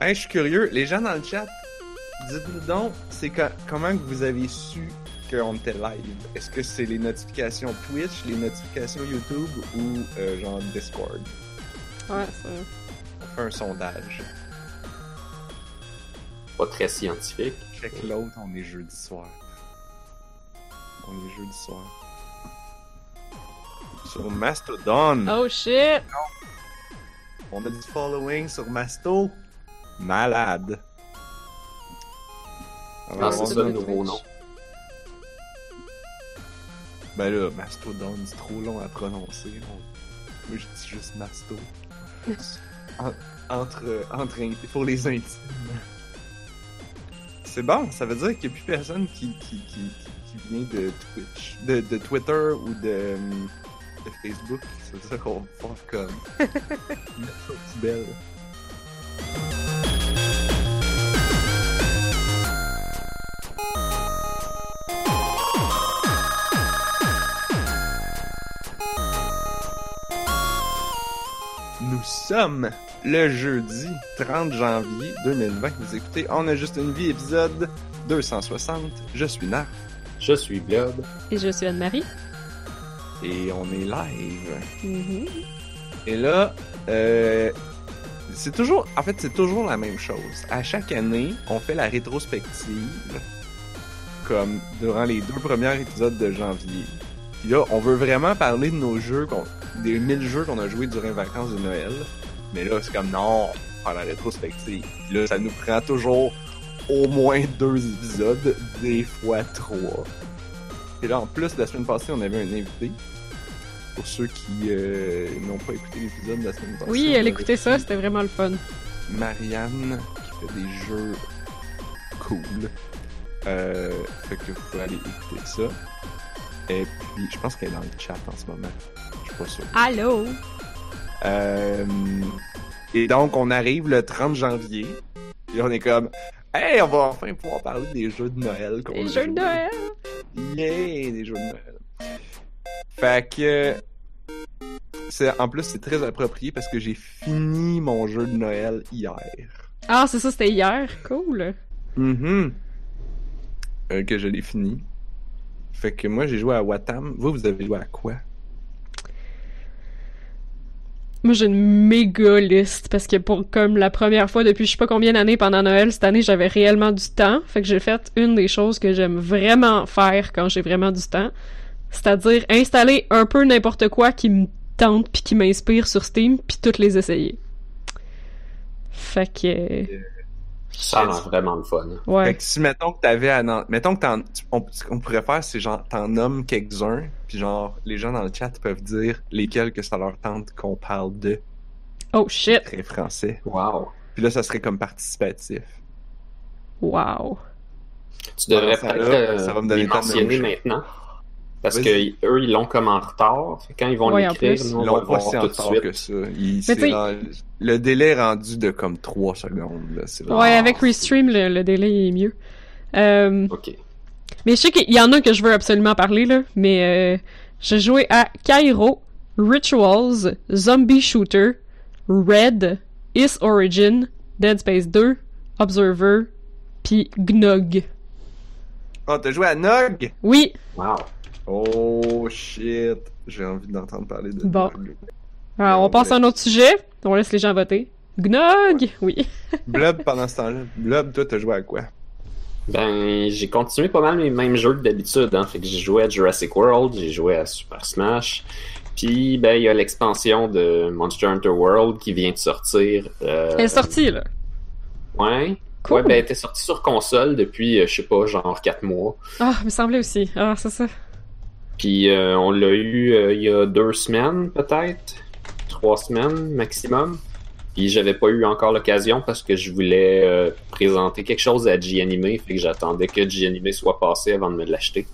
Hey, je suis curieux. Les gens dans le chat, dites-nous donc, c'est co- comment que vous avez su qu'on était live? Est-ce que c'est les notifications Twitch, les notifications YouTube ou euh, genre Discord? Ouais, ça. On fait un sondage. Pas très scientifique. Check l'autre, on est jeudi soir. On est jeudi soir. Sur Mastodon. Oh shit! On a du following sur Masto. Malade. Ah, c'est ça le nouveau nom. Ben là, Mastodon, c'est trop long à prononcer. On- Moi, je dis juste Masto. En- entre, entre pour les intimes. C'est bon, ça veut dire qu'il n'y a plus personne qui, qui, qui, qui, vient de Twitch, de, de Twitter ou de, de Facebook. C'est ça qu'on faire comme. Mettre Nous sommes le jeudi 30 janvier 2020. Vous écoutez On a juste une vie, épisode 260. Je suis Narf Je suis Blob. Et je suis Anne-Marie. et on est live. Mhm. Et là, euh, c'est toujours, en fait, c'est toujours la même chose. À chaque année, on fait la rétrospective, comme durant les deux premiers épisodes de janvier. Puis là, on veut vraiment parler de nos jeux, qu'on- des 1000 jeux qu'on a joués durant les vacances de Noël. Mais là, c'est comme non, faire la rétrospective. Puis là, ça nous prend toujours au moins deux épisodes, des fois trois. Et là, en plus, la semaine passée, on avait un invité. Pour ceux qui euh, n'ont pas écouté l'épisode de la semaine passée. Oui, elle écoutait ça, c'était vraiment le fun. Marianne qui fait des jeux cool. Euh, fait que vous pouvez aller écouter ça. Et puis, je pense qu'elle est dans le chat en ce moment. Pas sûr. Allô? Euh, et donc, on arrive le 30 janvier. Et on est comme, hey, on va enfin pouvoir parler des jeux de Noël. a jeux de. Noël! Yeah, des jeux de Noël. Fait que c'est en plus c'est très approprié parce que j'ai fini mon jeu de Noël hier. Ah, c'est ça, c'était hier. Cool. Mhm. Euh, que je l'ai fini. Fait que moi j'ai joué à Watam. Vous vous avez joué à quoi? Moi, j'ai une méga liste parce que pour comme la première fois depuis je sais pas combien d'années pendant Noël, cette année, j'avais réellement du temps. Fait que j'ai fait une des choses que j'aime vraiment faire quand j'ai vraiment du temps. C'est-à-dire installer un peu n'importe quoi qui me tente puis qui m'inspire sur Steam puis toutes les essayer. Fait que... Ça a l'air vraiment le fun. Fait Ouais. que si mettons que t'avais à mettons que t'en on, ce qu'on pourrait faire c'est genre t'en nommes quelques-uns puis genre les gens dans le chat peuvent dire lesquels que ça leur tente qu'on parle de Oh shit! très français. Wow. Puis là ça serait comme participatif. Wow. Tu devrais Ça, peut-être là, euh, ça va me donner les mentionner maintenant. Parce que eux, ils l'ont comme en retard. Quand ils vont Ouais, l'écrire, plus. nous, on Ils va l'ont le pas voir si tout de retard suite. que ça. Il- dans- le délai est rendu de comme 3 secondes. Là. Vraiment- Ouais, avec Restream, le, le délai est mieux. Euh, Ok. Mais je sais qu'il y en a que je veux absolument parler, là. Mais euh, j'ai joué à Cairo, Rituals, Zombie Shooter, Red, Is Origin, Dead Space 2, Observer, puis Gnog. Oh, t'as joué à Nog? Oui, Wow. Oh shit. J'ai envie d'entendre parler de Bon. Alors on Ouais. passe à un autre sujet. On laisse les gens voter. Gnog! Oui. Blob pendant ce temps-là. Blob, toi, t'as joué à quoi? Ben, j'ai continué pas mal les mêmes jeux que d'habitude. Hein. Fait que j'ai joué à Jurassic World, j'ai joué à Super Smash. Puis, ben, il y a l'expansion de Monster Hunter World qui vient de sortir. euh, Elle est sortie, là. Ouais. Cool. Ouais, ben, elle était sortie sur console depuis, euh, je sais pas, genre 4 mois. Ah, il me semblait aussi. Ah, c'est ça. Puis, euh, on l'a eu euh, il y a deux semaines, peut-être. Trois semaines maximum. Puis, j'avais pas eu encore l'occasion parce que je voulais euh, présenter quelque chose à G-Anime. Fait que j'attendais que G-Anime soit passé avant de me l'acheter.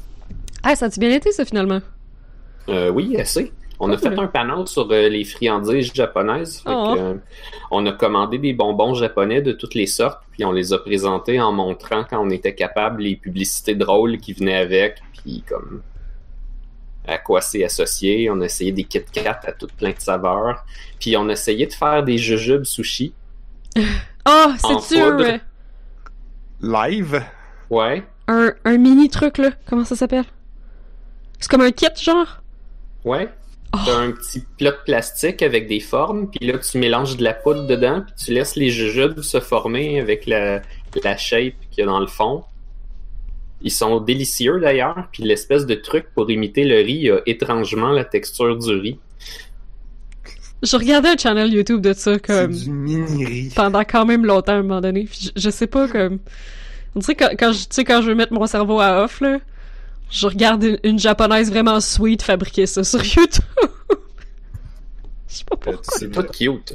Ah, ça a-tu bien été, ça, finalement? Euh, oui, assez. On a Cool. fait un panel sur les friandises japonaises. Fait Oh. que, euh, on a commandé des bonbons japonais de toutes les sortes, puis on les a présentés en montrant quand on était capable les publicités drôles qui venaient avec, puis comme à quoi c'est associé. On a essayé des Kit Kat à toutes plein de saveurs, puis on a essayé de faire des jujubes sushi. Ah, un, poudre. euh, Live? Ouais. un, un mini truc, là? Comment ça s'appelle? C'est comme un kit, genre? Ouais. Oh. T'as un petit plat de plastique avec des formes, puis là, tu mélanges de la poudre dedans, puis tu laisses les jujubes se former avec la, la shape qu'il y a dans le fond. Ils sont délicieux d'ailleurs, puis l'espèce de truc pour imiter le riz a étrangement la texture du riz. Je regardais un channel YouTube de ça, comme... du pendant quand même longtemps à un moment donné. Puis je, je sais pas comme on dirait que quand je tu sais quand je veux mettre mon cerveau à off là, je regarde une, une japonaise vraiment sweet fabriquer ça sur YouTube. je sais pas Euh, pourquoi. C'est devrais, tout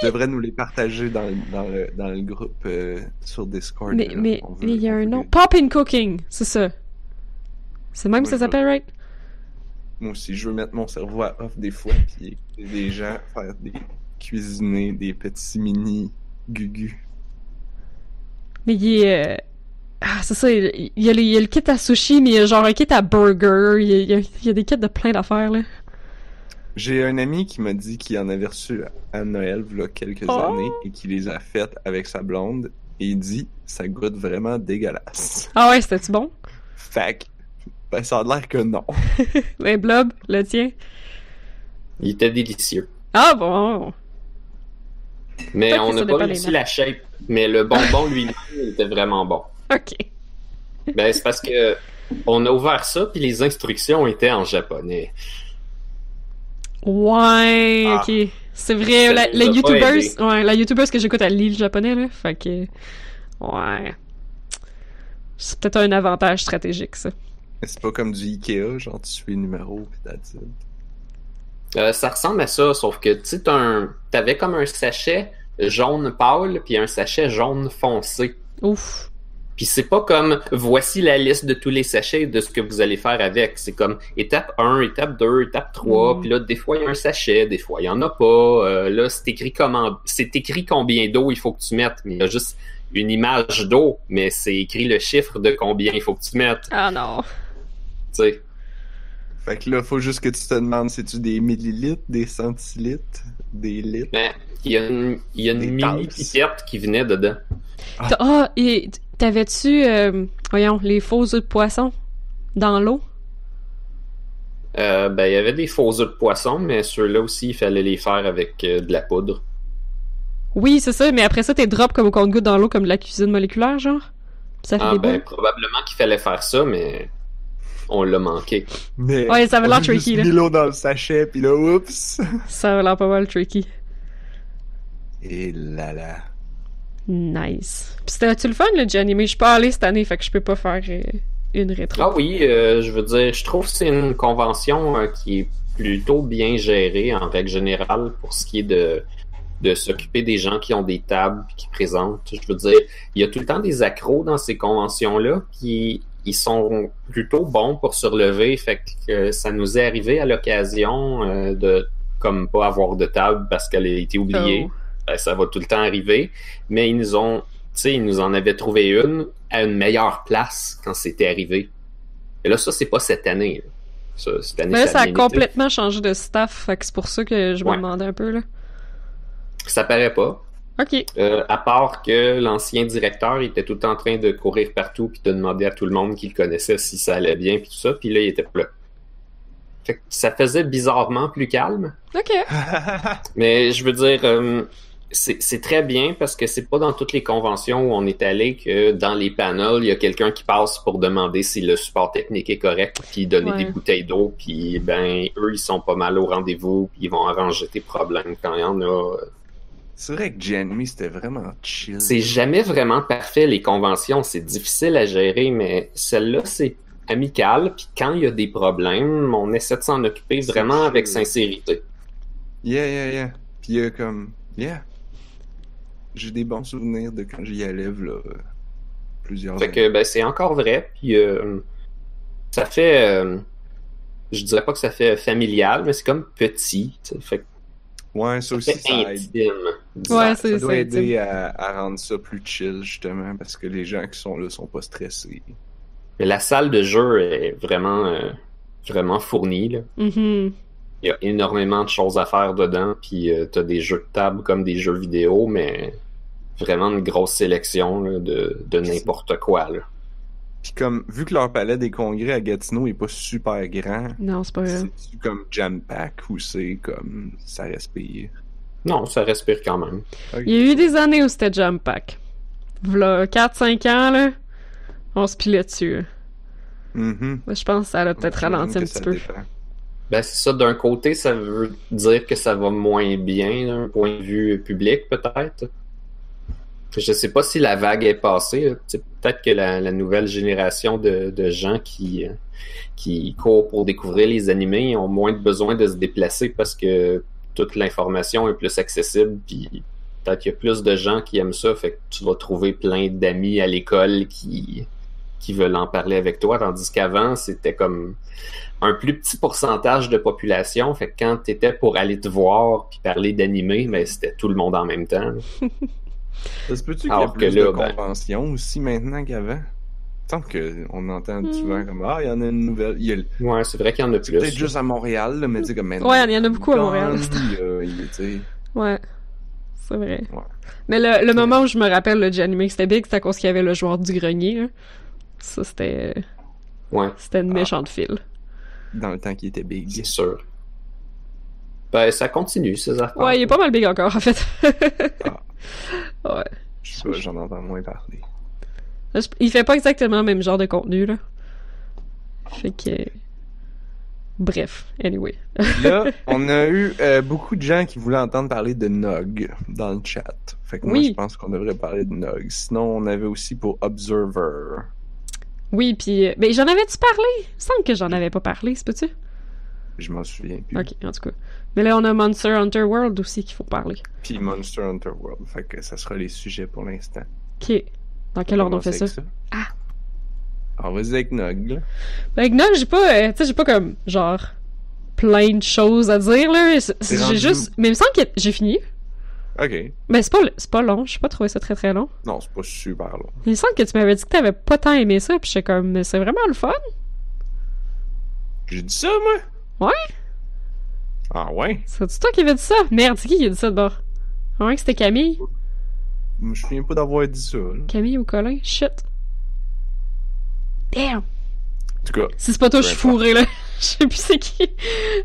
tu devrais nous les partager dans, le- dans, le, dans le groupe euh, sur Discord. Mais là. mais veut- il y a un nom. les- Pop in cooking, c'est ça. C'est même que ça s'appelle right? Moi aussi, je veux mettre mon cerveau à off des fois, puis écouter des gens faire des cuisiner des petits mini gugus. Mais il est euh, ah, c'est ça, il y, a il y a le kit à sushi, mais il y a genre un kit à burger, y a- il y a des kits de plein d'affaires, là. J'ai un ami qui m'a dit qu'il en avait reçu à Noël, il y a quelques Oh! années, et qu'il les a faites avec sa blonde, et il dit ça goûte vraiment dégueulasse. Ah ouais, c'était-tu bon? Fait que, ben, ça a l'air que non. Ben, Blob, le tien? Il était délicieux. Ah bon! Mais Peut-être on n'a pas réussi la shape. Mais le bonbon lui-même il était vraiment bon. Ok. Ben, c'est parce que on a ouvert ça, puis les instructions étaient en japonais. Ouais, Ah. ok. C'est vrai, la, la YouTubeuse, ouais, la YouTubeuse que j'écoute, elle lit le japonais, là. Fait que, ouais. C'est peut-être un avantage stratégique, ça. Mais C'est pas comme du Ikea, genre tu suis les numéros pis that's it. Euh, ça ressemble à ça, sauf que tu un- t'avais comme un sachet jaune pâle, puis un sachet jaune foncé. Ouf. Puis c'est pas comme voici la liste de tous les sachets et de ce que vous allez faire avec. C'est comme étape 1, étape 2, étape 3. Mm. Puis là, des fois, il y a un sachet, des fois, il y en a pas. Euh, là, c'est écrit comment c'est écrit combien d'eau il faut que tu mettes. Mais il y a juste une image d'eau, mais c'est écrit le chiffre de combien il faut que tu mettes. Ah non. Tu sais. Fait que là, faut juste que tu te demandes, c'est-tu des millilitres, des centilitres, des litres? Mais il y a une, il y a une mini pipette qui venait dedans. Ah, et t'avais-tu, euh, voyons, les faux œufs de poisson dans l'eau? Euh, ben, il y avait des faux œufs de poisson, mais ceux-là aussi, il fallait les faire avec euh, de la poudre. Oui, c'est ça, mais après ça, t'es drop comme au compte-goutte dans l'eau, comme de la cuisine moléculaire, genre? Puis ça fait Ah, des ben, boules? probablement qu'il fallait faire ça, mais on l'a manqué. Mais Ouais, ça avait l'air tricky, là. mis l'eau dans le sachet, pis là, oups! Ça a l'air pas mal tricky. Et là là. Nice. Puis c'était-tu le fun, le Jenny? Mais je suis pas cette année, fait que je peux pas faire euh, une rétro. Ah oui, euh, je veux dire, je trouve que c'est une convention euh, qui est plutôt bien gérée en règle générale pour ce qui est de, de s'occuper des gens qui ont des tables qui présentent. Je veux dire, il y a tout le temps des accros dans ces conventions-là, puis ils sont plutôt bons pour se relever. Fait que euh, ça nous est arrivé à l'occasion euh, de comme pas avoir de table parce qu'elle a été oubliée. Oh. Ben, ça va tout le temps arriver. Mais ils nous ont, tu sais, ils nous en avaient trouvé une à une meilleure place quand c'était arrivé. Et là, ça, c'est pas cette année. là. Ça, cette année, Mais là, ça ça a complètement changé de staff, fait que c'est pour ça que je me Ouais. demandais un peu, là. Ça paraît pas. Ok. Euh, à part que l'ancien directeur il était tout le temps en train de courir partout puis de demander à tout le monde qui le connaissait si ça allait bien puis tout ça. Puis là, il était pas là. Fait que ça faisait bizarrement plus calme. Ok. Mais je veux dire, euh, c'est très bien parce que c'est pas dans toutes les conventions où on est allé que dans les panels, il y a quelqu'un qui passe pour demander si le support technique est correct, puis donner Ouais. des bouteilles d'eau, puis ben eux ils sont pas mal au rendez-vous, puis ils vont arranger tes problèmes quand il y en a. C'est vrai que Jenny, c'était vraiment chill. C'est jamais vraiment parfait les conventions, c'est difficile à gérer, mais celle-là c'est amical, puis quand il y a des problèmes, on essaie de s'en occuper vraiment avec sincérité. Yeah, yeah, yeah. Puis il y a comme... Yeah. J'ai des bons souvenirs de quand j'y allais, là, euh, plusieurs Fait que ben, c'est encore vrai. Puis euh, ça fait. euh, je dirais pas que ça fait familial, mais c'est comme petit. Fait que Ouais, ça ça aussi, ça aide. Ouais, Ça c'est doit ça. aider à, à rendre ça plus chill, justement, parce que les gens qui sont là sont pas stressés. Mais la salle de jeu est vraiment, euh, vraiment fournie. Là. Mhm. Il y a énormément de choses à faire dedans. Puis euh, t'as des jeux de table comme des jeux vidéo, mais vraiment une grosse sélection là, de, de n'importe quoi. Là. Puis comme, vu que leur palais des congrès à Gatineau est pas super grand, Non, c'est pas c'est comme jam pack ou c'est comme ça respire. Non, ça respire quand même. Il y a eu des années où c'était jump pack. V'là 4-5 ans, là, on se pilait dessus. Mhm. Je pense que ça a peut-être ralenti un petit peu. dépend. Ben c'est ça, d'un côté, ça veut dire que ça va moins bien d'un point de vue public, peut-être. Je sais pas si la vague est passée. Tu Peut-être que la, nouvelle génération de, gens qui, euh, qui courent pour découvrir les animés ont moins de besoin de se déplacer parce que toute l'information est plus accessible. Puis peut-être qu'il y a plus de gens qui aiment ça. Fait que tu vas trouver plein d'amis à l'école qui, qui veulent en parler avec toi. Tandis qu'avant, c'était comme un plus petit pourcentage de population. Fait que quand t'étais pour aller te voir puis parler d'animé, mais c'était tout le monde en même temps. Ça se peut-tu qu'il y ait plus là, de ben- conventions aussi maintenant qu'avant? Semble qu'on entend Hmm. souvent comme Ah, il y en a une nouvelle. Il y a le- Ouais, c'est vrai qu'il y en a plus. peut-être juste à Montréal, là, mais tu sais, comme maintenant. Ouais, il y en a beaucoup à Montréal. Il a- il Ouais. C'est vrai. Ouais. Mais le, le moment où je me rappelle le Janime que c'était big, c'était à cause qu'il y avait le joueur du grenier. Ça, c'était Ouais, c'était une Ah. méchante file. dans le temps qu'il était big. c'est sûr. Ben, ça continue, ces affaires. Ouais, il est pas mal big encore, en fait. Ah. ouais. Je sais pas, j'en entends moins parler. Il fait pas exactement le même genre de contenu, là. Fait que... Bref, anyway. Là, on a eu euh, beaucoup de gens qui voulaient entendre parler de Nog dans le chat. Fait que moi, je pense qu'on devrait parler de Nog. Sinon, on avait aussi pour Observer. Oui, puis... euh, Ben, j'en avais-tu parlé? Il me semble que j'en avais pas parlé, c'est peux-tu? Je m'en souviens plus. Ok, en tout cas. Mais là, on a Monster Hunter World aussi qu'il faut parler. Puis Monster Hunter World. Fait que ça sera les sujets pour l'instant. Ok. Dans quel ordre on fait ça? avec Ah. Alors, vas-y avec Nog, là. Ben, non, j'ai pas, euh, tu sais, j'ai pas comme, genre, plein de choses à dire, là. J'ai rendu juste, mais il me semble que j'ai fini. Ok. Mais c'est pas, pas long, j'ai pas trouvé ça très très long. Non, c'est pas super long. Il me semble que tu m'avais dit que t'avais pas tant aimé ça, puis j'étais comme, mais c'est vraiment le fun. J'ai dit ça, moi? Ouais? Ah ouais? C'est toi qui avais dit ça? Merde, c'est qui qui a dit ça de bord? Ouais, que c'était Camille? Je me souviens pas d'avoir dit ça, là. Camille ou Colin? Shit. Damn! En tout cas, Si c'est pas toi, je suis fourré, là. Je sais plus c'est qui.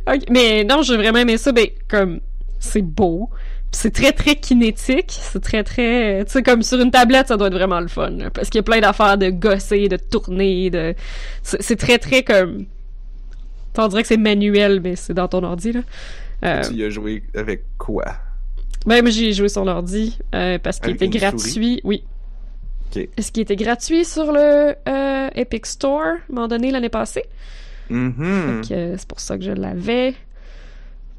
Ok, Mais non, j'ai vraiment aimé ça. Ben, comme, c'est beau. C'est très, très kinétique. C'est très, très... Tu sais, comme sur une tablette, ça doit être vraiment le fun. là, parce qu'il y a plein d'affaires de gosser, de tourner, de... C'est c'est très, très comme... On dirait que c'est manuel, mais c'est dans ton ordi, là. Euh, tu y as joué avec quoi? ben, moi, j'ai joué sur l'ordi euh, parce qu'il était gratuit. Oui. Ok. Est-ce qu'il était gratuit sur le euh, Epic Store, à un moment donné, l'année passée? Euh, c'est pour ça que je l'avais.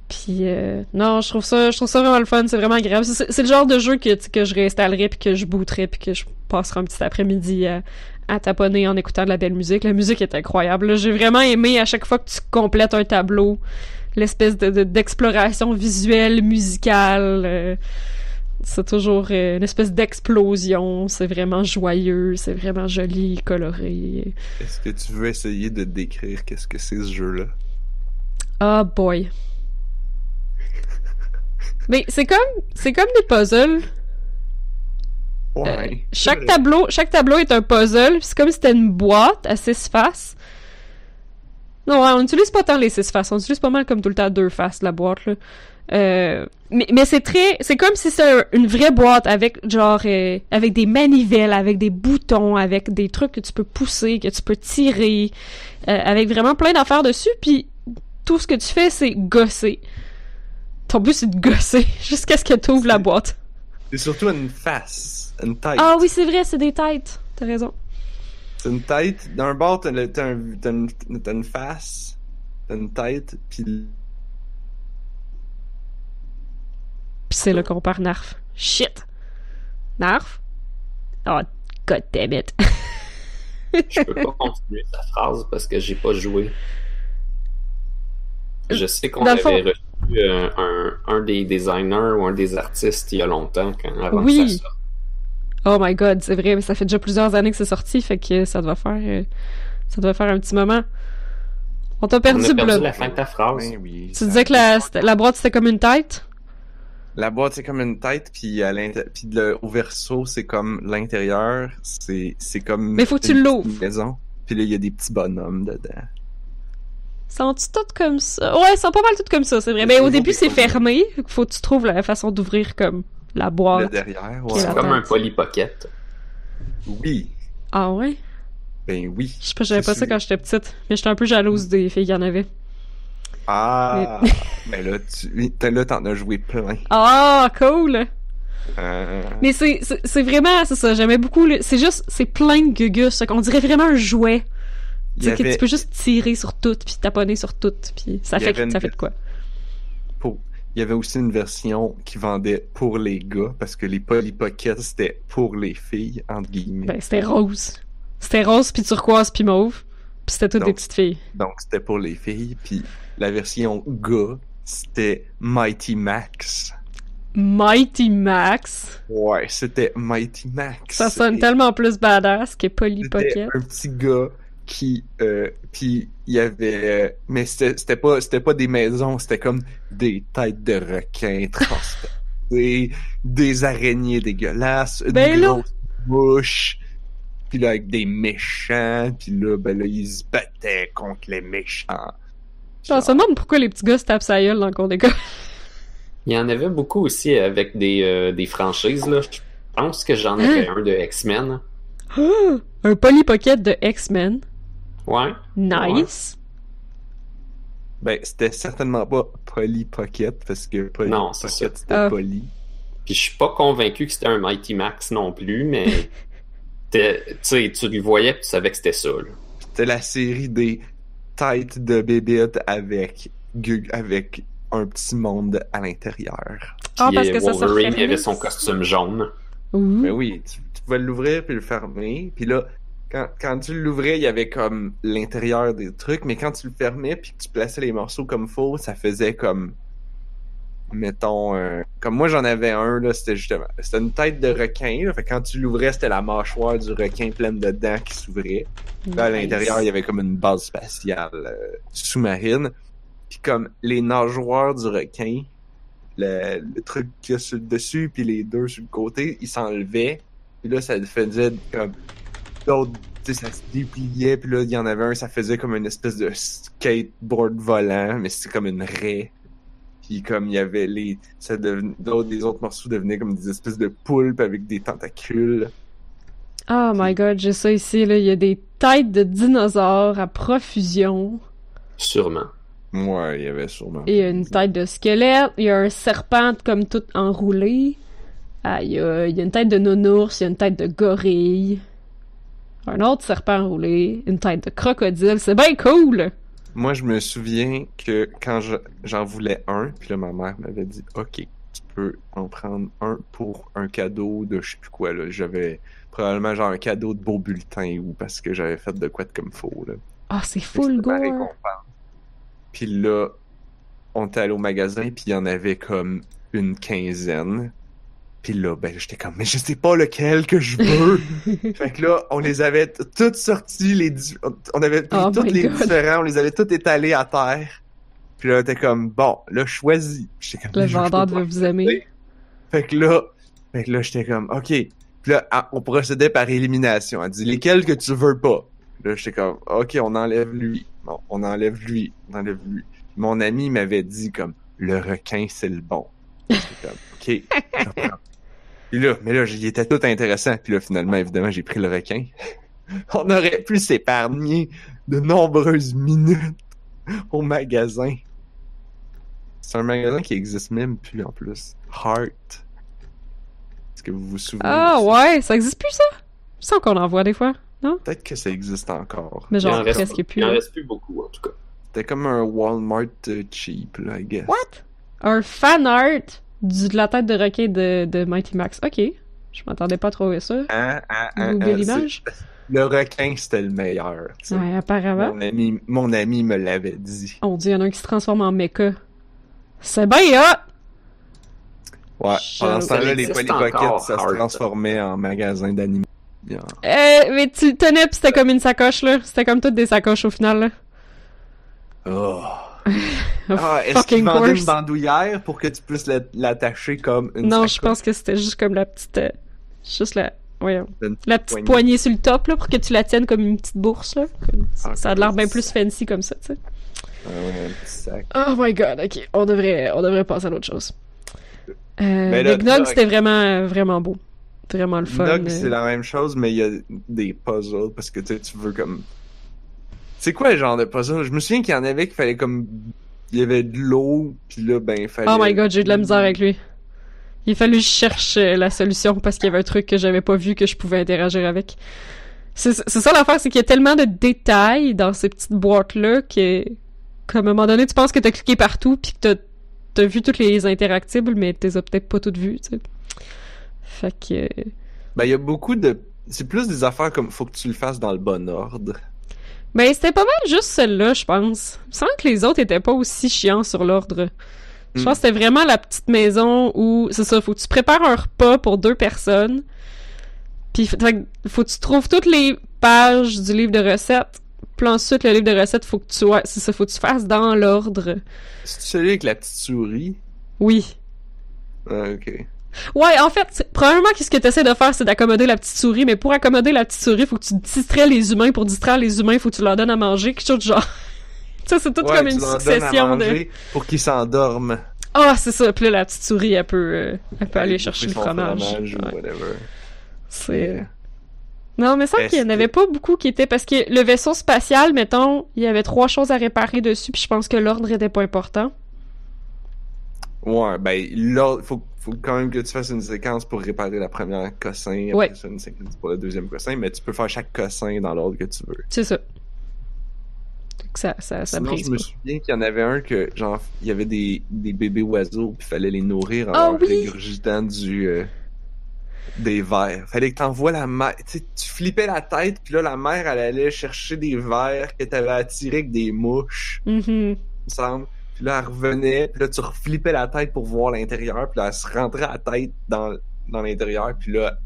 Puis euh, non, je trouve ça, je trouve ça vraiment le fun, c'est vraiment agréable. C'est, le genre de jeu que, que je réinstallerais puis que je booterais puis que je passerai un petit après-midi à, à taponner en écoutant de la belle musique. La musique est incroyable. J'ai vraiment aimé à chaque fois que tu complètes un tableau, l'espèce de, de- d'exploration visuelle, musicale. euh, c'est toujours euh, une espèce d'explosion. C'est vraiment joyeux, c'est vraiment joli, coloré. Est-ce que tu veux essayer de décrire qu'est-ce que c'est ce jeu-là? Ah boy. Mais c'est comme c'est comme des puzzles. Euh, Ouais. chaque tableau chaque tableau est un puzzle. C'est comme si c'était une boîte à six faces. Non, on n'utilise pas tant les six faces. On utilise pas mal comme tout le temps deux faces la boîte là. Euh, mais mais c'est très c'est comme si c'était un- une vraie boîte avec genre euh, avec des manivelles, avec des boutons, avec des trucs que tu peux pousser, que tu peux tirer, euh, avec vraiment plein d'affaires dessus. Puis tout ce que tu fais, c'est gosser. Ton but, c'est de gosser jusqu'à ce que tu ouvres la boîte. C'est surtout une face, une tête. Ah oui, c'est vrai, c'est des têtes. T'as raison. C'est une tête. D'un bord, t'as, le- t'as un- t'as une, t'as une face, t'as une tête, puis Puis c'est là qu'on perd Narf. Shit. Narf? Oh, god damn it. Je peux pas continuer sa phrase parce que j'ai pas joué. Je sais qu'on Dans avait fond- reçu euh, un, un des designers ou un des artistes il y a longtemps, quand, avant Oui. que ça sorte. Oh my god, c'est vrai, mais ça fait déjà plusieurs années que c'est sorti, fait que ça doit faire... euh, ça doit faire un petit moment. On t'a On perdu, a perdu Blood. la fin de ta phrase. Ben oui. Tu ça- disais que la, boîte, c'était comme une tête? La boîte, c'est comme une tête, puis à puis le au verso, c'est comme l'intérieur, c'est c'est comme Mais faut que tu l'ouvres. maison. Puis là, il y a des petits bonhommes dedans. Sont-tu toutes comme ça? Ouais, ils sont pas mal toutes comme ça, c'est vrai. Mais au toujours début, c'est fermé. Faut que tu trouves la façon d'ouvrir comme la boîte. derrière, ouais. C'est comme un tête. Polly Pocket. Oui, Ah ouais? ben oui. Je sais pas, j'avais C'est pas ça quand j'étais petite. Mais j'étais un peu jalouse des filles qui en avaient. Ah, ben là, tu, là, t'en as joué plein. Ah, cool! Euh, Mais c'est, vraiment, c'est ça, j'aimais beaucoup. le- C'est juste, c'est plein de gugus. On dirait vraiment un jouet. Tu que peux juste tirer sur tout, puis taponner sur tout, puis ça fait, une fait de quoi? Il y avait aussi une version qui vendait pour les gars, parce que les Polly Pocket, c'était pour les filles, entre guillemets. Ben, c'était rose. C'était rose, puis turquoise, puis mauve. Puis c'était toutes Donc- des petites filles. Donc, c'était pour les filles. Puis la version gars, c'était Mighty Max. Mighty Max? Ouais, c'était Mighty Max. Ça sonne Et tellement plus badass que Polly Pocket. un petit gars qui... Euh, puis il y avait... euh, mais c'était pas, c'était pas des maisons, c'était comme des têtes de requins transpercées, des araignées dégueulasses, une Ben là. grosse mouche... Puis là, avec des méchants, puis là, ben là, ils se battaient contre les méchants. Je me demande pourquoi les petits gars se tapent sa gueule dans le cours d'école? Il y en avait beaucoup aussi avec des, euh, des franchises. Là. Je pense que j'en avais un de X-Men. un Polly Pocket de X-Men. Ouais. Nice. Ben, c'était certainement pas Polly Pocket, parce que Polly Non, Pocket, ça. c'était Ah. Polly. Puis je suis pas convaincu que c'était un Mighty Max non plus, mais t'es- tu sais, tu le voyais tu savais que c'était ça. Là. C'était la série des têtes de bébites avec, avec un petit monde à l'intérieur. Ah, Puis, parce euh, que ça se Wolverine, il avait son costume jaune. Ouh. Ben oui, tu, tu pouvais l'ouvrir puis le fermer. Puis là, quand, quand tu l'ouvrais, il y avait comme l'intérieur des trucs, mais quand tu le fermais puis que tu plaçais les morceaux comme faux, ça faisait comme mettons euh, comme moi j'en avais un là, c'était justement c'était une tête de requin là, fait que quand tu l'ouvrais, c'était la mâchoire du requin pleine de dents qui s'ouvrait. Là, à l'intérieur, il y avait comme une base spatiale euh, sous-marine. Puis comme les nageoires du requin, le, le truc qu'il y a sur le dessus, puis les deux sur le côté, ils s'enlevaient. Puis là, ça faisait comme d'autres, tu sais, ça se dépliait. Puis là, il y en avait un, ça faisait comme une espèce de skateboard volant, mais c'était comme une raie. Puis comme il y avait les, ça d'autres, des autres morceaux devenaient comme des espèces de poulpes avec des tentacules. Oh my god, j'ai ça ici, là. Il y a des têtes de dinosaures à profusion. Sûrement. Ouais, il y avait sûrement. Et une tête de squelette. Il y a un serpent comme tout enroulé. Ah, il y a, il y a une tête de nounours, il y a une tête de gorille. Un autre serpent enroulé. Une tête de crocodile. C'est bien cool! Moi, je me souviens que quand je- j'en voulais un, puis là, ma mère m'avait dit, OK, tu peux en prendre un pour un cadeau de je sais plus quoi, là. J'avais probablement genre un cadeau de beau bulletin ou parce que j'avais fait de quoi de comme faux, là. Ah, c'est full gore. Puis là, on était allé au magasin, puis il y en avait comme une quinzaine. Puis là, ben, j'étais comme, mais je sais pas lequel que je veux. fait que là, on les avait toutes sorties, les on avait pris Oh tous my les God. différents, on les avait tous étalés à terre. Puis là, t'es comme, bon, là, choisis. J'étais comme, Le vendeur devait vous aimer. Fait que là, fait que là, j'étais comme, OK. Puis là, ah, on procédait par élimination. Elle dit, lesquels que tu veux pas? Là, j'étais comme, OK, on enlève lui. Bon, on enlève lui. On enlève lui. Mon ami m'avait dit, comme, le requin, c'est le bon. J'étais comme, OK, je prends. Puis là, mais là, il était tout intéressant. Puis là, finalement, évidemment, j'ai pris le requin. On aurait pu s'épargner de nombreuses minutes au magasin. C'est un magasin qui existe même plus en plus. Heart. Est-ce que vous vous souvenez? Ah ouais, ça existe plus ça? Je sens qu'on en voit des fois. Peut-être que ça existe encore. Mais Il en genre reste presque plus. Il en reste plus beaucoup, en tout cas. C'était comme un Walmart euh, cheap, là, I guess. What? Un fan art? Du, de la tête de requin de, de Mighty Max. Ok. Je m'attendais pas à trouver ça. Hein, hein, hein, hein, l'image? Le requin, c'était le meilleur. Ouais, apparemment. Mon ami, mon ami me l'avait dit. On dit, il y en a un qui se transforme en mecha. C'est bien hot! Ouais. Pendant ce temps-là, les Polly Pocket, encore, ça se transformait en magasin d'animaux. Bien. Euh, mais tu le tenais pis c'était comme une sacoche, là. C'était comme toutes des sacoches au final, là. Oh. Ah, est-ce vendaient course. une bandoulière pour que tu puisses la- l'attacher comme une Non, je pense que c'était juste comme la petite. euh, juste la. Voyons. La petite poignée. poignée sur le top, là, pour que tu la tiennes comme une petite bourse, là. Comme- Ah, ça a l'air bien plus fancy comme ça, tu sais. Ah ouais, un petit sac. Oh my god, ok. On devrait, on devrait passer à l'autre chose. Euh, Mais là- Big Nog, là- c'était vraiment, vraiment beau. Vraiment le fun. Nog, euh. c'est la même chose, mais il y a des puzzles parce que tu veux comme. C'est quoi le genre de puzzle? Je me souviens qu'il y en avait qu'il fallait comme. Il y avait de l'eau, puis là, ben, il fallait. Oh my god, j'ai eu de la misère avec lui. Il a fallu que je cherche euh, la solution parce qu'il y avait un truc que j'avais pas vu que je pouvais interagir avec. C'est ça l'affaire, c'est qu'il y a tellement de détails dans ces petites boîtes-là que, qu'à un moment donné, tu penses que t'as cliqué partout puis que t'as, t'as vu toutes les interactibles, mais t'es as peut-être pas toutes vues, tu sais. Fait que... euh, Ben, il y a beaucoup de. C'est plus des affaires comme faut que tu le fasses dans le bon ordre. Ben, c'était pas mal juste celle-là, je pense. Me semble que les autres étaient pas aussi chiants sur l'ordre. Je Hmm. pense que c'était vraiment la petite maison où, c'est ça, faut que tu prépares un repas pour deux personnes. Puis, fait faut que tu trouves toutes les pages du livre de recettes. Puis ensuite, le livre de recettes, faut que tu, c'est ça, faut que tu fasses dans l'ordre. C'est celui avec la petite souris? Oui. Ah, ok. Ouais, en fait, probablement que ce que tu essaies de faire, c'est d'accommoder la petite souris, mais pour accommoder la petite souris, faut que tu distrais les humains. Pour distraire les humains, faut que tu leur donnes à manger, quelque chose de genre. ça, c'est tout Ouais, comme une succession de. Pour qu'ils s'endorment. Ah, c'est ça. Puis là, la petite souris, elle peut, euh, elle peut aller Aller chercher le fromage. ou Ouais. C'est. Non, mais ça qu'il y en avait pas beaucoup qui étaient parce que le vaisseau spatial, mettons, il y avait trois choses à réparer dessus, puis je pense que l'ordre était pas important. Ouais, ben là, faut, faut quand même que tu fasses une séquence pour réparer la première cossin, après Ouais. ça une séquence pour le deuxième cossin, mais tu peux faire chaque cossin dans l'ordre que tu veux. C'est ça. Donc ça, ça, ça Sinon, brise je me souviens qu'il y en avait un que, genre, il y avait des, des bébés oiseaux, puis fallait les nourrir en leur oui! régurgitant du, euh, des verres. Fallait que t'envoies la mère, tu sais, tu flippais la tête, puis là, la mère, elle allait chercher des verres que t'avais attirés avec des mouches, Mhm. il me semble. Puis là, elle revenait, puis là, tu reflippais la tête pour voir l'intérieur, puis là, elle se rentrait la tête dans, dans l'intérieur, puis là,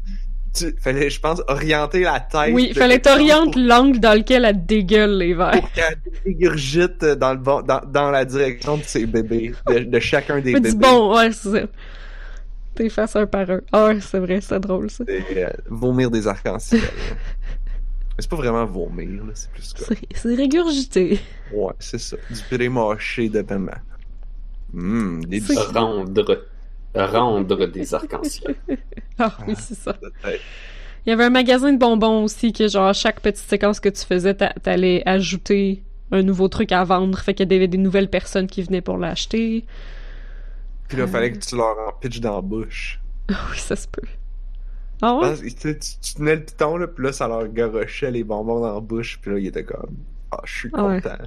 tu, fallait, je pense, orienter la tête. Oui, fallait pour- l'angle dans lequel elle dégueule les verres. pour qu'elle régurgite dans le bon, dans, dans la direction de ses bébés, de, de chacun des bébés. bon, ouais, c'est ça. T'es face un par un. Ah ouais, c'est vrai, c'est drôle ça. Et, euh, vomir des arcs-en-ciel. Mais c'est pas vraiment vomir, là, c'est plus comme... C'est régurgité. Ouais, c'est ça. Du purée mâché de paiement. Hum, des C'est- Rendre. Rendre des arcs-en-ciel. Ah oui, c'est ça. Il y avait un magasin de bonbons aussi que genre à chaque petite séquence que tu faisais, t'a- t'allais ajouter un nouveau truc à vendre. Fait qu'il y avait des nouvelles personnes qui venaient pour l'acheter. Puis là, fallait que tu leur en pitches dans la bouche. Ah oui, ça se peut. Ah ouais? Parce tu, tu, tenais le piton, là, puis là, ça leur garochait les bonbons dans la bouche, puis là, ils étaient comme... Ah, je suis Ah ouais. content.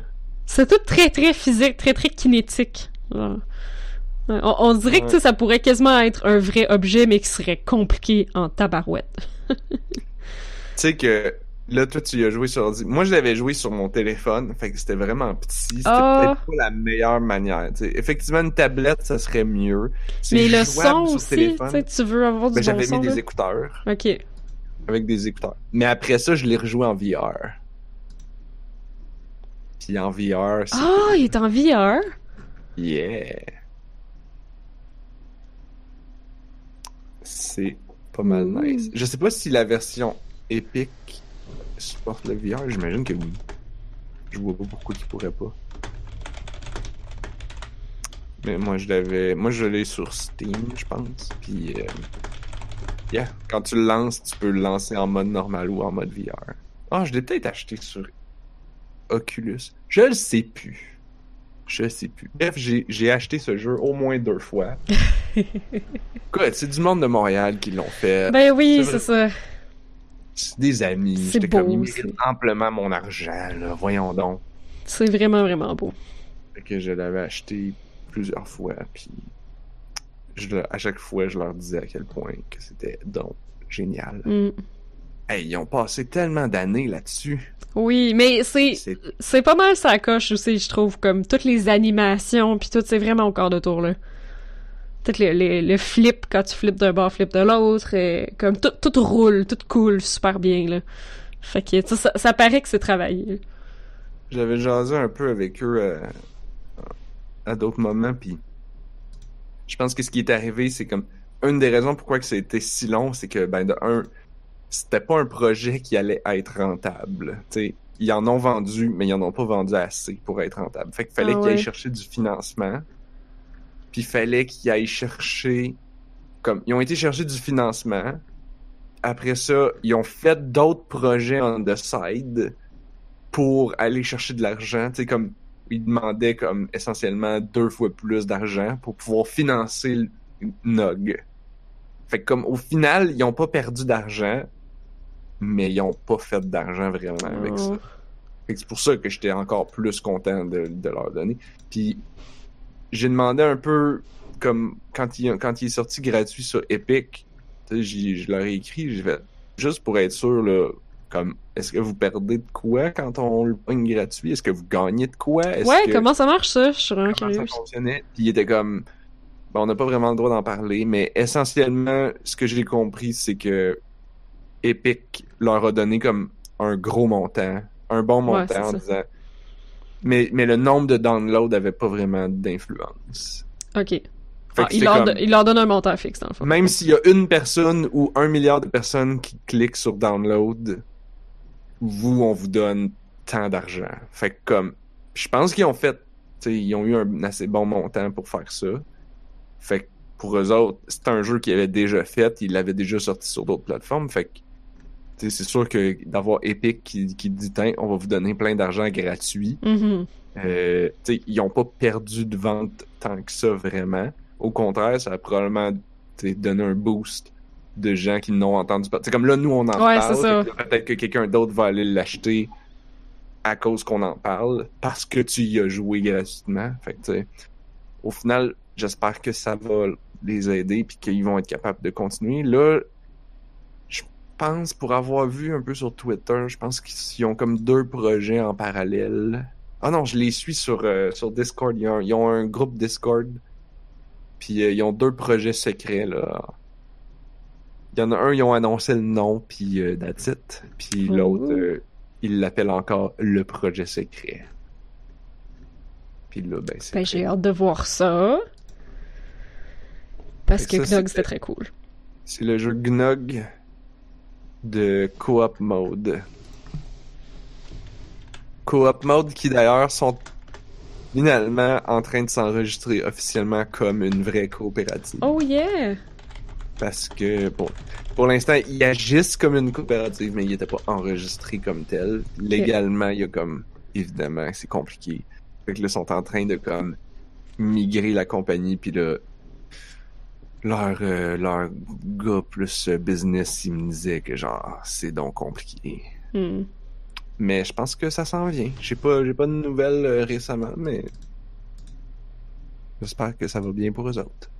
C'est tout très très physique, très très kinétique. Ouais, On, on dirait que ça pourrait quasiment être un vrai objet, mais qui serait compliqué en tabarouette. Tu sais que là, toi, tu y as joué sur ordi. Moi, je l'avais joué sur mon téléphone, fait que c'était vraiment petit. C'était Ah. peut-être pas la meilleure manière. Effectivement, une tablette, ça serait mieux. Mais le son aussi, tu veux avoir du Ben, bon j'avais mis là? des écouteurs. Ok. Avec des écouteurs. Mais après ça, je l'ai rejoué en VR. Puis en VR. Ah, il est en VR? Yeah! C'est pas mal nice. Je sais pas si la version Epic supporte le VR, j'imagine que oui. Je vois pas pourquoi il pourrait pas. Mais moi je l'avais. Moi je l'ai sur Steam, je pense. Puis euh, Yeah, quand tu le lances, tu peux le lancer en mode normal ou en mode VR. Ah, je l'ai peut-être acheté sur Oculus. Je le sais plus. Je sais plus. Bref, j'ai acheté ce jeu au moins deux fois. Quoi, c'est du monde de Montréal qui l'ont fait. Ben oui, c'est ça. Des amis. c'est J'étais comme, amplement mon argent, là. Voyons donc. C'est vraiment, vraiment beau. Fait que je l'avais acheté plusieurs fois, puis je, à chaque fois, je leur disais à quel point que c'était donc génial. Mm. Hey, ils ont passé tellement d'années là-dessus. Oui, mais c'est C'est pas mal ça coche aussi, je trouve, comme toutes les animations, puis tout, c'est vraiment au quart de tour, là. Tout le, le, le flip, quand tu flippes d'un bord, flip de l'autre, et comme tout, tout roule, tout coule super bien, là. Fait que, ça, ça paraît que c'est travaillé. J'avais jasé un peu avec eux euh, à d'autres moments, puis je pense que ce qui est arrivé, c'est comme une des raisons pourquoi que ça a été si long, c'est que ben de un, c'était pas un projet qui allait être rentable. sais ils en ont vendu, mais ils en ont pas vendu assez pour être rentable. Fait qu'il fallait Ah qu'ils aillent chercher du financement. Puis il fallait qu'ils aillent chercher comme ils ont été chercher du financement. Après ça, ils ont fait d'autres projets on the side pour aller chercher de l'argent. Tu comme ils demandaient comme essentiellement deux fois plus d'argent pour pouvoir financer le Nog. Fait que comme au final, ils ont pas perdu d'argent, mais ils ont pas fait d'argent vraiment avec ça. Oh. Fait que c'est pour ça que j'étais encore plus content de, de leur donner. Puis j'ai demandé un peu comme quand il, quand il est sorti gratuit sur Epic, tu sais, j'ai- je leur ai écrit, j'ai fait juste pour être sûr là, comme est-ce que vous perdez de quoi quand on le pogne gratuit? Est-ce que vous gagnez de quoi? Ouais, que- comment ça marche ça? Je suis vraiment comment ça fonctionnait? Puis il était comme, bon, on n'a pas vraiment le droit d'en parler, mais essentiellement, ce que j'ai compris, c'est que Epic leur a donné comme un gros montant, un bon Ouais, montant en ça. disant, mais, mais le nombre de downloads avait pas vraiment d'influence. Ok. Ah, il, leur comme- do- il leur donne un montant fixe, dans le fond. même s'il y a une personne ou un milliard de personnes qui cliquent sur download, vous, on vous donne tant d'argent. Fait que comme, je pense qu'ils ont fait, ils ont eu un assez bon montant pour faire ça. Fait que pour eux autres, c'est un jeu qu'ils avaient déjà fait, ils l'avaient déjà sorti sur d'autres plateformes. Fait que, c'est sûr que d'avoir Epic qui, qui dit, Tiens, on va vous donner plein d'argent gratuit. Mhm. Euh, ils ont pas perdu de vente tant que ça vraiment. Au contraire, ça a probablement donné un boost de gens qui n'ont entendu pas. C'est comme là, nous, on en Ouais, parle. Peut-être que quelqu'un d'autre va aller l'acheter à cause qu'on en parle, parce que tu y as joué gratuitement. Fait que, au final, j'espère que ça va les aider puis qu'ils vont être capables de continuer. Là, pense, pour avoir vu un peu sur Twitter, je pense qu'ils ont comme deux projets en parallèle. Ah non, je les suis sur, euh, sur Discord. Ils ont, ils ont un groupe Discord. Puis euh, ils ont deux projets secrets, là. Il y en a un, ils ont annoncé le nom, puis euh, that's it. Puis Ouh. l'autre, euh, ils l'appellent encore le projet secret. Puis là, ben, c'est... Ben, j'ai hâte de voir ça. Parce Fait que ça, Gnog, c'était très cool. C'est le jeu Gnog de Co-op Mode. Co-op Mode qui d'ailleurs sont finalement en train de s'enregistrer officiellement comme une vraie coopérative. Oh yeah! Parce que, bon, pour l'instant, ils agissent comme une coopérative, mais ils n'étaient pas enregistrés comme tel. Légalement, il y a comme, évidemment, c'est compliqué. Fait que là, ils sont en train de comme migrer la compagnie, puis là, leur, euh, leur gars plus euh, business, il me disait que genre, c'est donc compliqué. Hmm. Mais je pense que ça s'en vient. J'ai pas, j'ai pas de nouvelles euh, récemment, mais j'espère que ça va bien pour eux autres.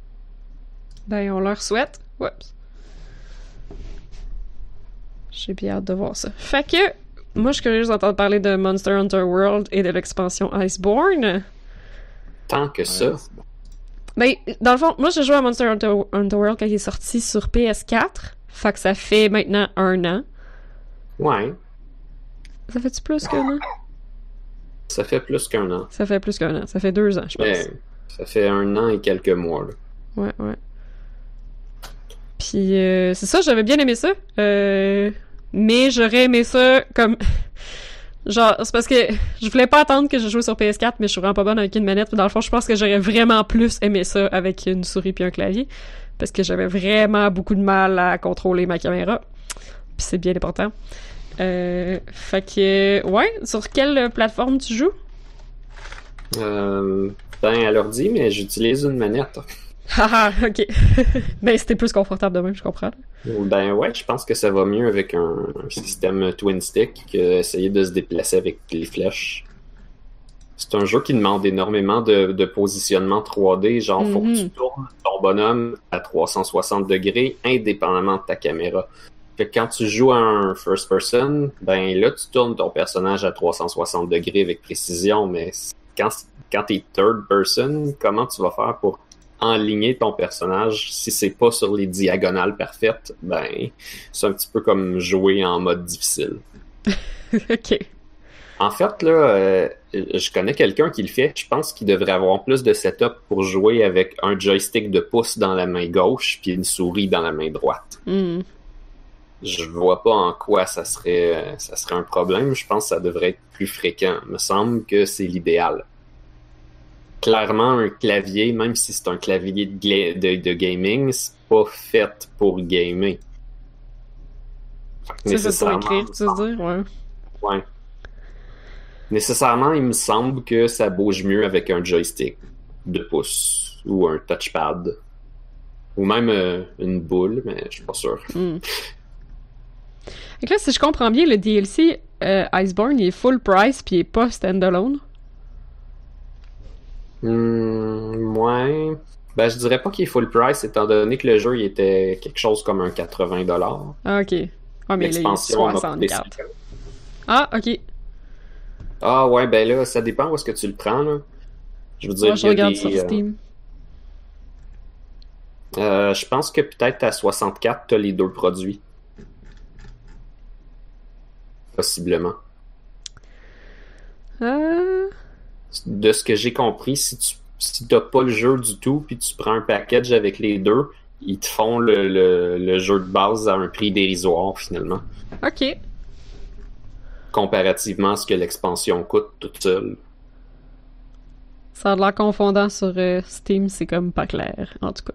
Ben, on leur souhaite. Oups. J'ai bien hâte de voir ça. Fait que, moi, je suis curieuse d'entendre parler de Monster Hunter World et de l'expansion Iceborne. Tant que ça. Ouais. Ben, dans le fond, moi, j'ai joué à Monster Hunter, Hunter World quand il est sorti sur PS4. Fait que ça fait maintenant un an. Ouais. Ça fait-tu plus qu'un an? Ça fait plus qu'un an. Ça fait plus qu'un an. Ça fait deux ans, je pense. Mais ça fait un an et quelques mois. là. Ouais, ouais. Puis euh, c'est ça, j'avais bien aimé ça. Euh, mais j'aurais aimé ça comme. Genre, c'est parce que je voulais pas attendre que je joue sur PS4, mais je suis vraiment pas bonne avec une manette. Puis dans le fond, je pense que j'aurais vraiment plus aimé ça avec une souris puis un clavier. Parce que j'avais vraiment beaucoup de mal à contrôler ma caméra. Puis c'est bien important. Euh, fait que, ouais, sur quelle plateforme tu joues? Euh, ben, à l'ordi, mais j'utilise une manette. Haha, ok. ben, c'était plus confortable de même, je comprends. Ben ouais, je pense que ça va mieux avec un, un système twin stick que essayer de se déplacer avec les flèches. C'est un jeu qui demande énormément de, de positionnement 3D, genre faut que Mhm. tu tournes ton bonhomme à 360 degrés indépendamment de ta caméra. Fait que quand tu joues à un first person, ben là tu tournes ton personnage à 360 degrés avec précision, mais quand, quand t'es third person, comment tu vas faire pour enligner ton personnage si c'est pas sur les diagonales parfaites? Ben, c'est un petit peu comme jouer en mode difficile. ok. En fait, là, euh, je connais quelqu'un qui le fait. Je pense qu'il devrait avoir plus de setup pour jouer avec un joystick de pouce dans la main gauche puis une souris dans la main droite. Hmm. Je vois pas en quoi ça serait, ça serait un problème. Je pense que ça devrait être plus fréquent. Il me semble que c'est l'idéal. Clairement, un clavier, même si c'est un clavier de, gla- de, de gaming, c'est pas fait pour gamer. C'est fait pour nécessairement, écrire, tu veux dire, ouais. Ouais. Nécessairement, il me semble que ça bouge mieux avec un joystick de pouce ou un touchpad. Ou même euh, une boule, mais je suis pas sûr. Hmm. Fait que là, si je comprends bien, le DLC euh, Iceborne, il est full price puis il est pas standalone. Hmm, ouais. Ben, je dirais pas qu'il est full price, étant donné que le jeu il était quelque chose comme un 80$. Ah, ok. Ah, mais là, il est L'expansion m'a coûté 64. 50. Ah, ok. Ah ouais, ben là, ça dépend où est-ce que tu le prends, là. Je veux dire, Moi, je regarde des, sur euh, Steam. euh, je pense que peut-être à 64, t'as les deux produits. Possiblement. Euh... de ce que j'ai compris, si tu si t'as pas le jeu du tout, puis tu prends un package avec les deux, ils te font le, le, le jeu de base à un prix dérisoire finalement, Ok. comparativement à ce que l'expansion coûte toute seule. Ça a l'air confondant sur euh, Steam, c'est comme pas clair, en tout cas.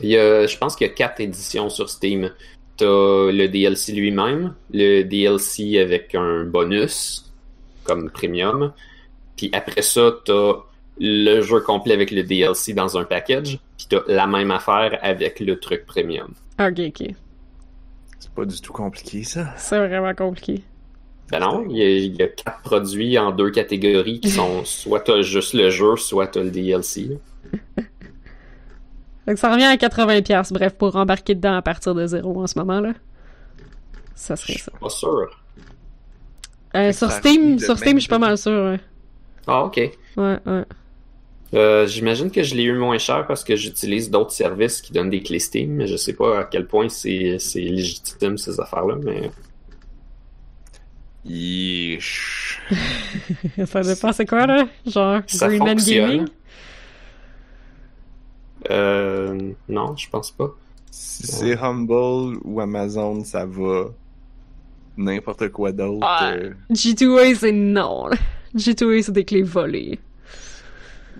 Il y a, je pense qu'il y a quatre éditions sur Steam. T'as le DLC lui-même, le DLC avec un bonus comme premium, puis après ça t'as le jeu complet avec le DLC dans un package, puis t'as la même affaire avec le truc premium. Ok, ok. C'est pas du tout compliqué, ça. C'est vraiment compliqué. Ben non, il y, a, il y a quatre produits en deux catégories qui sont soit t'as juste le jeu, soit t'as le DLC. Fait que ça revient à 80$, bref, pour embarquer dedans à partir de zéro en ce moment-là. Ça Je serait suis ça. pas sûr. Euh, sur ça Steam, sur Steam, je suis pas mal sûr, ouais. Ah, ok. Ouais, ouais. Euh, J'imagine que je l'ai eu moins cher parce que j'utilise d'autres services qui donnent des clés Steam, mais je sais pas à quel point c'est c'est légitime ces affaires-là, mais Yeesh. ça dépend, c'est quoi, là? Genre, Ça Green Man fonctionne. Gaming? euh, non, je pense pas. Si c'est Humble ou Amazon, ça va. N'importe quoi d'autre. Ah. euh, G2A, c'est non. Là. G2A, c'est des clés volées.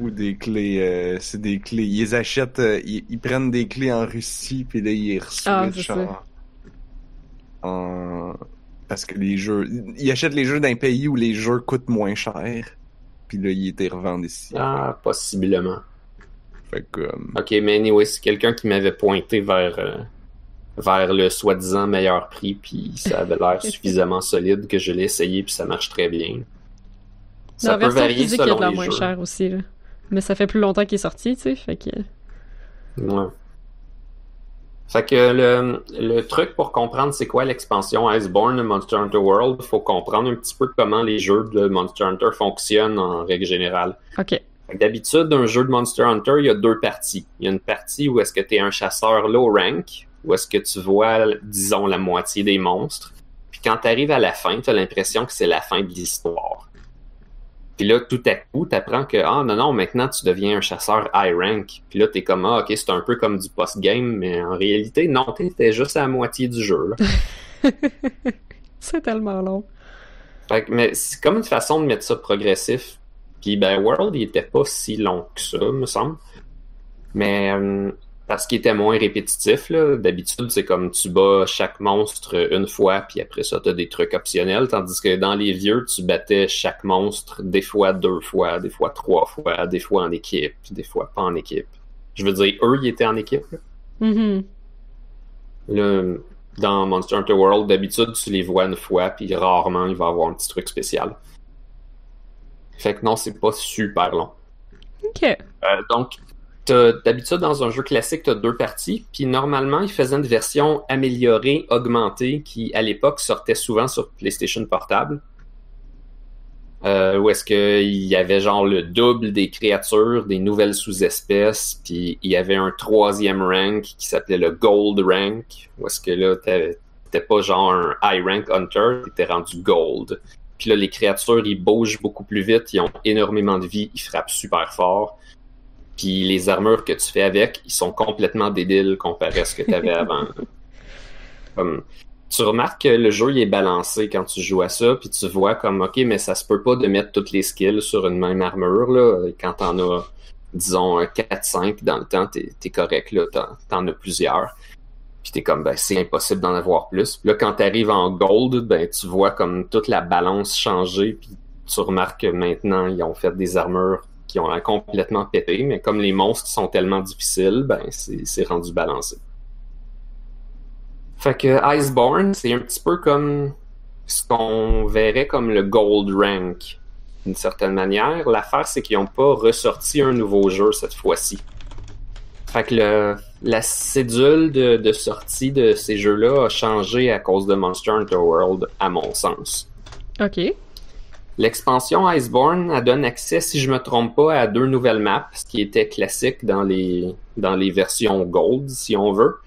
ou des clés. euh, c'est des clés. Ils les achètent. euh, ils, ils prennent des clés en Russie, puis là, ils Ah, switchent c'est en, en. Parce que les jeux. Ils achètent les jeux d'un pays où les jeux coûtent moins cher. Puis là, ils étaient revendus ici. Ah, possiblement. Fait que. euh, Ok, mais anyway, c'est quelqu'un qui m'avait pointé vers, euh, vers le soi-disant meilleur prix, puis ça avait l'air suffisamment solide que je l'ai essayé, puis ça marche très bien. Ça La peut version varier physique, il est selon de la les moins jeux. cher aussi, là. Mais ça fait plus longtemps qu'il est sorti, tu sais, fait que... Ouais. Fait que le, le truc pour comprendre c'est quoi l'expansion Iceborne de Monster Hunter World, faut comprendre un petit peu comment les jeux de Monster Hunter fonctionnent en règle générale. Ok. D'habitude, un jeu de Monster Hunter, il y a deux parties. Il y a une partie où est-ce que tu es un chasseur low rank, où est-ce que tu vois, disons, la moitié des monstres. Puis quand tu arrives à la fin, tu as l'impression que c'est la fin de l'histoire. Puis là, tout à coup, tu apprends que, ah non, non, maintenant tu deviens un chasseur high rank. Puis là, tu es comme, ah ok, c'est un peu comme du post-game, mais en réalité, non, t'étais juste à la moitié du jeu. c'est tellement long. Fait que, mais c'est comme une façon de mettre ça progressif. Puis ben World, il était pas si long que ça, me semble. Mais euh, parce qu'il était moins répétitif. D'habitude, c'est comme tu bats chaque monstre une fois, puis après ça, t'as des trucs optionnels. Tandis que dans les vieux, tu battais chaque monstre des fois deux fois, des fois trois fois, des fois en équipe, des fois pas en équipe. Je veux dire, eux, ils étaient en équipe. là. Mhm. Là, dans Monster Hunter World, d'habitude, tu les vois une fois, puis rarement, il va y avoir un petit truc spécial. Fait que non, c'est pas super long. Ok. Euh, donc, d'habitude, dans un jeu classique, tu as deux parties, puis normalement, ils faisaient une version améliorée, augmentée, qui, à l'époque, sortait souvent sur PlayStation Portable. Euh, où est-ce qu'il y avait genre le double des créatures, des nouvelles sous-espèces, puis il y avait un troisième rank qui s'appelait le Gold Rank, où est-ce que là, t'étais pas genre un High Rank Hunter, t'étais rendu Gold. Puis là, les créatures, ils bougent beaucoup plus vite, ils ont énormément de vie, ils frappent super fort. Puis les armures que tu fais avec, ils sont complètement débiles comparé à ce que tu avais avant. Comme, tu remarques que le jeu il est balancé quand tu joues à ça, puis tu vois comme ok, mais ça se peut pas de mettre toutes les skills sur une même armure là. Quand t'en as, disons, 4-5 dans le temps, t'es es correct là, t'en as plusieurs. Puis t'es comme ben c'est impossible d'en avoir plus. Puis là, quand t'arrives en gold, ben tu vois comme toute la balance changer, puis tu remarques que maintenant ils ont fait des armures qui ont complètement pété, mais comme les monstres sont tellement difficiles, ben c'est rendu balancé. Fait que Iceborne, c'est un petit peu comme ce qu'on verrait comme le Gold Rank, d'une certaine manière. L'affaire, c'est qu'ils n'ont pas ressorti un nouveau jeu cette fois-ci. Fait que la cédule de, de, sortie de ces jeux-là a changé à cause de Monster Hunter World, à mon sens. OK. L'expansion Iceborne donne accès, si je me trompe pas, à deux nouvelles maps, ce qui était classique dans les, dans les versions Gold, si on veut.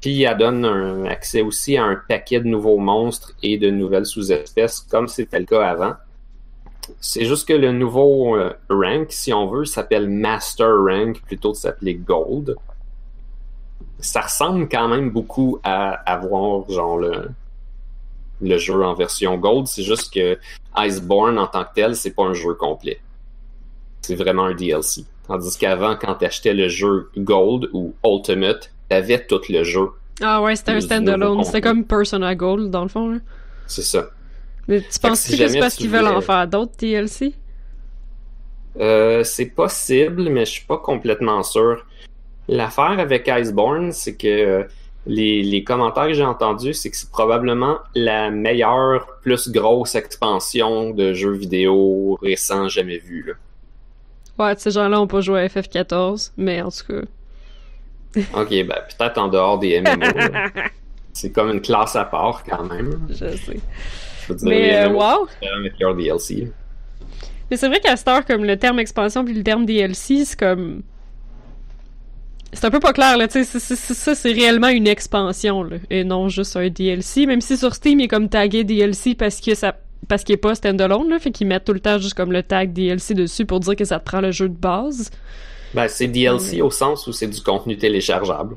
Puis elle donne un accès aussi à un paquet de nouveaux monstres et de nouvelles sous-espèces, comme c'était le cas avant. C'est juste que le nouveau euh, rank, si on veut, s'appelle Master Rank plutôt que s'appeler Gold. Ça ressemble quand même beaucoup à avoir genre le, le jeu en version Gold. C'est juste que Iceborne en tant que tel, c'est pas un jeu complet. C'est vraiment un DLC. Tandis qu'avant, quand tu achetais le jeu Gold ou Ultimate, t'avais tout le jeu. Ah ouais, c'était un standalone. C'était comme Persona Gold, dans le fond. C'est ça. Mais tu penses que c'est parce qu'ils veulent en faire d'autres DLC? Euh, c'est possible, mais je suis pas complètement sûr. L'affaire avec Iceborne, c'est que les, les, commentaires que j'ai entendus, c'est que c'est probablement la meilleure, plus grosse expansion de jeux vidéo récents jamais vue. Là. Ouais, ces gens-là ont pas joué à FF14, mais en tout cas. ok, ben peut-être en dehors des MMO. c'est comme une classe à part quand même. Je sais. Je mais euh, wow! DLC. Mais c'est vrai qu'à cette heure, comme le terme expansion puis le terme DLC, c'est comme. C'est un peu pas clair, là, tu sais, ça, c'est réellement une expansion, là, et non juste un DLC, même si sur Steam, il est comme tagué DLC parce que ça parce qu'il est pas standalone, là, fait qu'ils mettent tout le temps juste comme le tag DLC dessus pour dire que ça te prend le jeu de base. Ben, c'est DLC au sens où c'est du contenu téléchargeable.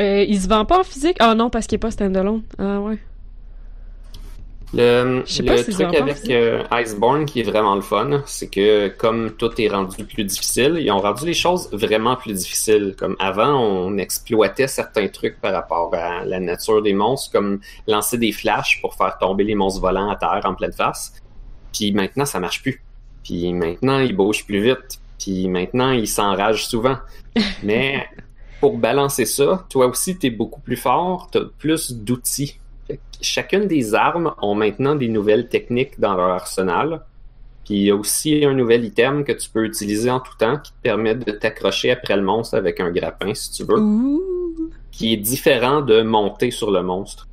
Euh, il se vend pas en physique? Ah non, parce qu'il est pas standalone. Ah ouais. Le, le truc avec euh, Iceborne qui est vraiment le fun, c'est que comme tout est rendu plus difficile, ils ont rendu les choses vraiment plus difficiles. Comme avant, on exploitait certains trucs par rapport à la nature des monstres, comme lancer des flashs pour faire tomber les monstres volants à terre en pleine face. Puis maintenant, ça marche plus. Puis maintenant, ils bougent plus vite. Puis maintenant, ils s'enragent souvent. Mais pour balancer ça, toi aussi, tu es beaucoup plus fort, tu as plus d'outils chacune des armes ont maintenant des nouvelles techniques dans leur arsenal. Puis il y a aussi un nouvel item que tu peux utiliser en tout temps qui te permet de t'accrocher après le monstre avec un grappin si tu veux. Qui est différent de monter sur le monstre.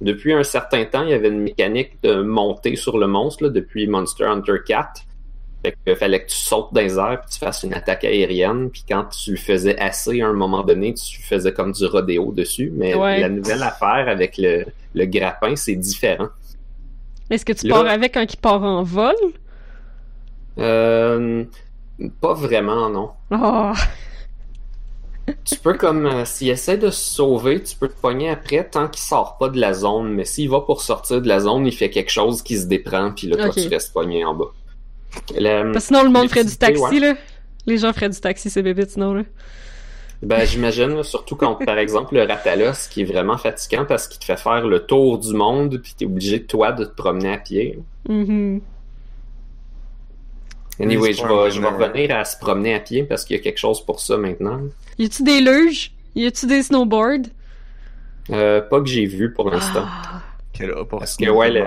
Depuis un certain temps, il y avait une mécanique de monter sur le monstre depuis Monster Hunter 4. Fait que fallait que tu sautes dans les airs puis tu fasses une attaque aérienne. Puis quand tu le faisais assez à un moment donné, tu faisais comme du rodéo dessus. Mais la nouvelle affaire avec le, grappin, c'est différent. Est-ce que tu pars avec quand il part en vol? Euh, pas vraiment, non. Oh. tu peux comme euh, s'il essaie de se sauver, tu peux te pogner après tant qu'il sort pas de la zone. Mais s'il va pour sortir de la zone, il fait quelque chose qui se déprend, puis là, toi, tu restes pogné en bas. Parce sinon, le monde ferait du taxi, là. Les gens feraient du taxi, c'est bébé, sinon, là. Ben, j'imagine, surtout quand, par exemple, le Ratalos, qui est vraiment fatigant parce qu'il te fait faire le tour du monde, puis t'es obligé, toi, de te promener à pied. Mm-hmm. Anyway, je vais, je vais revenir à se promener à pied parce qu'il y a quelque chose pour ça maintenant. Y a-tu des luges? Y a-tu des snowboards? Euh, pas que j'ai vu pour l'instant. Ah. Parce que, ouais, le,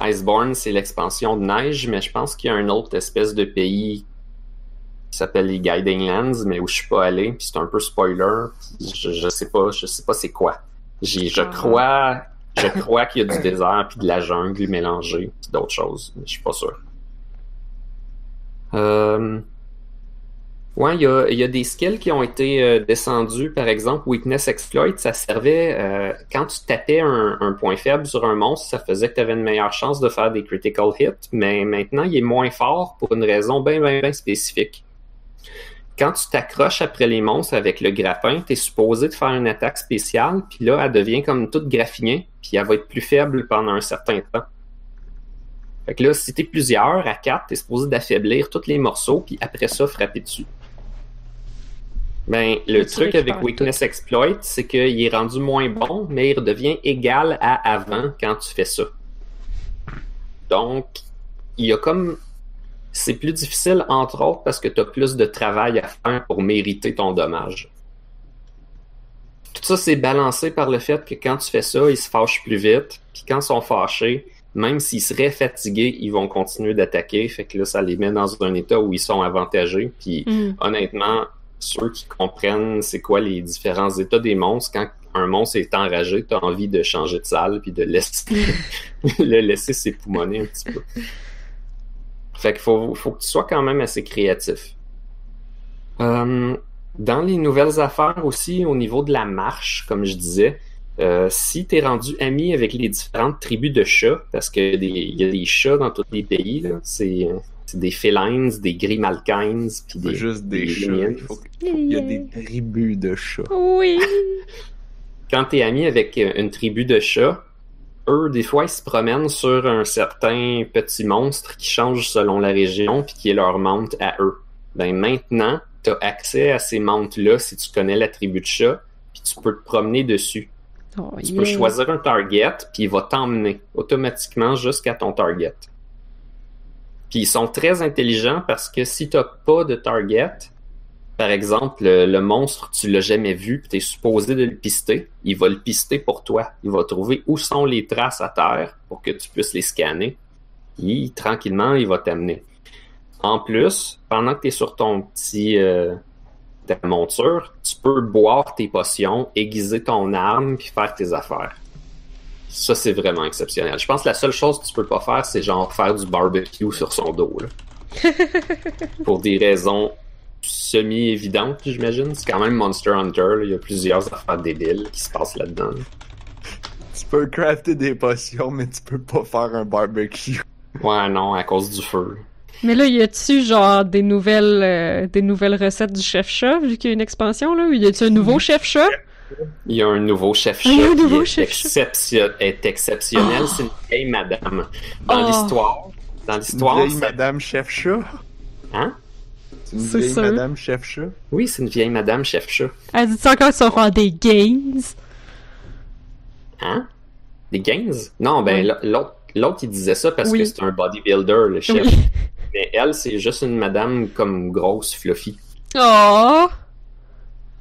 Iceborne, c'est l'expansion de neige, mais je pense qu'il y a un autre espèce de pays qui s'appelle les Guiding Lands, mais où je suis pas allé, puis c'est un peu spoiler. Je, je sais pas, je sais pas c'est quoi. je ah. crois, je crois qu'il y a du désert puis de la jungle mélangée, d'autres choses, mais je suis pas sûr. Euh, Ouais, il y a, des skills qui ont été euh, descendus. Par exemple, Weakness Exploit, ça servait euh, quand tu tapais un, un, point faible sur un monstre, ça faisait que tu avais une meilleure chance de faire des critical hits. Mais maintenant, il est moins fort pour une raison bien, bien, bien spécifique. Quand tu t'accroches après les monstres avec le grappin, tu es supposé de faire une attaque spéciale, puis là, elle devient comme toute graffinée, puis elle va être plus faible pendant un certain temps. Fait que là, si t'es plusieurs, à quatre, t'es supposé d'affaiblir tous les morceaux, puis après ça, frapper dessus. Ben, le truc avec Weakness Exploit, c'est qu'il est rendu moins bon, mais il redevient égal à avant quand tu fais ça. Donc, il y a comme. C'est plus difficile, entre autres, parce que tu as plus de travail à faire pour mériter ton dommage. Tout ça, c'est balancé par le fait que quand tu fais ça, ils se fâchent plus vite. Puis quand ils sont fâchés, même s'ils seraient fatigués, ils vont continuer d'attaquer. Fait que là, ça les met dans un état où ils sont avantagés. Puis Mm. honnêtement, ceux qui comprennent c'est quoi les différents états des monstres, quand un monstre est enragé, t'as envie de changer de salle puis de laisser le laisser s'époumoner un petit peu. Fait qu'il faut, faut que tu sois quand même assez créatif. Euh, dans les nouvelles affaires aussi, au niveau de la marche, comme je disais, euh, si tu es rendu ami avec les différentes tribus de chats, parce qu'il y a des chats dans tous les pays, c'est des felines, des grimalkines, puis des, juste des, des chats. Il, faut que- il y a des tribus de chats. Oui. Quand tu es ami avec euh, une tribu de chats, eux, des fois, ils se promènent sur un certain petit monstre qui change selon la région, puis qui est leur menthe à eux. Ben maintenant, tu as accès à ces menthes-là si tu connais la tribu de chats, puis tu peux te promener dessus. Oh, Tu peux choisir un target, puis il va t'emmener automatiquement jusqu'à ton target. Puis ils sont très intelligents parce que si t'as pas de target, par exemple, le, monstre, tu l'as jamais vu, puis t'es supposé de le pister, il va le pister pour toi. Il va trouver où sont les traces à terre pour que tu puisses les scanner. Puis tranquillement, il va t'amener. En plus, pendant que tu es sur ton petit euh, ta monture, tu peux boire tes potions, aiguiser ton arme, puis faire tes affaires. Ça, c'est vraiment exceptionnel. Je pense que la seule chose que tu peux pas faire, c'est genre faire du barbecue sur son dos. Là. Pour des raisons semi-évidentes, j'imagine. C'est quand même Monster Hunter. là. Il y a plusieurs affaires débiles qui se passent là-dedans. là. Tu peux crafter des potions, mais tu peux pas faire un barbecue. Ouais, non, à cause du feu. Mais là, y a-tu genre des nouvelles, euh, des nouvelles recettes du chef chat vu qu'il y a une expansion là? Y a-tu un nouveau chef chat? Il y a un nouveau chef-chat Ah, il y a un qui nouveau est, chef-chat. exceptio- est exceptionnel. Oh. C'est une vieille madame. Dans Oh. l'histoire, dans Une l'histoire, vieille ça- madame chef-chat. hein? C'est une C'est vieille sûr. madame chef-chat. Oui, c'est une vieille madame chef-chat. Elle dit encore qu'ils faire des games? Hein? Des gains? Non, ben Oui. l'autre, l'autre il disait ça parce Oui. que c'est un bodybuilder, le chef. Oui. Mais elle, c'est juste une madame comme grosse, fluffy. Oh!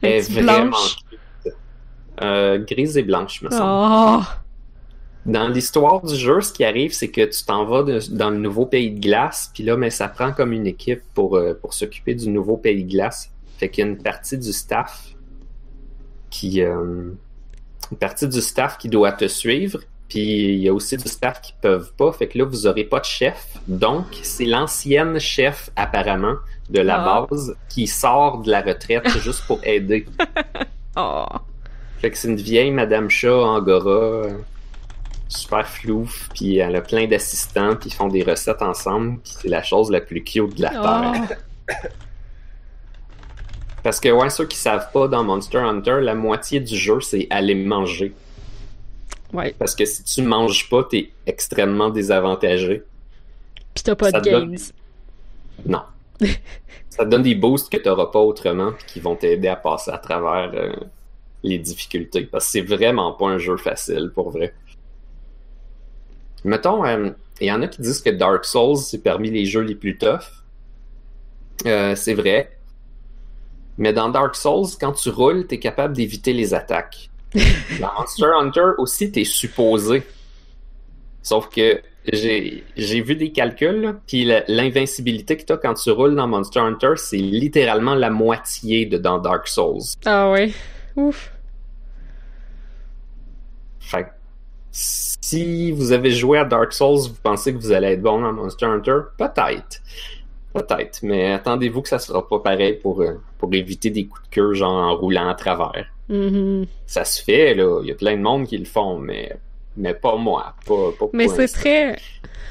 Elle est vraiment blanche? cute. Euh, grise et blanche, me semble. Oh! Dans l'histoire du jeu, ce qui arrive, c'est que tu t'en vas de- dans le nouveau pays de glace, puis là, mais ça prend comme une équipe pour, euh, pour s'occuper du nouveau pays de glace. Fait qu'il y a une partie du staff qui... euh, une partie du staff qui doit te suivre, puis il y a aussi du staff qui peuvent pas, fait que là, vous aurez pas de chef. Donc, c'est l'ancienne chef, apparemment, de la Ah. base, qui sort de la retraite juste pour aider. Oh! Fait que c'est une vieille Madame Chat Angora, super flouf, puis elle a plein d'assistants, puis ils font des recettes ensemble, puis c'est la chose la plus cute de la Terre. Oh! Parce que, ouais, ceux qui savent pas, dans Monster Hunter, la moitié du jeu, c'est aller manger. Ouais. Parce que si tu manges pas, t'es extrêmement désavantagé. Pis t'as pas Ça de donne- games. Non. Ça te donne des boosts que t'auras pas autrement, puis qui vont t'aider à passer à travers euh, les difficultés. Parce que c'est vraiment pas un jeu facile, pour vrai. Mettons, euh, il y en a qui disent que Dark Souls, c'est parmi les jeux les plus toughs. Euh, c'est vrai. Mais dans Dark Souls, quand tu roules, t'es capable d'éviter les attaques. Dans Monster Hunter aussi, t'es supposé. Sauf que j'ai j'ai vu des calculs, puis l'invincibilité que t'as quand tu roules dans Monster Hunter, c'est littéralement la moitié de dans Dark Souls. Ah ouais. Ouf. Fait que si vous avez joué à Dark Souls, vous pensez que vous allez être bon dans Monster Hunter? Peut-être. Peut-être, mais attendez-vous que ça sera pas pareil pour, euh, pour éviter des coups de queue, genre en roulant à travers. Mhm. Ça se fait, là. Il y a plein de monde qui le font, mais, mais pas moi. Pas, pas Mais c'est très.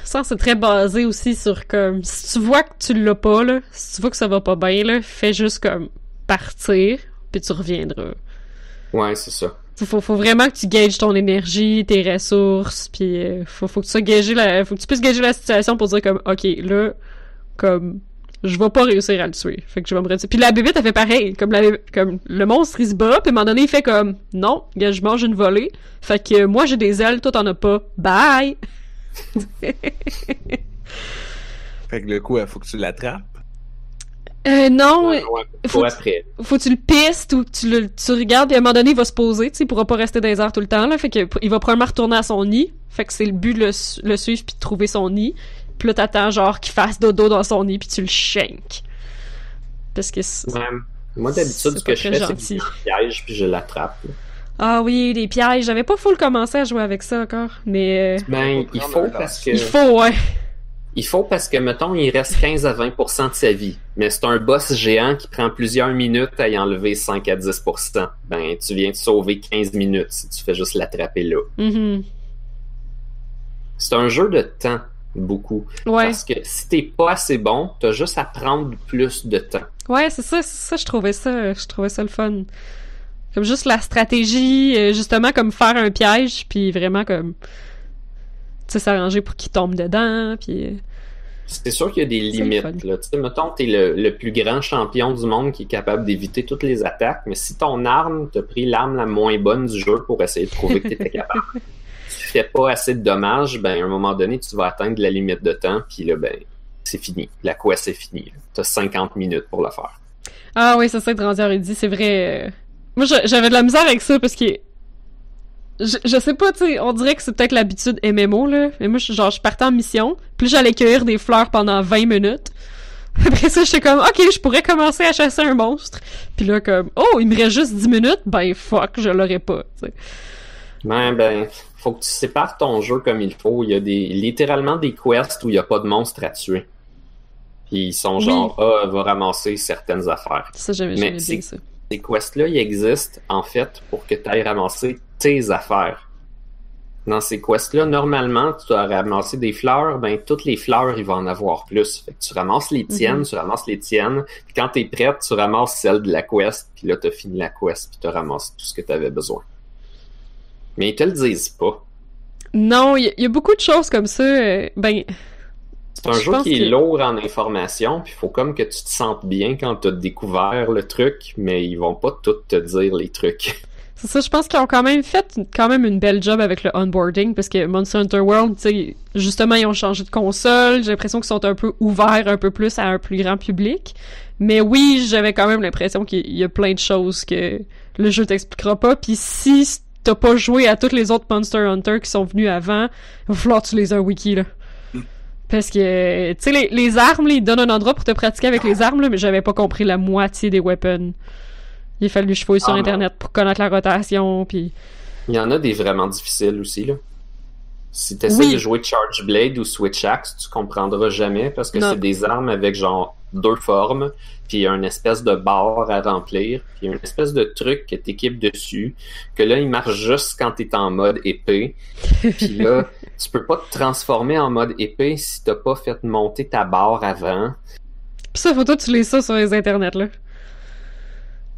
Ça, c'est très basé aussi sur comme. Si tu vois que tu l'as pas, là, si tu vois que ça va pas bien, là, fais juste comme partir, puis tu reviendras. Ouais, c'est ça. Il faut, faut vraiment que tu gages ton énergie, tes ressources, puis euh, faut, faut que tu sois gagé la, faut que tu puisses gager la situation pour dire comme, ok, là, comme, je vais pas réussir à le tuer. Fait que je vais me retirer. Puis la bébête, elle fait pareil. Comme, la, bébé- comme le monstre, il se bat, puis à un moment donné, il fait comme, non, gars, je mange une volée. Fait que moi, j'ai des ailes, toi, t'en as pas. Bye! Fait que le coup, il faut que tu l'attrapes. Euh, non, Ouais, ouais, faut après. faut que tu le pistes ou tu le tu regardes puis à un moment donné il va se poser tu sais il pourra pas rester dans les airs tout le temps là fait que il va probablement retourner à son nid fait que c'est le but de le, le suivre puis de trouver son nid puis là t'attends genre qu'il fasse dodo dans son nid puis tu le shank parce que c'est- Ouais. Moi, d'habitude, ce que je fais, c'est que je piège puis je l'attrape. là. ah oui les pièges j'avais pas full commencé à jouer avec ça encore mais euh, Ben, il faut parce que... il faut ouais Il faut parce que, mettons, il reste 15 à 20% de sa vie. Mais c'est un boss géant qui prend plusieurs minutes à y enlever 5 à 10%. Ben, tu viens de sauver 15 minutes si tu fais juste l'attraper là. Mhm. C'est un jeu de temps, beaucoup. ouais Parce que si t'es pas assez bon, t'as juste à prendre plus de temps. Ouais, c'est ça, c'est ça, je trouvais ça, je trouvais ça le fun. Comme juste la stratégie, euh, justement, comme faire un piège, puis vraiment comme, s'arranger pour qu'il tombe dedans, puis... C'est sûr qu'il y a des C'est le limites. Là. Tu sais, mettons, t'es le, le plus grand champion du monde qui est capable d'éviter toutes les attaques, mais si ton arme, t'as pris l'arme la moins bonne du jeu pour essayer de prouver que t'étais capable, tu fais pas assez de dommages, ben à un moment donné, tu vas atteindre la limite de temps, puis là, ben, c'est fini. La quest est finie. là. T'as 50 minutes pour le faire. Ah oui, c'est ça, être rendu à Rudy, c'est vrai. Moi, j'avais de la misère avec ça, parce que... Je, je sais pas, tu sais, on dirait que c'est peut-être l'habitude MMO, là, mais moi, je, genre, je partais en mission, puis j'allais cueillir des fleurs pendant 20 minutes. Après ça, j'étais comme, ok, je pourrais commencer à chasser un monstre. Puis là, comme, oh, il me reste juste 10 minutes, ben fuck, je l'aurais pas, tu sais. Ouais, ben, faut que tu sépares ton jeu comme il faut. Il y a des, littéralement des quests où il y a pas de monstres à tuer. Puis ils sont Oui. genre, ah, va ramasser certaines affaires. Ça, j'aimais Mais j'aimais c'est- bien ça. Ces quests-là, ils existent, en fait, pour que tu ailles ramasser tes affaires. Dans ces quests-là, normalement, tu dois ramasser des fleurs, ben, toutes les fleurs, il va en avoir plus. Fait que tu ramasses les tiennes, Mhm. tu ramasses les tiennes, puis quand t'es prête, tu ramasses celle de la quest, puis là, t'as fini la quest, puis tu ramasses tout ce que tu avais besoin. Mais ils te le disent pas. Non, il y, a- il y a beaucoup de choses comme ça. euh, ben, C'est un Je jeu qui est lourd en information, puis il faut comme que tu te sentes bien quand tu as découvert le truc, mais ils vont pas tout te dire les trucs. c'est ça, je pense qu'ils ont quand même fait quand même une belle job avec le onboarding parce que Monster Hunter World, justement, ils ont changé de console. J'ai l'impression qu'ils sont un peu ouverts un peu plus à un plus grand public. Mais oui, j'avais quand même l'impression qu'il y a plein de choses que le jeu t'expliquera pas. Puis si t'as pas joué à tous les autres Monster Hunter qui sont venus avant, il va falloir que tu les aies un wiki, là. Parce que, tu sais, les, les armes, ils donnent un endroit pour te pratiquer avec les armes, là, mais j'avais pas compris la moitié des weapons. Il a fallu je fouille sur Ah. Internet pour connaître la rotation, puis... Il y en a des vraiment difficiles aussi, là. Si tu essaies Oui. de jouer Charge Blade ou Switch Axe, tu comprendras jamais parce que c'est des armes avec genre deux formes, puis une espèce de barre à remplir, puis une espèce de truc que t'équipes dessus, que là, il marche juste quand t'es en mode épée. Puis là, tu peux pas te transformer en mode épée si t'as pas fait monter ta barre avant. Puis ça, faut toi, tu lis ça sur les Internets, là.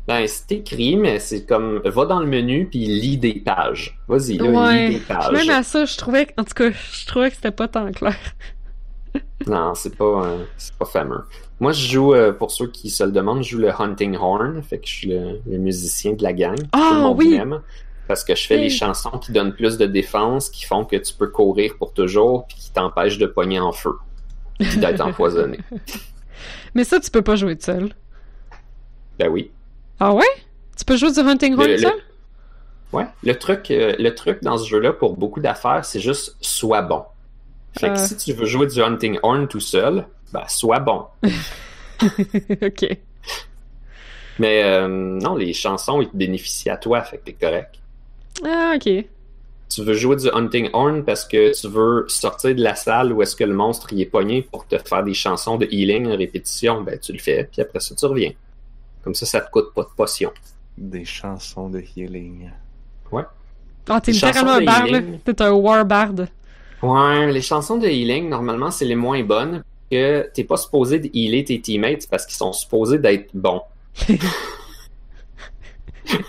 Ben, c'est écrit, mais c'est comme, va dans le menu puis lis des pages. Vas-y, là, ouais. lis des pages. Même à ça, je trouvais... que- En tout cas, je trouvais que c'était pas tant clair. Non, c'est pas, euh, c'est pas fameux. Moi, je joue, euh, pour ceux qui se le demandent, je joue le Hunting Horn, fait que je suis le, le musicien de la gang. Ah, monde oui! parce que je fais Oui. les chansons qui donnent plus de défense, qui font que tu peux courir pour toujours, puis qui t'empêchent de pogner en feu, puis d'être empoisonné. Mais ça, tu peux pas jouer seul. Ben oui. Ah ouais? Tu peux jouer du Hunting Horn seul? Ouais. Le truc, euh, le truc dans ce jeu-là, pour beaucoup d'affaires, c'est juste sois bon. Fait que Euh. si tu veux jouer du Hunting Horn tout seul, ben sois bon. ok. Mais euh, non, les chansons, ils te bénéficient à toi, fait que t'es correct. Ah, ok. Tu tu veux jouer du Hunting Horn parce que tu veux sortir de la salle où est-ce que le monstre y est pogné pour te faire des chansons de healing en répétition, ben tu le fais, puis après ça, tu reviens. Comme ça, ça te coûte pas de potion. Des chansons de healing. Ouais. Ah, t'es littéralement un chansons de bard, là. healing. T'es un warbard. Ouais, les chansons de healing, normalement, c'est les moins bonnes. Que t'es pas supposé de healer tes teammates parce qu'ils sont supposés d'être bons.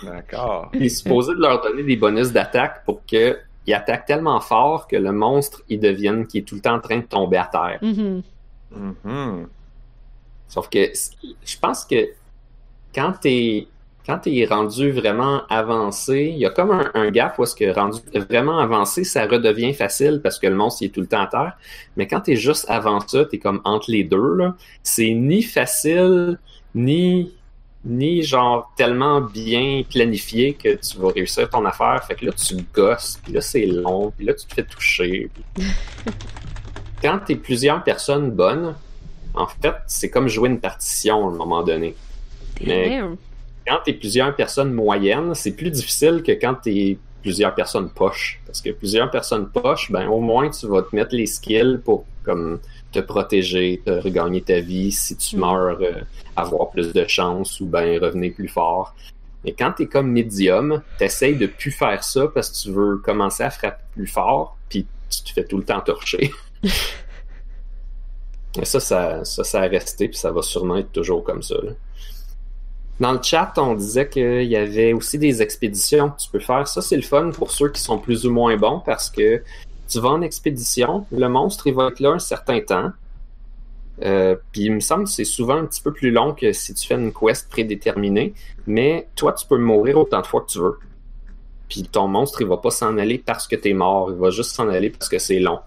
D'accord. T'es supposé de leur donner des bonus d'attaque pour que ils attaquent tellement fort que le monstre, il devienne qui est tout le temps en train de tomber à terre. Mhm. Mhm. Sauf que je pense que quand quand t'es rendu vraiment avancé, il y a comme un, gap où est-ce que rendu vraiment avancé, ça redevient facile parce que le monstre il est tout le temps à terre. Mais quand t'es juste avant ça, t'es comme entre les deux, c'est ni facile, ni ni genre tellement bien planifié que tu vas réussir ton affaire. Fait que là, tu gosses, puis là, c'est long, puis là, tu te fais toucher. quand t'es plusieurs personnes bonnes, en fait, c'est comme jouer une partition à un moment donné. Mais quand t'es plusieurs personnes moyennes, c'est plus difficile que quand t'es plusieurs personnes poches. Parce que plusieurs personnes poches, ben au moins tu vas te mettre les skills pour comme te protéger, te regagner ta vie si tu Mm. meurs, euh, avoir plus de chance ou ben revenir plus fort. Mais quand t'es comme médium, t'essayes de plus faire ça parce que tu veux commencer à frapper plus fort, puis tu te fais tout le temps torcher. Et ça, ça, ça, ça a resté, puis ça va sûrement être toujours comme ça. là. Dans le chat, on disait qu'il y avait aussi des expéditions que tu peux faire. Ça, c'est le fun pour ceux qui sont plus ou moins bons parce que tu vas en expédition, le monstre, il va être là un certain temps. Euh, puis il me semble que c'est souvent un petit peu plus long que si tu fais une quest prédéterminée, mais toi, tu peux mourir autant de fois que tu veux. Puis ton monstre, il va pas s'en aller parce que t'es mort, il va juste s'en aller parce que c'est long.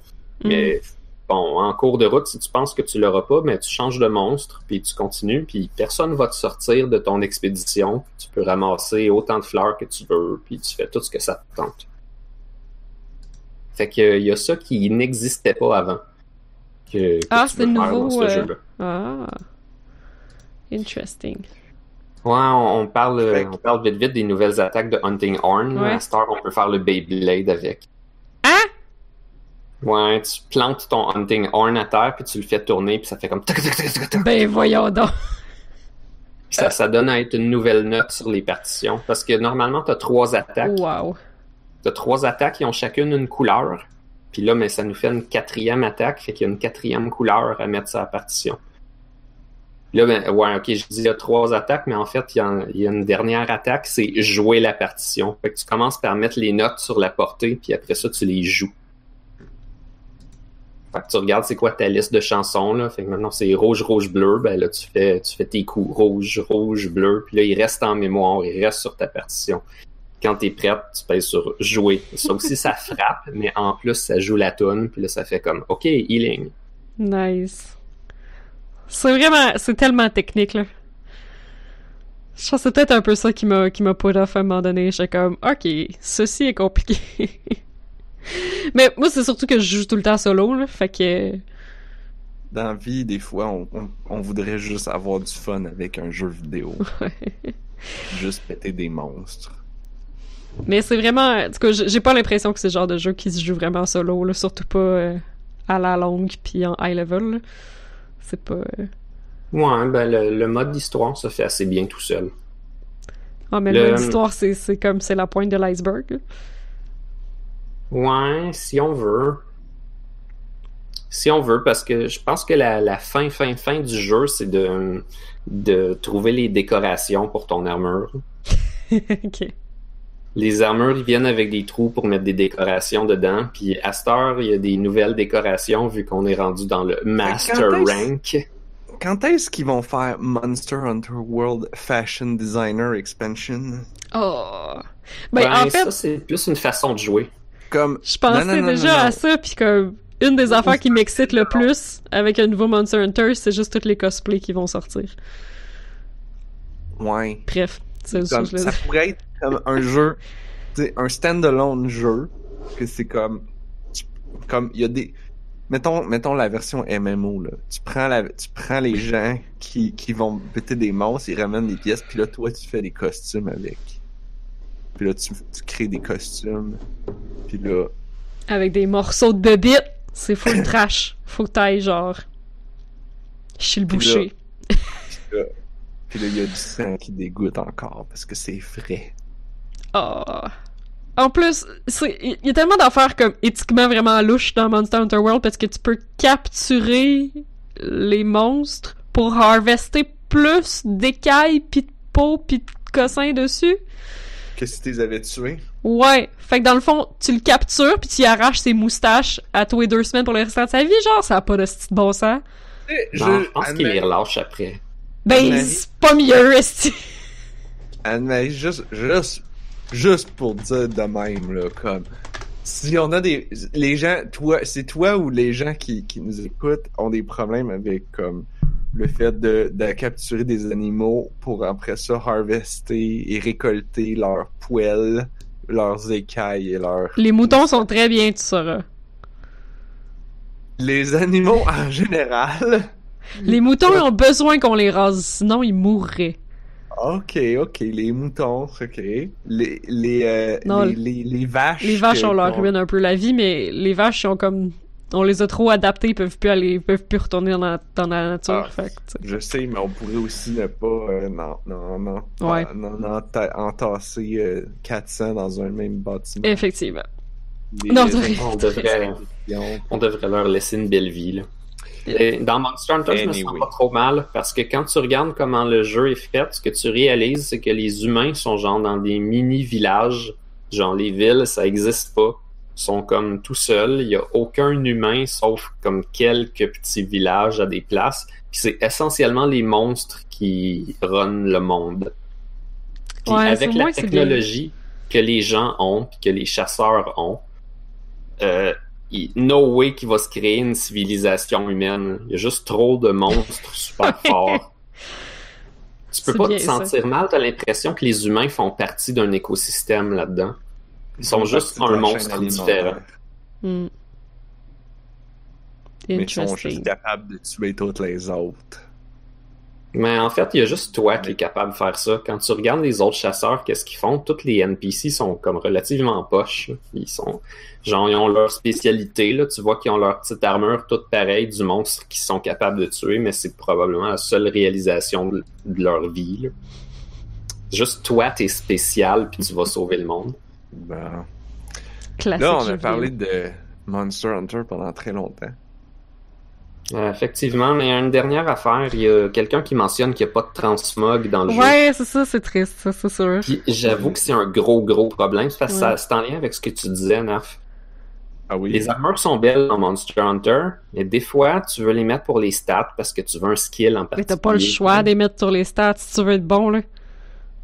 Mais bon, en cours de route, si tu penses que tu l'auras pas, mais tu changes de monstre, puis tu continues, puis personne va te sortir de ton expédition. Tu peux ramasser autant de fleurs que tu veux, puis tu fais tout ce que ça te tente. Fait que il y a ça qui n'existait pas avant. Que, que Ah, c'est nouveau, dans ce euh, jeu-là. Ah. Interesting. Ouais, on, on parle, on parle vite vite des nouvelles attaques de Hunting Horn. Ouais. À on peut faire le Beyblade avec. Ouais, tu plantes ton Hunting Horn à terre, puis tu le fais tourner, puis ça fait comme... Ben voyons donc. Puis Ça, ça donne à être une nouvelle note sur les partitions. Parce que normalement, tu as trois attaques. Wow. Tu as trois attaques qui ont chacune une couleur. Puis là, mais ça nous fait une quatrième attaque. Fait qu'il y a une quatrième couleur à mettre sur la partition. Là, ben, ouais, ok, je dis il y a trois attaques, mais en fait, il y, a, il y a une dernière attaque, c'est jouer la partition. Fait que tu commences par mettre les notes sur la portée, puis après ça, tu les joues. Fait que tu regardes c'est quoi ta liste de chansons, là. Fait que maintenant c'est rouge, rouge, bleu, ben là, tu fais, tu fais tes coups rouge, rouge, bleu, puis là, il reste en mémoire, il reste sur ta partition. Quand t'es prête, tu pèses sur jouer. Ça aussi, ça frappe, mais en plus, ça joue la tune, puis là, ça fait comme, OK, healing. Nice. C'est vraiment, c'est tellement technique, là. Je pense que c'est peut-être un peu ça qui m'a, qui m'a put off à un moment donné. J'étais comme, ok, ceci est compliqué. Mais moi, c'est surtout que je joue tout le temps solo, là. Fait que, Dans la vie, des fois, on, on, on voudrait juste avoir du fun avec un jeu vidéo. juste péter des monstres. mais c'est vraiment, en tout cas, j'ai pas l'impression que c'est le genre de jeu qui se joue vraiment solo, là. Surtout pas euh, à la longue puis en high level. C'est pas, euh, Ouais, ben le, le mode d'histoire se fait assez bien tout seul. ah, mais Le- l'histoire, c'est, c'est comme, c'est la pointe de l'iceberg. Ouais, si on veut. Si on veut, parce que je pense que la, la fin, fin, fin du jeu, c'est de, de trouver les décorations pour ton armure. ok. Les armures, ils viennent avec des trous pour mettre des décorations dedans. Puis à cette heure, il y a des nouvelles décorations vu qu'on est rendu dans le Master quand Rank. Quand est-ce qu'ils vont faire Monster Hunter World Fashion Designer Expansion? Oh. Ben, en fait, ça, c'est plus une façon de jouer. Comme. Je pensais Non, non, non, déjà à ça, puis comme une des affaires qui m'excite le plus avec un nouveau Monster Hunter, c'est juste tous les cosplays qui vont sortir. Ouais. Bref, c'est ça je pourrait être comme un jeu, un standalone jeu, que c'est comme, comme il y a des, mettons, mettons la version MMO là, tu prends la, tu prends les gens qui qui vont péter des monstres, ils ramènent des pièces, puis là toi tu fais des costumes avec. Puis là, tu, tu crées des costumes. Puis là, Avec des morceaux de bébite, c'est full trash. Faut que t'ailles, genre, chez le boucher. puis là, il y a du sang qui dégoûte encore parce que c'est frais. Ah. En plus, c'est- il y a tellement d'affaires comme éthiquement vraiment louches dans Monster Hunter World parce que tu peux capturer les monstres pour harvester plus d'écailles pis de peau pis de cossins dessus. Que si tu les avais tués? Ouais. Fait que dans le fond, tu le captures puis tu y arraches ses moustaches à tous les deux semaines pour le restant de sa vie. Genre, ça a pas de style bon sens. Je, Non, je pense qu'il les relâche après. Ben, c'est pas mieux, esti. Anne-Marie, juste, juste, juste pour dire de même, là, comme, si on a des, les gens, toi, c'est toi ou les gens qui, qui nous écoutent ont des problèmes avec, comme, le fait de, de capturer des animaux pour après ça harvester et récolter leurs poêles, leurs écailles et leurs... Les moutons sont très bien, tu sauras. Les animaux en général. Les moutons ont besoin qu'on les rase, sinon ils mourraient. Ok, ok, les moutons, ok. Les, les, euh, Non, les, les, les vaches. Les vaches, on leur ruine un peu la vie, mais les vaches, ils ont comme. On les a trop adaptés, ils peuvent plus aller, ils peuvent plus retourner dans la, dans la nature. Ah, fait. Je sais, mais on pourrait aussi ne pas euh, non, non, non, Ouais. pas- non, non, enta- entasser euh, 400 dans un même bâtiment. Effectivement. Les- Non. On devrait, on devrait leur laisser une belle vie. Là. Et dans Monster Hunter, je me sens Anyway. pas trop mal parce que quand tu regardes comment le jeu est fait, ce que tu réalises, c'est que les humains sont genre dans des mini-villages. Genre les villes, ça existe pas. Ils sont comme tout seuls. Il y a aucun humain sauf comme quelques petits villages à des places. Puis c'est essentiellement les monstres qui runnent le monde. Puis Ouais, avec la technologie que les gens ont, puis que les chasseurs ont, euh, no way qu'il va se créer une civilisation humaine. Il y a juste trop de monstres super forts. Tu peux pas bien, te ça. sentir mal, t'as l'impression que les humains font partie d'un écosystème là-dedans. Ils sont juste un monstre différent. Hmm. Mais ils sont juste capables de tuer toutes les autres. Mais en fait, il y a juste toi qui es capable de faire ça. Quand tu regardes les autres chasseurs, qu'est-ce qu'ils font? Tous les NPC sont comme relativement poches. Ils sont, genre, ils ont leur spécialité, là. Tu vois qu'ils ont leur petite armure toute pareille du monstre qu'ils sont capables de tuer, mais c'est probablement la seule réalisation de, de leur vie, là. Juste toi, t'es spécial, puis tu vas sauver le monde. Ben, Classique Là, on a parlé de Monster Hunter pendant très longtemps. Euh, effectivement, mais une dernière affaire, il y a quelqu'un qui mentionne qu'il n'y a pas de transmog dans le jeu. Ouais, c'est ça, c'est triste, ça, c'est sûr. J'avoue que c'est un gros, gros problème. C'est parce que Ouais. ça- c'est en lien avec ce que tu disais, Naf. Ah oui? Les armures sont belles dans Monster Hunter, mais des fois, tu veux les mettre pour les stats parce que tu veux un skill en Mais particulier. t'as pas le choix de les mettre sur les stats si tu veux être bon, là.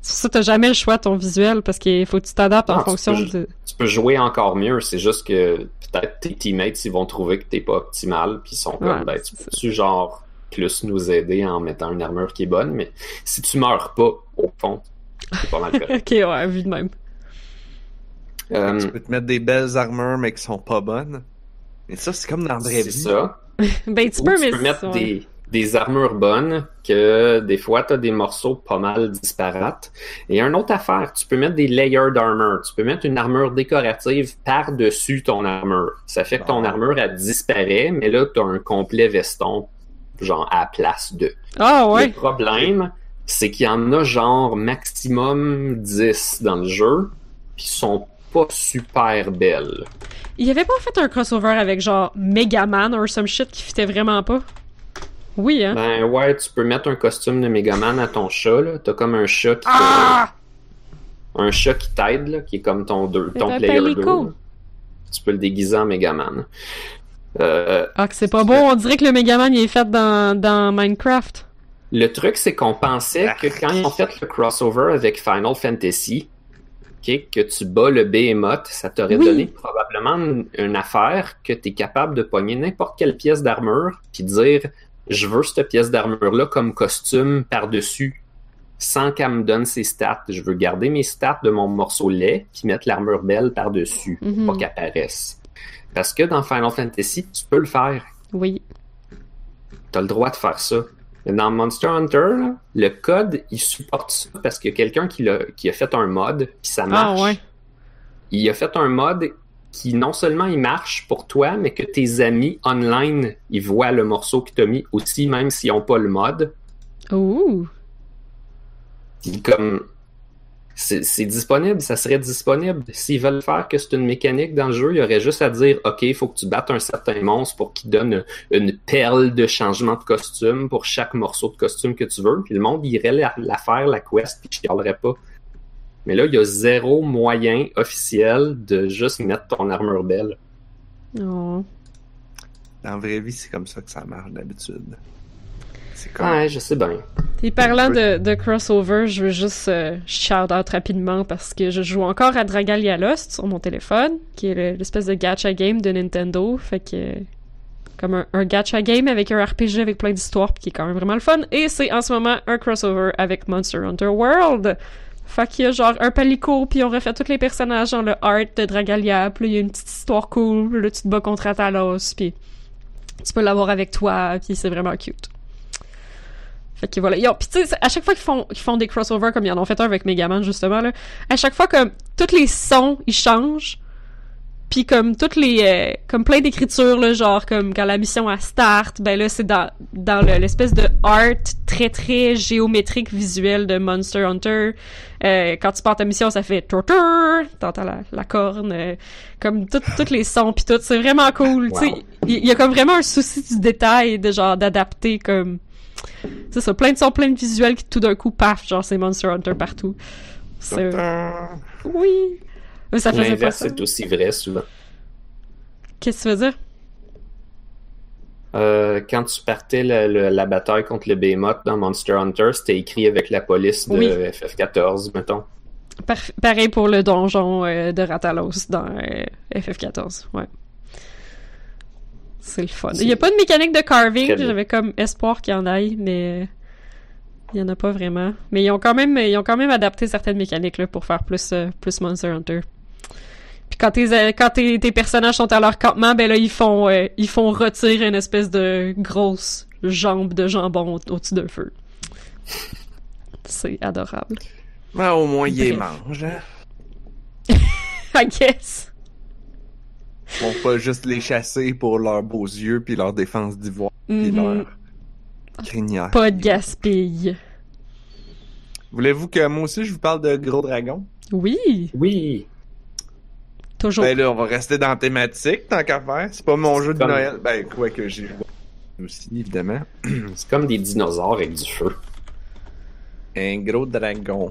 C'est ça t'as jamais le choix de ton visuel parce qu'il faut que tu t'adaptes en fonction peux- de. Tu peux jouer encore mieux, c'est juste que peut-être tes teammates ils vont trouver que t'es pas optimal, puis ils sont comme, Ouais, ben, c'est tu peux-tu genre plus nous aider en mettant une armure qui est bonne, mais si tu meurs pas, au fond, c'est pas mal correct. ok, ouais, vu de même. Euh, Tu peux te mettre des belles armures, mais qui sont pas bonnes. Mais ça, c'est comme dans la vraie c'est vie. ça. Ben, tu peux, tu mais. peux mettre ouais. des, des armures bonnes que des fois t'as des morceaux pas mal disparates. Et une autre affaire, tu peux mettre des layers d'armure. Tu peux mettre une armure décorative par-dessus ton armure. Ça fait que ton Ah. armure elle disparaît, mais là t'as un complet veston genre à la place de. Ah, ouais. Le problème, c'est qu'il y en a genre maximum 10 dans le jeu, puis sont pas super belles. Il avait pas fait un crossover avec genre Megaman ou some shit qui fitait vraiment pas? Oui, hein? Ben ouais, tu peux mettre un costume de Megaman à ton chat, là. T'as comme un chat qui Ah! un chat qui t'aide, là, qui est comme ton, deux, C'est ton un player 2. pélico. là. Tu peux le déguiser en Megaman. Euh, Ah, que c'est pas beau, on dirait que le Megaman il est fait dans, dans Minecraft. le truc, c'est qu'on pensait que quand ils ont fait le crossover avec Final Fantasy, que tu bats le Behemoth, ça t'aurait Oui. donné probablement une, une affaire que tu es capable de pogner n'importe quelle pièce d'armure, puis dire je veux cette pièce d'armure-là comme costume par-dessus, sans qu'elle me donne ses stats. Je veux garder mes stats de mon morceau lait, puis mettre l'armure belle par-dessus, Mhm. pas qu'elle apparaisse. Parce que dans Final Fantasy, tu peux le faire. Oui. T'as le droit de faire ça. Mais dans Monster Hunter, là, le code, il supporte ça parce qu'il y a quelqu'un qui, a fait un mod, puis ça marche. Ah ouais. Il a fait un mod qui non seulement il marche pour toi, mais que tes amis online, ils voient le morceau que t'as mis aussi, même s'ils n'ont pas le mod. Ouh. Puis comme c'est disponible, ça serait disponible. S'ils veulent faire que c'est une mécanique dans le jeu, il y aurait juste à dire OK, il faut que tu battes un certain monstre pour qu'il donne une perle de changement de costume pour chaque morceau de costume que tu veux. Puis le monde irait la, la faire, la quest, puis chialerait pas. Mais là, il y a zéro moyen officiel de juste mettre ton armure belle. Oh. Dans la vraie vie, c'est comme ça que ça marche d'habitude. C'est comme. Ouais, je sais bien. Et parlant de, de crossover, je veux juste euh, shout out rapidement parce que je joue encore à Dragalia Lost sur mon téléphone, qui est le- l'espèce de gacha game de Nintendo. Fait que. Comme un, un gacha game avec un RPG avec plein d'histoires, qui est quand même vraiment le fun. Et c'est en ce moment un crossover avec Monster Hunter World. Fait qu'il y a genre un palico, puis on refait tous les personnages dans le art de Dragalia, puis il y a une petite histoire cool, là tu te bats contre Atalos, puis tu peux l'avoir avec toi, puis c'est vraiment cute. Fait que voilà. Puis tu sais, à chaque fois qu'ils font, qu'ils font des crossovers, comme ils en ont fait un avec Megaman justement, là, à chaque fois comme tous les sons, ils changent. Puis comme toutes les... euh, comme plein d'écritures, là, genre comme quand la mission à start, ben là, c'est dans, dans le- l'espèce de art très très géométrique visuel de Monster Hunter. Euh, quand tu pars ta mission, ça fait torture, t'entends la, la corne, euh, comme tout- tous les sons puis tout, c'est vraiment cool. Tu sais, il y, a comme vraiment un souci du détail, de genre d'adapter comme c'est ça, plein de sons, plein de visuels qui tout d'un coup, paf, genre c'est Monster Hunter partout. Oui! Mais ça faisait pas L'inverse ça. est aussi vrai souvent. Qu'est-ce que tu veux dire? Euh, quand tu partais la, la- la bataille contre le Behemoth dans Monster Hunter, c'était écrit avec la police de Oui. FF14, mettons. Par- pareil pour le donjon euh, de Ratalos dans euh, FF14, ouais. C'est le fun. Il y a pas de mécanique de carving, j'avais comme espoir qu'il y en aille, mais il y en a pas vraiment. Mais ils ont quand même, ils ont quand même adapté certaines mécaniques là, pour faire plus, plus Monster Hunter. Puis quand, tes, euh, quand tes, tes personnages sont à leur campement, ben là ils font, euh, ils font retirer une espèce de grosse jambe de jambon au- au-dessus d'un feu. C'est adorable. Mais au moins, ils les mangent. Hein? I guess. Ils vont pas juste les chasser pour leurs beaux yeux puis leur défense d'ivoire puis Mhm. leur crinière. Pas de gaspille. Voulez-vous que moi aussi je vous parle de Gros Dragon? Oui, Oui, toujours. Ben là, on va rester dans la thématique, tant qu'à faire. C'est pas mon jeu de comme- Noël. Ben, quoi que j'ai joué aussi, évidemment. c'est comme des dinosaures avec du feu. Un gros dragon.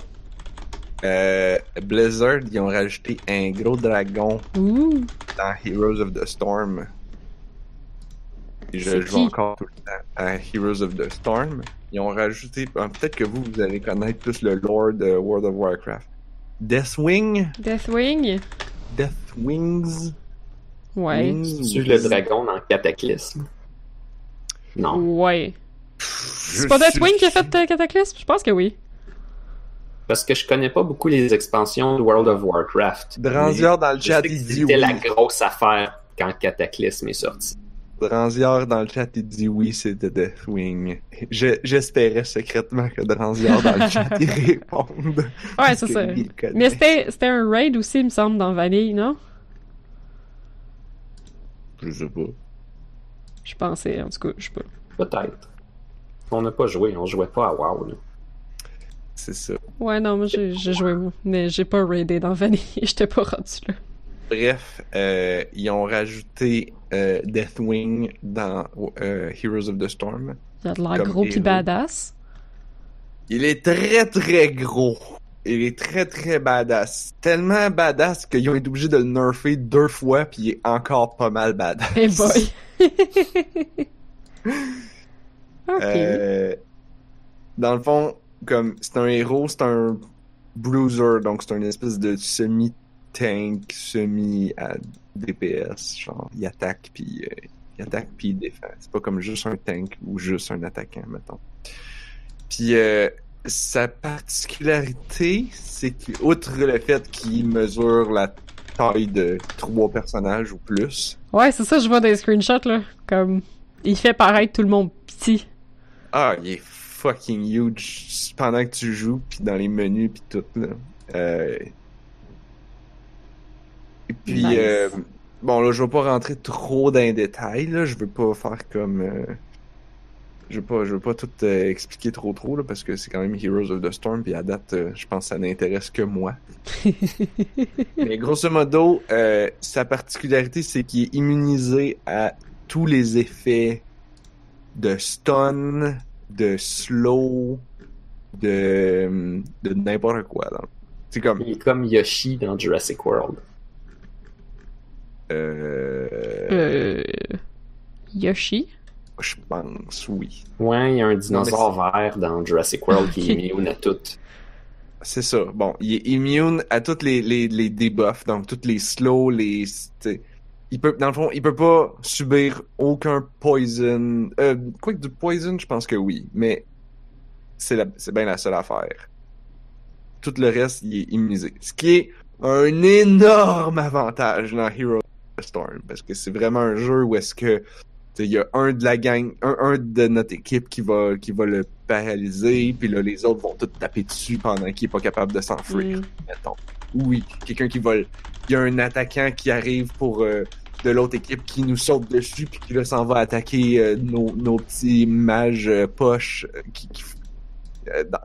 Euh, Blizzard, ils ont rajouté un gros dragon Ouh. dans Heroes of the Storm. Et je joue qui? encore tout le temps à Heroes of the Storm. Ils ont rajouté, ah, peut-être que vous, vous allez connaître plus le lore de World of Warcraft. Deathwing? Deathwing? Deathwings? Ouais. Wings? Tu le dragon dans Cataclysme? Non. Ouais. C'est pas Deathwing suis- qui a fait euh, Cataclysme? Je pense que oui. Parce que je connais pas beaucoup les expansions de World of Warcraft. Dranzior dans le chat, C'était oui. la grosse affaire quand Cataclysme est sorti. Dranzior dans le chat, il dit oui, c'était Deathwing. Je- J'espérais secrètement que Dranzior dans le chat, il réponde. Ouais, c'est ça. Mais c'était c'était un raid aussi, il me semble, dans Vanille, non? Je sais pas. Je pensais, en tout cas, je sais pas. Peut-être. On n'a pas joué, on jouait pas à WoW. là. C'est ça. Ouais, non, moi j'ai joué. Mais j'ai pas raidé dans Vanille, j'étais pas rendu là. Bref, euh, ils ont rajouté euh, Deathwing dans euh, Heroes of the Storm. Il a de l'air gros pis badass. Il est très très gros. Il est très très badass. Tellement badass qu'ils ont été obligés de le nerfer deux fois puis il est encore pas mal badass. Hey boy! ok. Euh, dans le fond, comme c'est un héros, c'est un bruiser, donc c'est une espèce de semi-tank, semi-DPS. Genre, il attaque puis euh, il attaque puis il défend. C'est pas comme juste un tank ou juste un attaquant, mettons. Puis euh, sa particularité, c'est que, outre le fait qu'il mesure la taille de trois personnages ou plus, Ouais, c'est ça, je vois des screenshots, là. Comme, il fait paraître tout le monde petit. Ah, il est fucking huge pendant que tu joues, puis dans les menus, puis tout, là. Euh... Et puis, Nice. euh, bon, là, je vais pas rentrer trop dans les détails, là. Je veux pas faire comme... euh, Je veux pas, je veux pas tout euh, expliquer trop trop, là, parce que c'est quand même Heroes of the Storm, puis à date, euh, je pense que ça n'intéresse que moi. Mais grosso modo, euh, sa particularité, c'est qu'il est immunisé à tous les effets de stun, de slow, de, de n'importe quoi. là. C'est comme, Il est comme Yoshi dans Jurassic World. Euh, Euh... Yoshi? je pense, oui. Ouais, il y a un dinosaure vert dans Jurassic World qui est immune à tout. C'est ça. Bon, il est immune à toutes les, les, les debuffs, donc toutes les slow, les... t'sais, Il peut, dans le fond, il peut pas subir aucun poison. Euh, quoi que du poison, je pense que oui, mais c'est bien la seule affaire. Tout le reste, il est immunisé. Ce qui est un énorme avantage dans Hero Storm, parce que c'est vraiment un jeu où est-ce que il y a un de la gang, un, un de notre équipe qui va, qui va le paralyser, puis là, les autres vont tout taper dessus pendant qu'il est pas capable de s'enfuir, Mm. mettons. Ou oui, quelqu'un qui va... Il y a un attaquant qui arrive pour... euh, de l'autre équipe qui nous saute dessus puis qui là s'en va attaquer euh, nos, nos petits mages euh, poches qui, qui-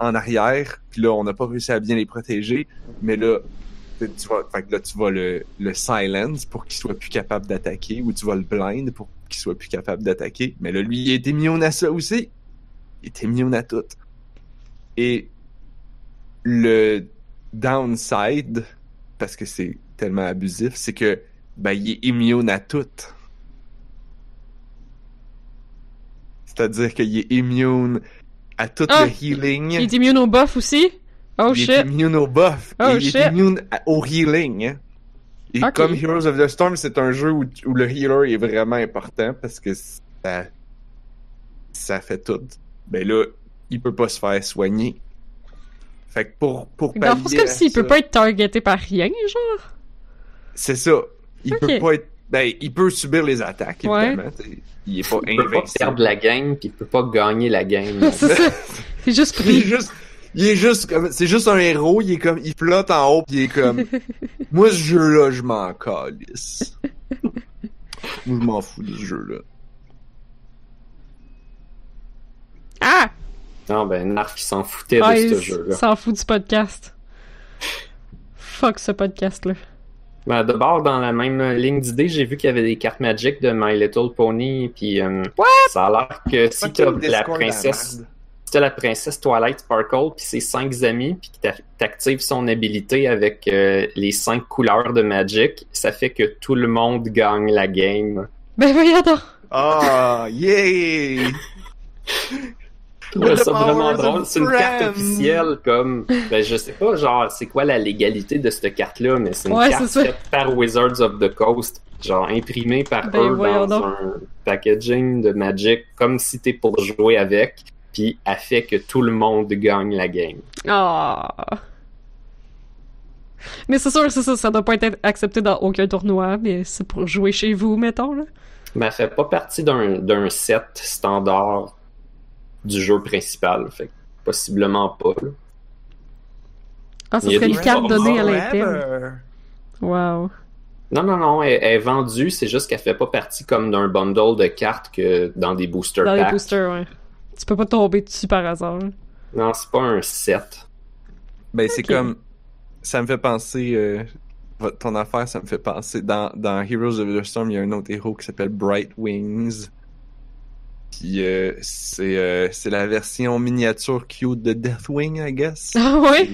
en arrière puis là on n'a pas réussi à bien les protéger mais là tu vas fait que là tu vas le, le silence pour qu'il soit plus capable d'attaquer ou tu vas le blind pour qu'il soit plus capable d'attaquer mais là lui il était immune à ça aussi il était immune à tout et le downside parce que c'est tellement abusif c'est que ben, il est immune à tout. C'est-à-dire qu'il est immune à tout Ah! le healing. Il est immune au buff aussi? Oh il shit! est immune au buff. Oh, il shit. est immune au healing. hein. Et Ok. comme Heroes of the Storm, c'est un jeu où, où le healer est vraiment important parce que ça, ça fait tout. Ben là, il peut pas se faire soigner. Fait que pour, pour Dans le fond, pallier c'est comme s'il peut ça- pas être targeté par rien, genre. C'est ça. Il peut pas être. Ben, il peut subir les attaques, évidemment. Il est pas Il peut pas invincible. perdre la game, puis il peut pas gagner la game. c'est ça. C'est juste pris. juste. Il est juste comme. C'est juste un héros, il est comme. Il flotte en haut, pis il est comme. Moi, ce jeu-là, je m'en calisse. Moi, je m'en fous de ce jeu-là. Ah! Non, ben, Narf, il s'en foutait Ah, de il ce jeu-là. s'en fout du podcast. Fuck ce podcast-là. Ben, D'abord, dans la même ligne d'idée, j'ai vu qu'il y avait des cartes Magic de My Little Pony, puis euh, ça a l'air que si t'as la princesse, t'as la princesse Twilight Sparkle, puis ses cinq amis, puis t'actives son habilité avec euh, les cinq couleurs de Magic, ça fait que tout le monde gagne la game. Ben voyons donc! Ah, trouvais The ça vraiment drôle. C'est une carte officielle, comme. Ben, je sais pas, genre, c'est quoi la légalité de cette carte-là, mais c'est une Ouais, carte faite par Wizards of the Coast, genre imprimée par Ben, eux dans donc. un packaging de Magic, comme si t'es pour jouer avec, puis elle fait que tout le monde gagne la game. Ah! Mais c'est sûr, c'est ça, ça doit pas être accepté dans aucun tournoi, mais c'est pour jouer chez vous, mettons, là. Mais elle fait pas partie d'un d'un set standard du jeu principal, fait que possiblement pas. là. Ah, ça serait une carte donnée à l'interne. Wow. Non, non, non, elle, elle est vendue, c'est juste qu'elle fait pas partie comme d'un bundle de cartes que dans des booster Dans les packs. boosters, ouais. Tu peux pas tomber dessus par hasard. Non, c'est pas un set. Ben, c'est comme. Ça me fait penser. euh, ton affaire, ça me fait penser. Dans, dans Heroes of the Storm, il y a un autre héros qui s'appelle Bright Wings. Puis euh, c'est euh, c'est la version miniature cute de Deathwing, I guess. Ah ouais?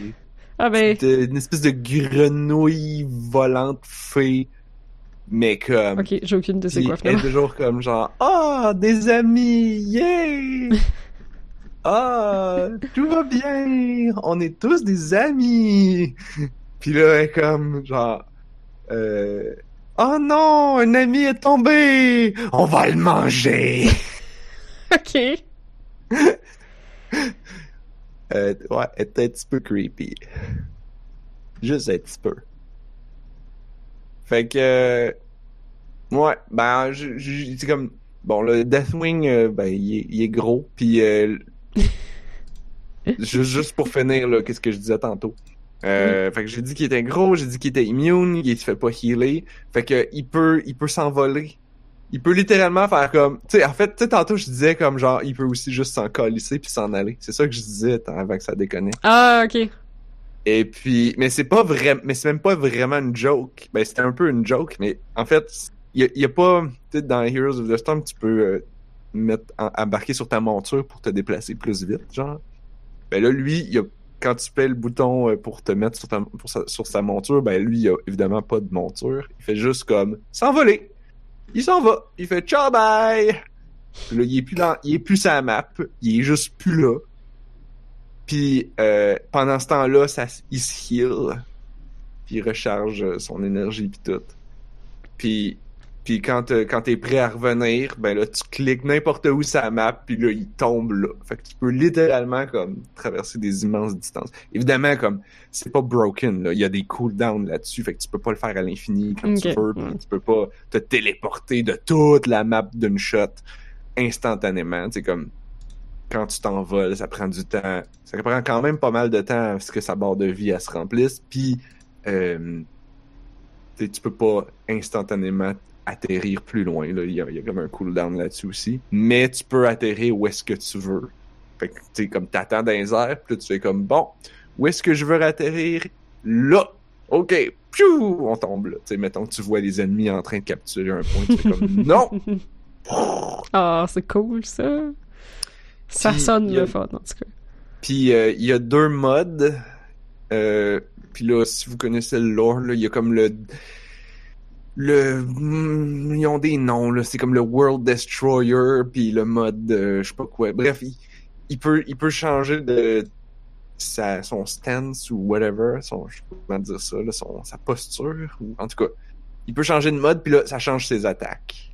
Ah ben, C'est une espèce de grenouille volante fée. Mais comme. ok, j'ai aucune elle est toujours comme genre Ah, des amis, yay! Ah, tout va bien, on est tous des amis. Puis là, elle est comme genre euh, Oh non, un ami est tombé, on va le manger. Ok. Euh, ouais, elle est un petit peu creepy. Juste un petit peu. Fait que, euh, ouais, ben, je- je- c'est comme, bon, le Deathwing, euh, ben, il est, il est gros, puis euh, juste, juste pour finir, là, qu'est-ce que je disais tantôt. Euh, Fait que j'ai dit qu'il était gros, j'ai dit qu'il était immune, qu'il se fait pas healer. Fait que il peut, il peut s'envoler. Il peut littéralement faire comme, tu sais, en fait, tu sais, tantôt je disais comme genre, il peut aussi juste s'en colisser puis s'en aller. C'est ça que je disais tant- avant que ça déconne. Ah, ok. Et puis, mais c'est pas vrai, mais c'est même pas vraiment une joke. Ben, c'était un peu une joke, mais en fait, il y a, pas, tu dans Heroes of the Storm, tu peux euh, mettre, embarquer sur ta monture pour te déplacer plus vite, genre. Ben là, lui, il a, quand tu paies le bouton euh, pour te mettre sur, ta, pour sa, sur sa monture, ben lui, il a évidemment pas de monture. Il fait juste comme s'envoler. Il s'en va. Il fait ciao bye. Puis là, il est plus dans, il est plus la map. Il est juste plus là. Puis euh, pendant ce temps-là, ça, il se heal. Puis il recharge euh, son énergie puis tout. Puis puis quand euh, quand t'es prêt à revenir, ben là tu cliques n'importe où sur la map puis là il tombe là. Fait que tu peux littéralement comme traverser des immenses distances. Évidemment comme c'est pas broken là, il y a des cooldowns là-dessus, fait que tu peux pas le faire à l'infini quand tu veux, puis tu peux pas te téléporter de toute la map d'une shot instantanément, c'est comme quand tu t'envoles, ça prend du temps. Ça prend quand même pas mal de temps à ce que sa barre de vie elle se remplisse. Puis euh, tu peux pas instantanément atterrir plus loin. Là. Il, y a, il y a comme un cooldown là-dessus aussi. Mais tu peux atterrir où est-ce que tu veux. Fait que tu sais, comme t'attends dans les airs, puis là, tu fais comme bon, où est-ce que je veux atterrir? Là! OK! Piou! On tombe là. Sais, mettons que tu vois les ennemis en train de capturer un point, tu fais comme non! Ah, c'est cool, ça. Ça Puis, sonne a- le fun, en tout cas. Puis euh, il y a deux modes. Euh, puis là, si vous connaissez le lore, il y a comme le le hmm, ils ont des noms là, c'est comme le World Destroyer puis le mode euh, je sais pas quoi. Bref, il, il peut il peut changer de sa son stance ou whatever, son je sais pas comment dire ça là, son sa posture ou en tout cas, il peut changer de mode puis là ça change ses attaques.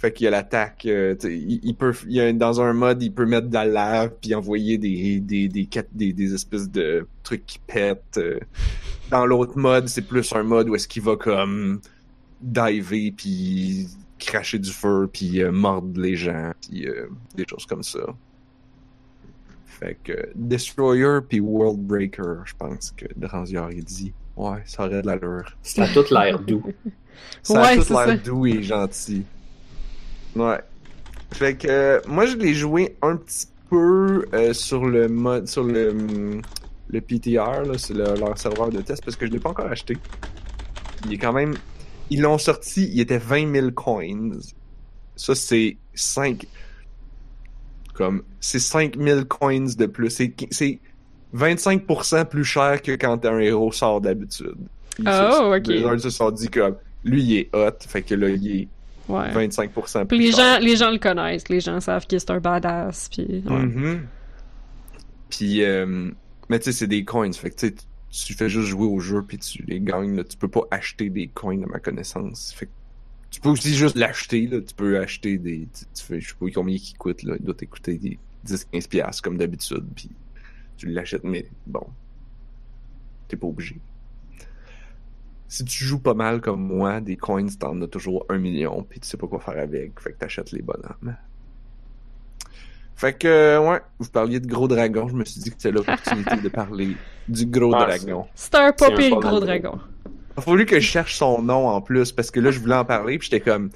Fait qu'il y a l'attaque, euh, tu sais, il, il peut, il y a, dans un mode, il peut mettre de la lave puis envoyer des, des, des, quat- des, des espèces de trucs qui pètent. euh. Dans l'autre mode, c'est plus un mode où est-ce qu'il va comme diver puis cracher du feu puis euh, mordre les gens puis euh, des choses comme ça. Fait que Destroyer puis World Breaker, je pense que Dranzior il dit. Ouais, ça aurait de l'allure. Ça a tout l'air doux. Ça a Ouais, tout c'est l'air doux et gentil. Ouais. Fait que euh, moi je l'ai joué un petit peu euh, sur le mode sur le hum, le PTR là, c'est le- leur serveur de test parce que je l'ai pas encore acheté. Il est quand même ils l'ont sorti, il était 20 000 coins. Ça c'est 5 comme c'est 5 000 coins de plus, c'est c'est 25% plus cher que quand un héros sort d'habitude. Ils se- Oh, ok. Les gens se sont dit comme lui il est hot, fait que là il est Ouais. 25% plus les cher. gens, les gens le connaissent, les gens savent que c'est un badass, puis... ouais. Mhm. Puis, euh, mais tu sais, c'est des coins. Fait que tu fais juste jouer au jeu puis tu les gagnes. Là. Tu peux pas acheter des coins à ma connaissance. Fait que tu peux aussi juste l'acheter. Là. Tu peux acheter des. Tu, tu fais, je sais pas combien qui coûte. Là. Il doit t'écouter des 10-15$ piastres, comme d'habitude. Puis tu l'achètes, mais bon. T'es pas obligé. Si tu joues pas mal comme moi, des coins, t'en as toujours un million, puis tu sais pas quoi faire avec, fait que t'achètes les bonhommes. Fait que, euh, ouais, vous parliez de gros dragon, je me suis dit que c'était l'opportunité de parler du gros Ah, dragon. C'est un pas pire gros gros. dragon. Il a fallu que je cherche son nom en plus, parce que là, je voulais en parler, puis j'étais comme,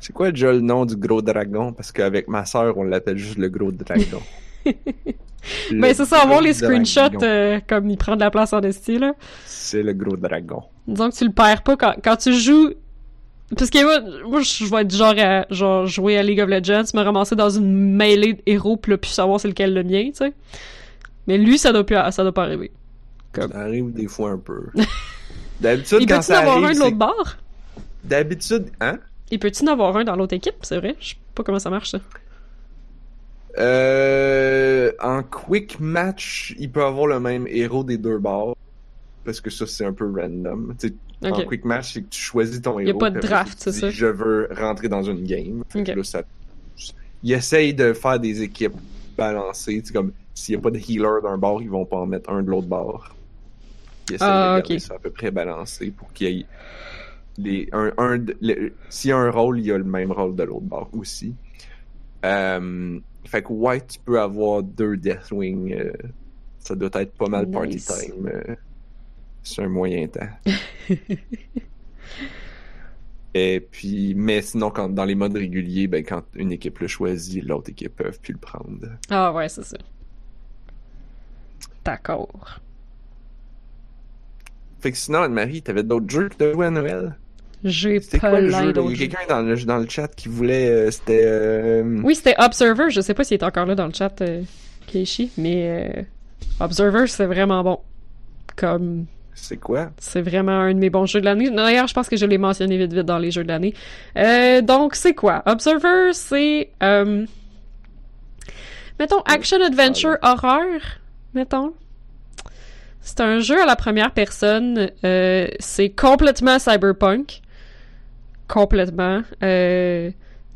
c'est quoi déjà le nom du gros dragon? Parce qu'avec ma sœur, on l'appelle juste le gros dragon. Ben c'est ça, avoir les screenshots euh, comme il prend de la place en esti, là. C'est le gros dragon. Disons que tu le perds pas quand, quand tu joues... Parce que moi, moi je vais être du genre à genre, jouer à League of Legends, me ramasser dans une mêlée de héros, là, plus savoir c'est lequel le mien, tu sais. Mais lui, ça doit, plus, ça doit pas arriver. Comme- Ça arrive des fois un peu. D'habitude, Il quand peut-tu en ça avoir arrive, un de l'autre bord? D'habitude, hein? Il peut-tu en avoir un dans l'autre équipe, c'est vrai? Je sais pas comment ça marche, ça. Euh, en quick match, il peut avoir le même héros des deux bords. Parce que ça, c'est un peu random. En quick match, c'est que tu choisis ton Y a héros. pas de draft, c'est ça? Je veux rentrer dans une game. Là, ça... Il essaye de faire des équipes balancées. Tu sais, comme s'il n'y a pas de healer d'un bord, ils vont pas en mettre un de l'autre bord. Il essaye Ah, de garder ok. ça à peu près balancé pour qu'il y ait les, un, un, s'il y a un rôle, il y a le même rôle de l'autre bord aussi. Euh, fait que ouais, tu peux avoir deux Deathwing. euh, ça doit être pas mal party time. euh, c'est un moyen temps. Et puis, mais sinon, quand, dans les modes réguliers, ben, quand une équipe le choisit, l'autre équipe peut plus le prendre. Ah ouais, c'est ça. D'accord. Fait que sinon, Anne-Marie, t'avais d'autres jeux que t'as joué à Noël? J'ai jeu? là? Il y a quelqu'un dans le, dans le chat qui voulait... euh, c'était... euh, Oui, c'était Observer. Je sais pas s'il est encore là dans le chat, euh, Keishi, mais euh, Observer, c'est vraiment bon. Comme C'est quoi? c'est vraiment un de mes bons jeux de l'année. D'ailleurs, je pense que je l'ai mentionné vite vite dans les jeux de l'année. Donc, c'est quoi? Observer, c'est... mettons, action adventure horreur, mettons. C'est un jeu à la première personne. euh, c'est complètement cyberpunk. Complètement. Euh,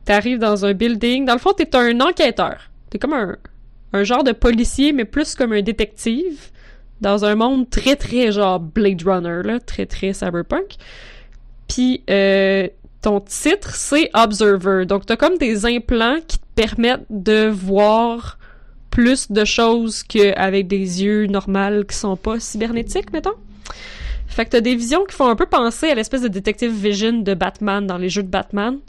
T'arrives dans un building. Dans le fond, t'es un enquêteur. T'es comme un, un genre de policier, mais plus comme un détective. Dans un monde très, très genre Blade Runner, là. Très, très cyberpunk. Puis, euh, ton titre, c'est Observer. Donc, t'as comme des implants qui te permettent de voir plus de choses qu'avec des yeux normaux qui sont pas cybernétiques, mettons. Fait que t'as des visions qui font un peu penser à l'espèce de detective vision de Batman dans les jeux de Batman.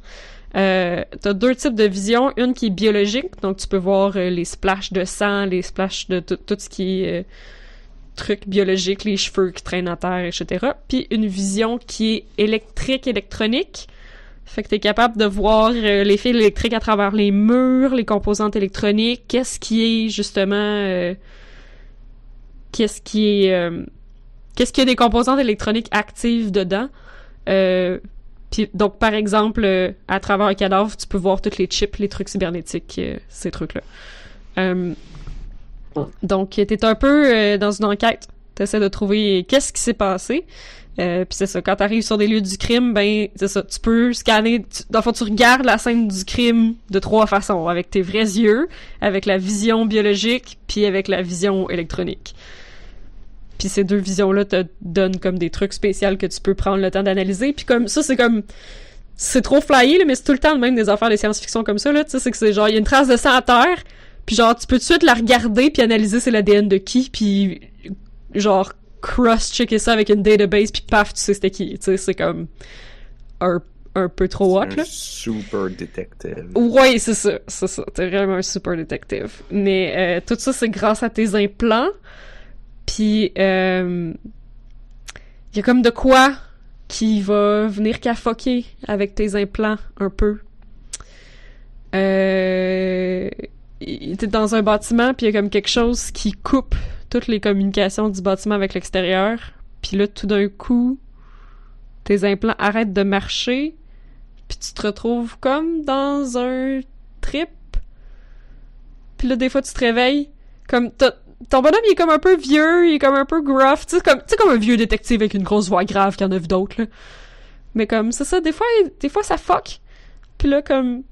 Euh, t'as deux types de visions, une qui est biologique, donc tu peux voir euh, les splashes de sang, les splashes de tout, ce qui est euh, trucs biologiques, les cheveux qui traînent à terre, etc. Puis une vision qui est électrique, électronique. Fait que t'es capable de voir euh, les fils électriques à travers les murs, les composantes électroniques, qu'est-ce qui est justement... qu'est-ce qui est... qu'est-ce qu'il y a des composantes électroniques actives dedans? Euh, puis donc, par exemple, euh, à travers un cadavre, tu peux voir toutes les chips, les trucs cybernétiques, euh, ces trucs-là. Euh, donc, t'es un peu dans une enquête. T'essaies de trouver qu'est-ce qui s'est passé. Euh, puis c'est ça, quand t'arrives sur des lieux du crime, ben c'est ça, tu peux scanner, tu, dans tu regardes la scène du crime de trois façons, avec tes vrais yeux, avec la vision biologique, puis avec la vision électronique. Puis ces deux visions-là te donnent comme des trucs spéciaux que tu peux prendre le temps d'analyser. Puis comme ça, c'est comme c'est trop flyé, là, mais c'est tout le temps le même des affaires de science-fiction comme ça. Là, tu sais, c'est que c'est genre il y a une trace de sang à terre, puis genre tu peux tout de suite la regarder puis analyser c'est l'ADN de qui, puis genre cross-checker ça avec une database puis paf tu sais c'était qui. Tu sais, c'est comme un, un peu trop hot un là. super détective. Ouais, c'est ça, c'est ça. T'es vraiment un super détective. Mais euh, tout ça, c'est grâce à tes implants. Puis, euh, y a comme de quoi qui va venir cafoquer avec tes implants un peu. Euh, t'es dans un bâtiment, puis y a comme quelque chose qui coupe toutes les communications du bâtiment avec l'extérieur. Puis là, tout d'un coup, tes implants arrêtent de marcher, puis tu te retrouves comme dans un trip. Puis là, des fois, tu te réveilles, comme t'as- ton bonhomme, il est comme un peu vieux, il est comme un peu gruff, tu sais, comme, comme un vieux détective avec une grosse voix grave qu'il y en a vu d'autres, là. Mais comme, c'est ça, des fois, des fois, ça fuck. Puis là, comme,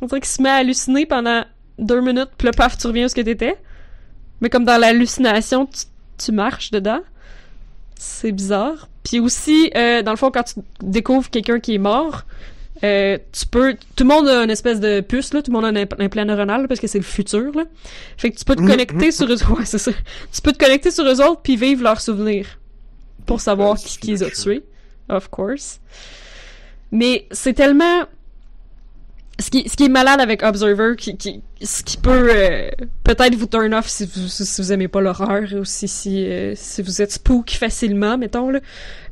on dirait qu'il se met à halluciner pendant deux minutes, puis là, paf, tu reviens où ce que t'étais. Mais comme dans l'hallucination, tu, tu marches dedans. C'est bizarre. Puis aussi, euh, dans le fond, quand tu découvres quelqu'un qui est mort, euh, tu peux... Tout le monde a une espèce de puce, là. Tout le monde a un, imp- un plan neuronal, là, parce que c'est le futur, là. Fait que tu peux te Mhm. connecter sur eux... Ouais, c'est ça. Tu peux te connecter sur eux autres, puis vivre leurs souvenirs. Pour savoir qui, qui les a tués. Of course. Mais c'est tellement... Ce qui, ce qui est malade avec Observer, qui, qui, ce qui peut euh, peut-être vous turn off si vous, si vous aimez pas l'horreur, ou si, si, euh, si vous êtes spook facilement, mettons, là.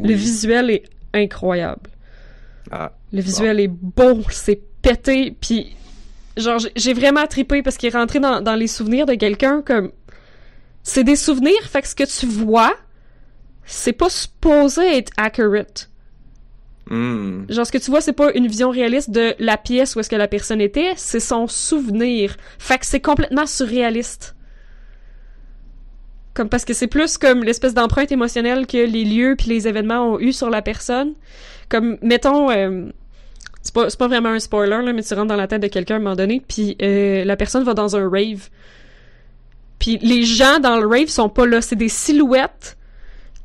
Le visuel est incroyable. Ah, Le visuel est bon, c'est pété, puis genre j'ai- vraiment trippé parce qu'il est rentré dans, dans les souvenirs de quelqu'un comme c'est des souvenirs, fait que ce que tu vois, c'est pas supposé être accurate. hmm. Genre ce que tu vois, c'est pas une vision réaliste de la pièce où est-ce que la personne était, c'est son souvenir. Fait que c'est complètement surréaliste. Comme parce que c'est plus comme l'espèce d'empreinte émotionnelle que les lieux puis les événements ont eu sur la personne. Comme mettons euh, c'est pas pas vraiment un spoiler là, mais tu rentres dans la tête de quelqu'un à un moment donné puis euh, la personne va dans un rave. Puis les gens dans le rave sont pas là, c'est des silhouettes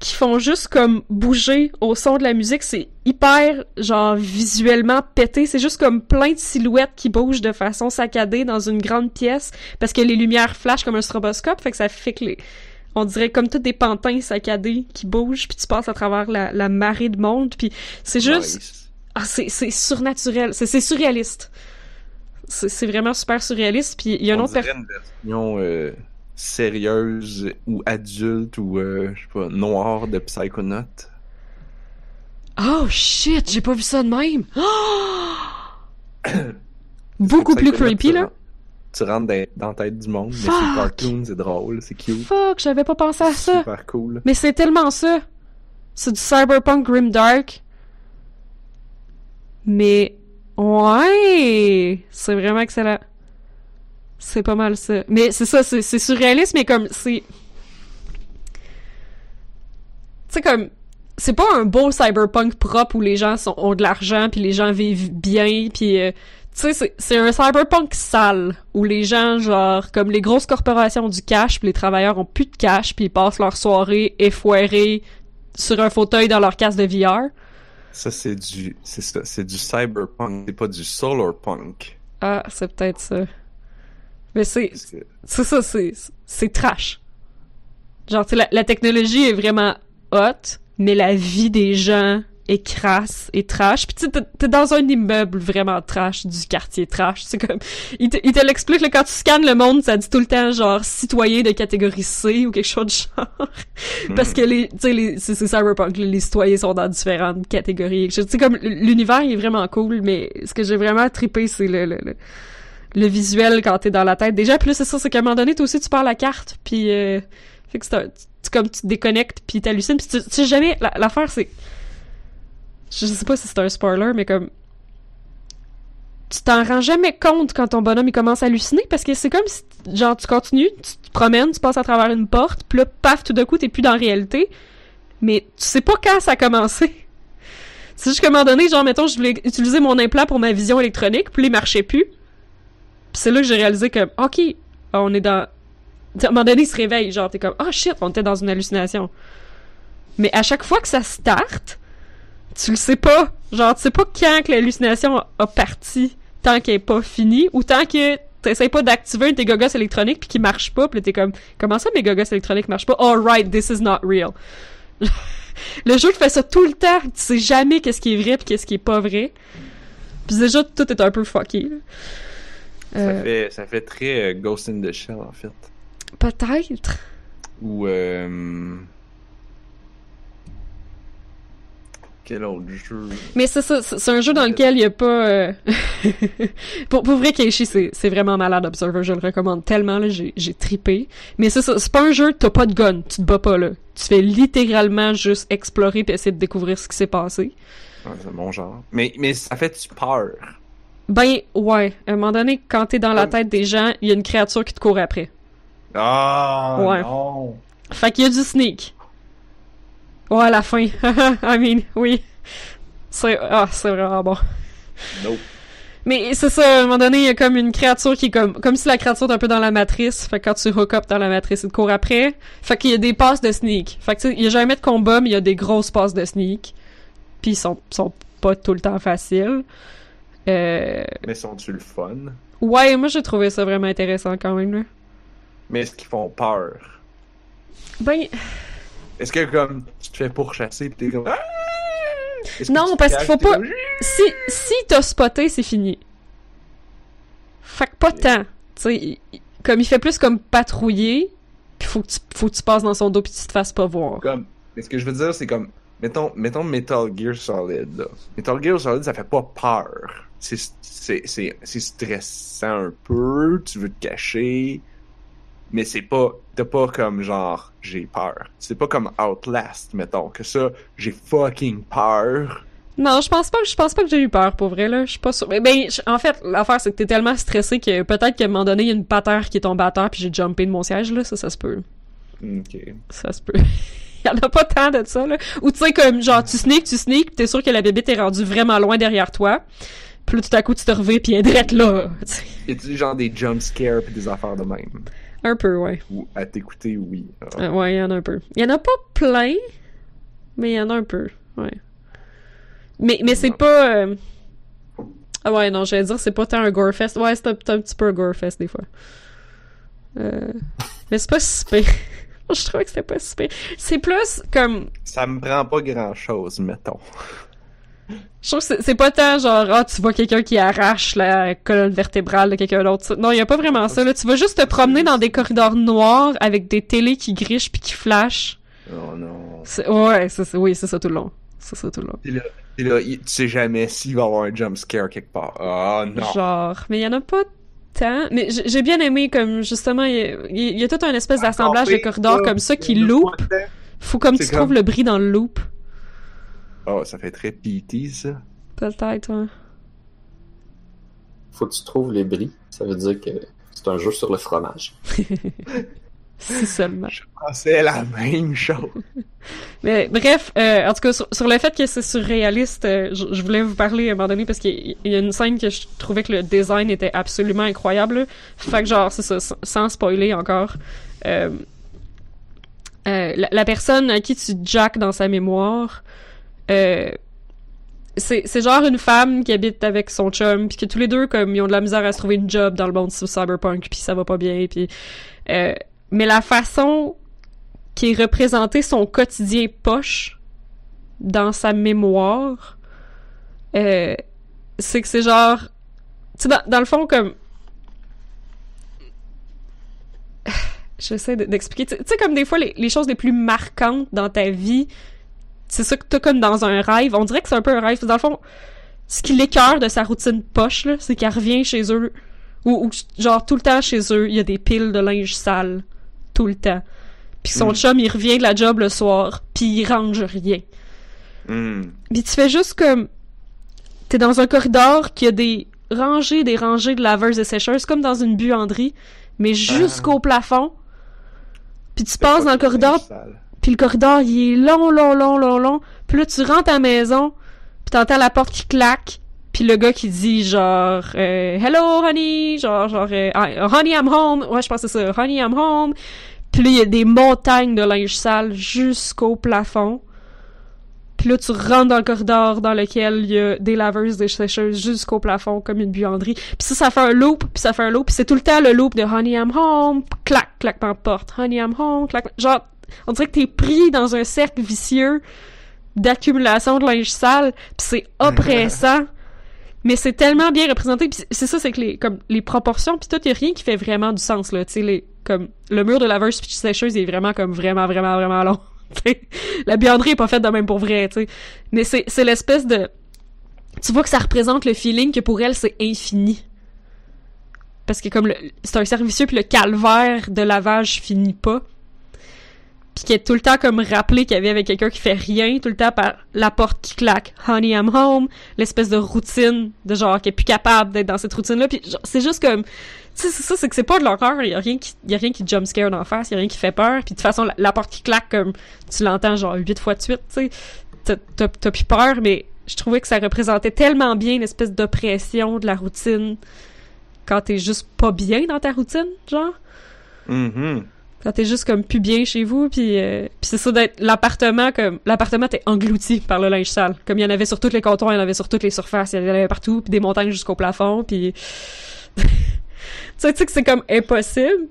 qui font juste comme bouger au son de la musique. C'est hyper, genre, visuellement pété. C'est juste comme plein de silhouettes qui bougent de façon saccadée dans une grande pièce parce que les lumières flashent comme un stroboscope. Fait que ça fait que les... On dirait comme tous des pantins saccadés qui bougent, puis tu passes à travers la, la marée de monde, puis c'est juste... Nice. Ah, c'est, surnaturel, c'est, surréaliste. C'est, vraiment super surréaliste, puis il y a un On autre... per- dirait une version euh, sérieuse ou adulte ou, euh, je sais pas, noire de Psychonaut. Oh shit, j'ai pas vu ça de même. Beaucoup plus creepy là. Tu rentres dans, dans la tête du monde, mais c'est cartoon, c'est drôle, c'est cute. Fuck, j'avais pas pensé à ça. Super cool. Mais c'est tellement ça. C'est du cyberpunk grimdark. Mais ouais, c'est vraiment excellent. C'est pas mal ça. Mais c'est ça, c'est c'est surréaliste, mais comme c'est, tu sais comme c'est pas un beau cyberpunk propre où les gens sont, ont de l'argent puis les gens vivent bien puis euh, tu sais c'est un cyberpunk sale où les gens genre comme les grosses corporations ont du cash puis les travailleurs ont plus de cash puis ils passent leur soirée effoirés sur un fauteuil dans leur casque de VR. Ça, c'est du, c'est ça, c'est du cyberpunk, c'est pas du solarpunk. Ah, c'est peut-être ça. Mais c'est c'est ça c'est c'est trash. Genre tu sais, la, la technologie est vraiment hot, mais la vie des gens est crasse et trash. Puis tu t'es- t'es dans un immeuble vraiment trash du quartier trash. C'est comme il te, il te l'explique là, quand tu scannes le monde, ça dit tout le temps genre citoyen de catégorie C ou quelque chose du genre. Parce que les tu sais les c'est c'est cyberpunk, les citoyens sont dans différentes catégories. Tu sais comme l'univers est vraiment cool, mais ce que j'ai vraiment trippé c'est le, le, le le visuel quand t'es dans la tête. Déjà, plus c'est ça, c'est qu'à un moment donné, toi aussi, tu parles la carte, puis euh, fait que c'est un- tu, comme tu te déconnectes, puis t'hallucines, puis tu, tu sais jamais, la- l'affaire, c'est... Je sais pas si c'est un spoiler, mais comme... Tu t'en rends jamais compte quand ton bonhomme, il commence à halluciner, parce que c'est comme si, genre, tu continues, tu te promènes, tu passes à travers une porte, puis là, paf, tout d'un coup, t'es plus dans la réalité, mais tu sais pas quand ça a commencé. C'est juste qu'à un moment donné, genre, mettons, je voulais utiliser mon implant pour ma vision électronique, puis il marchait plus. Puis c'est là que j'ai réalisé que, OK, on est dans... À un moment donné, il se réveille, genre, t'es comme, oh shit, on était dans une hallucination. Mais à chaque fois que ça start, tu le sais pas. Genre, tu sais pas quand que l'hallucination a, a parti, tant qu'elle est pas finie, ou tant que t'essayes pas d'activer tes gogos électroniques puis qu'il marche pas, puis t'es comme, comment ça mes gogos électroniques marchent pas? Oh right, this is not real. le jeu te fait ça tout le temps, tu sais jamais qu'est-ce qui est vrai puis qu'est-ce qui est pas vrai. Puis déjà, tout est un peu fucké, là. Ça, Euh, fait, ça fait très euh, Ghost in the Shell, en fait. Peut-être. Ou, euh... Quel autre jeu? Mais c'est ça, c'est un jeu dans lequel il y a pas... euh, pour, pour vrai, Keishi, c'est vraiment malade, Observer, je le recommande tellement, là, j'ai j'ai tripé. Mais c'est ça, c'est pas un jeu, t'as pas de gun, tu te bats pas, là. Tu fais littéralement juste explorer puis essayer de découvrir ce qui s'est passé. Ouais, c'est mon genre. Mais, mais ça fait-tu peur? Ben, ouais, à un moment donné, quand t'es dans la tête des gens, il y a une créature qui te court après. Ah, Ouais. non! Fait qu'il y a du sneak. Ouais, à la fin. I mean, oui. C'est ah, c'est vraiment bon. Nope. Mais c'est ça, à un moment donné, il y a comme une créature qui est comme, comme si la créature est un peu dans la matrice. Fait que quand tu hook up dans la matrice, il te court après. Fait qu'il y a des passes de sneak. Fait que tu sais, il y a jamais de combat, mais il y a des grosses passes de sneak. Puis ils sont, sont pas tout le temps faciles. Euh... Mais sont-tu le fun? Ouais, moi j'ai trouvé ça vraiment intéressant quand même, là. Mais est-ce qu'ils font peur? Ben, Est-ce que, comme, tu te fais pourchasser pis t'es comme... Ah! Non, parce qu'il faut pas- comme, si, si t'as spoté, c'est fini. Fait que pas tant. Tu sais, il- il- comme il fait plus comme patrouiller, pis faut que tu, faut que tu passes dans son dos pis tu te fasses pas voir. Comme, mais ce que je veux dire, c'est comme, mettons, mettons Metal Gear Solid, là. Metal Gear Solid, ça fait pas peur. C'est, c'est, c'est, c'est stressant un peu, tu veux te cacher, mais c'est pas, t'as pas comme genre, j'ai peur. C'est pas comme Outlast, mettons, que ça, j'ai fucking peur. Non, je pense pas que je pense pas que j'ai eu peur pour vrai là. Je suis pas sûre. Mais ben, je- en fait, l'affaire c'est que t'es tellement stressé que peut-être qu'à un moment donné il y a une patère qui est tombée à terre puis j'ai jumpé de mon siège là. Ça, ça se peut. Ok. Ça se peut. Il y en a pas tant de ça, là. Ou tu sais, comme, genre, tu sneaks, tu sneaks, pis t'es sûr que la bébé est rendue vraiment loin derrière toi. Puis là, tout à coup, tu te reviens pis elle est là. Y a-tu genre des jump scares pis des affaires de même? Un peu, ouais. Ou à t'écouter, oui. Ah. Euh, ouais, il y en a un peu. Il y en a pas plein, mais il y en a un peu, ouais. Mais, mais c'est pas... euh, Ah ouais, non, j'allais dire, c'est pas tant un gore-fest. Ouais, c'est un, un petit peu un gore-fest, des fois. Euh, Mais c'est pas si pire. Je trouvais que c'était pas si pire. C'est plus comme... Ça me prend pas grand chose, mettons. Je trouve que c'est- pas tant genre, ah, tu vois quelqu'un qui arrache la colonne vertébrale de quelqu'un d'autre. Non, il y a pas vraiment ça, là. Tu vas juste te promener dans des corridors noirs avec des télés qui grichent puis qui flashent. Oh non. Ouais, c'est oui, c'est ça tout le long. C'est ça tout le long. Puis là, puis là, il- tu sais jamais s'il va y avoir un jump scare quelque part. Oh non. Genre, mais il y en a pas tant. Mais j'ai bien aimé, comme, justement, il y a, il y a tout un espèce d'assemblage de corridors comme ça qui loop. Faut comme tu trouves le bris dans le loop. Oh, ça fait très PT, ça. Peut-être, ouais. Faut que tu trouves les bris. Ça veut dire que c'est un jeu sur le fromage. Si seulement. Je pensais la même chose. Mais bref, euh, en tout cas, sur, sur le fait que c'est surréaliste, euh, je, je voulais vous parler à un moment donné parce qu'il y a une scène que je trouvais que le design était absolument incroyable. là. Fait que genre, c'est ça, sans- sans spoiler encore. euh, euh, la, la personne à qui tu jack dans sa mémoire, euh, c'est genre une femme qui habite avec son chum puis que tous les deux comme ils ont de la misère à se trouver une job dans le monde du cyberpunk puis ça va pas bien puis euh, mais la façon qui est représenté son quotidien poche dans sa mémoire, euh, c'est que c'est genre, tu sais, dans, dans le fond, comme, j'essaie de- d'expliquer, tu sais- comme des fois, les choses les plus marquantes dans ta vie, c'est ça que t'as comme dans un rêve, on dirait que c'est un peu un rêve, dans le fond, ce qui l'écœure de sa routine poche, là, c'est qu'elle revient chez eux, ou, ou genre tout le temps chez eux, il y a des piles de linge sale, tout le temps. Puis son Mm. chum, il revient de la job le soir, puis il range rien. Hmm. Puis tu fais juste comme... T'es dans un corridor qui a des rangées, des rangées de laveuses et sécheuses, comme dans une buanderie, mais jusqu'au plafond. Puis tu passes dans le corridor, Sale. Puis le corridor, il est long, long, long, long, long. Puis là, tu rentres à la maison, puis t'entends la porte qui claque, puis le gars qui dit genre euh, Hello, honey », genre, genre euh, Honey, I'm home », ouais, je pense que c'est ça, « Honey, I'm home », puis là, il y a des montagnes de linge sale jusqu'au plafond. Puis là, tu rentres dans le corridor dans lequel il y a des laveuses, des sécheuses jusqu'au plafond, comme une buanderie. Puis ça, ça fait un loop, puis ça fait un loop, puis c'est tout le temps le loop de Honey, I'm home, clac, clac porte, Honey, I'm home, clac. Genre, on dirait que t'es pris dans un cercle vicieux d'accumulation de linge sale, puis c'est oppressant. mais c'est tellement bien représenté, puis c'est ça, c'est que les, comme, les proportions, puis tout, y a rien qui fait vraiment du sens, là, tu sais, les, comme, le mur de laveuse puis sécheuse est vraiment, comme, vraiment, vraiment, vraiment long. T'sais, la buanderie est pas faite de même pour vrai, tu sais. Mais c'est, c'est l'espèce de... Tu vois que ça représente le feeling que pour elle, c'est infini. Parce que comme le, c'est un servicieux puis le calvaire de lavage finit pas. Puis qu'elle est tout le temps comme rappelé qu'il y avait avec quelqu'un qui fait rien, tout le temps par la porte qui claque. Honey, I'm home. L'espèce de routine de genre qui est plus capable d'être dans cette routine-là. Puis genre, c'est juste comme... Tu sais, c'est ça, c'est que c'est pas de l'horreur. Il y a rien qui, y a rien qui jump scare d'en face. Il y a rien qui fait peur. Puis de toute façon, la, porte qui claque comme tu l'entends genre huit fois de suite, tu sais. T'as, plus peur, mais je trouvais que ça représentait tellement bien l'espèce d'oppression de la routine quand t'es juste pas bien dans ta routine, genre. Mhm. Quand t'es juste comme plus bien chez vous, puis euh, puis c'est ça d'être l'appartement comme l'appartement t'es englouti par le linge sale. Comme il y en avait sur tous les comptoirs, il y en avait sur toutes les surfaces, il y en avait partout, puis des montagnes jusqu'au plafond, puis tu sais tu sais que c'est comme impossible,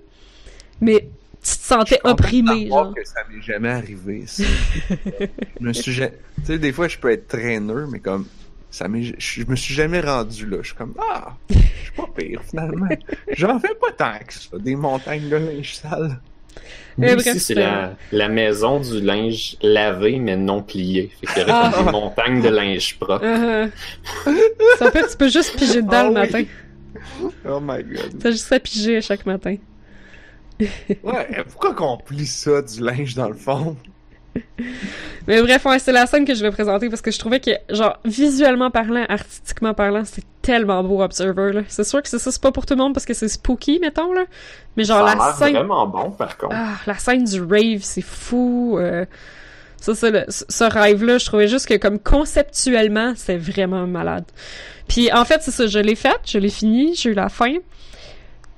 mais tu te sentais Je opprimé, genre. que ça m'est jamais arrivé, ça. je me suis Tu sais, des fois, je peux être traîneur, mais comme, ça m'est, je me suis jamais rendu là. Je suis comme, ah, je suis pas pire, finalement. J'en fais pas tant que ça, des montagnes de linge sale. C'est la, la maison du linge lavé, mais non plié. Fait qu'il y aurait Ah. comme des montagnes de linge propre. Uh-huh. ça peut, tu peux juste piger dedans Ah le oui. matin. Oh my god. T'as juste à piger chaque matin. Ouais, pourquoi qu'on plie ça, du linge dans le fond? Mais bref, ouais, c'est la scène que je vais présenter parce que je trouvais que, genre, visuellement parlant, artistiquement parlant, c'est tellement beau Observer, là. C'est sûr que c'est ça, c'est pas pour tout le monde parce que c'est spooky, mettons, là. Mais genre, ça a la scène... vraiment bon, par contre. Ah, la scène du rave, c'est fou. euh, Ça, c'est le- ce rêve-là, je trouvais juste que comme conceptuellement, c'est vraiment malade. Puis en fait, c'est ça, je l'ai fait, je l'ai fini, j'ai eu la fin.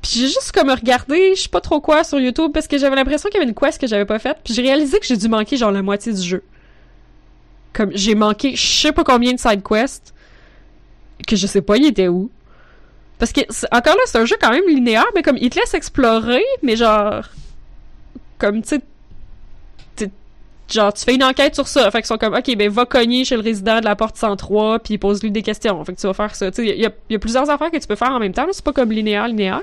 Puis j'ai juste comme regardé, je sais pas trop quoi sur YouTube parce que j'avais l'impression qu'il y avait une quest que j'avais pas faite. Puis j'ai réalisé que j'ai dû manquer genre la moitié du jeu. Comme j'ai manqué je sais pas combien de side quests que je sais pas il était où. Parce que encore là c'est un jeu quand même linéaire mais comme il te laisse explorer mais genre comme tu sais genre tu fais une enquête sur ça. Fait qu'ils sont comme ok ben va cogner chez le résident de la porte 103 puis pose-lui des questions. Fait que tu vas faire ça. Tu sais il y, a- y a plusieurs affaires que tu peux faire en même temps c'est pas comme linéaire linéaire.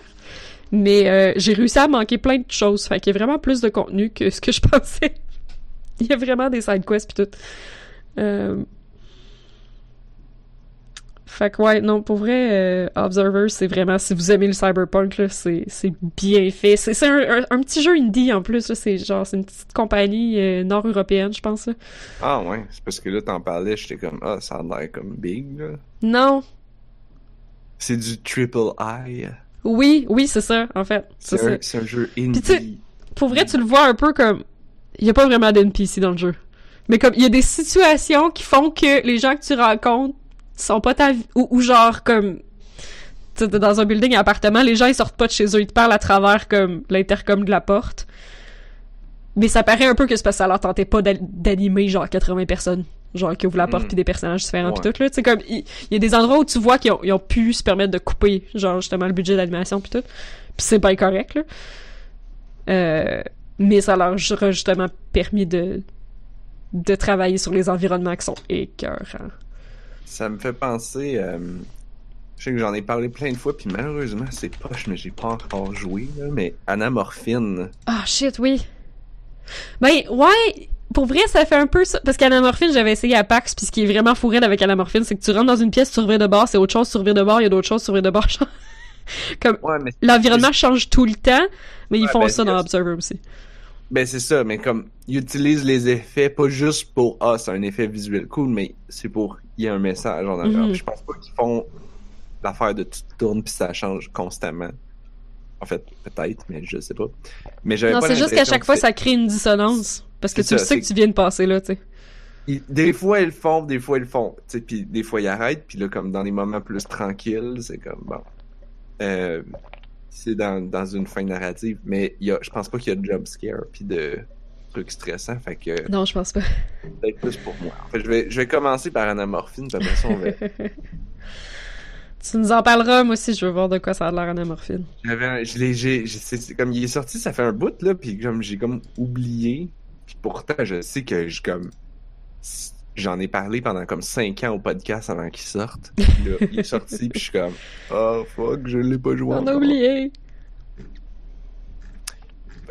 Mais euh, j'ai réussi à manquer plein de choses. Fait qu'il y a vraiment plus de contenu que ce que je pensais. Il y a vraiment des side quests puis tout. Euh... Fait que ouais, non, pour vrai, euh, Observer, c'est vraiment, si vous aimez le cyberpunk, là, c'est, c'est bien fait. C'est, c'est un, un, un petit jeu indie en plus, là, c'est genre, c'est une petite compagnie euh, nord-européenne, je pense. là. Ah ouais, c'est parce que là, t'en parlais, j'étais comme, ah, ça a l'air comme big, là. Non, C'est du triple I. oui, oui, c'est ça, en fait. C'est un, c'est un jeu indie. Pour vrai, tu le vois un peu comme, il y a pas vraiment d'NPC dans le jeu. Mais comme, il y a des situations qui font que les gens que tu rencontres sont pas ta vie, ou, ou genre comme, t'es dans un building, un appartement, les gens ils sortent pas de chez eux, ils te parlent à travers comme l'intercom de la porte. Mais ça paraît un peu que c'est parce que ça leur tentait pas d'animer genre 80 personnes. Genre qui ouvrent la porte Mm. puis des personnages différents puis tout là, tu sais comme il y, a des endroits où tu vois qu'ils ont, ils ont pu se permettre de couper genre justement le budget d'animation puis tout. Puis c'est pas correct là. Euh, mais ça leur a justement permis de de travailler sur les environnements qui sont écœurants. Ça me fait penser. euh, je sais que j'en ai parlé plein de fois, puis malheureusement, c'est poche, mais j'ai pas encore joué, là, mais Anamorphine. Ah shit, oui. Ben ouais, pour vrai, ça fait un peu ça. Parce qu'anamorphine, j'avais essayé à PAX, puis ce qui est vraiment fourré avec anamorphine, c'est que tu rentres dans une pièce, tu reviens de bord, c'est autre chose, tu reviens de bord, il y a d'autres choses, tu reviens de bord. genre. Comme Ouais, l'environnement change tout le temps, mais ils Ouais, font ben, ça dans. Observer aussi. Ben, c'est ça, mais comme, ils utilisent les effets, pas juste pour, ah, c'est un effet visuel cool, mais c'est pour, y a un message en arrière. Mhm. Je pense pas qu'ils font l'affaire de tu tournes puis ça change constamment. En fait, peut-être, mais je sais pas. Mais j'avais Non, c'est juste qu'à chaque que fois, ça crée une dissonance. Parce que tu le sais que tu viens de passer là, tu sais. Ils- des fois ils le font, des fois ils le font, puis des fois ils arrêtent, puis là comme dans les moments plus tranquilles, c'est comme bon, euh, c'est dans, dans une fin narrative, mais il y a, je pense pas qu'il y a de jump scare puis de trucs stressants, fait que Non, je pense pas. peut-être plus pour moi. En fait, je vais, je vais commencer par Anamorphine, puis après ça on va. tu nous en parleras, moi aussi, je veux voir de quoi ça a l'air anamorphine. J'avais, je l'ai, j'ai, c'est, comme il est sorti, ça fait un bout là, puis comme j'ai comme oublié, puis pourtant je sais que je comme j'en ai parlé pendant comme 5 ans au podcast avant qu'il sorte. Puis là, il est sorti, puis je suis comme oh fuck, je l'ai pas joué On a oublié.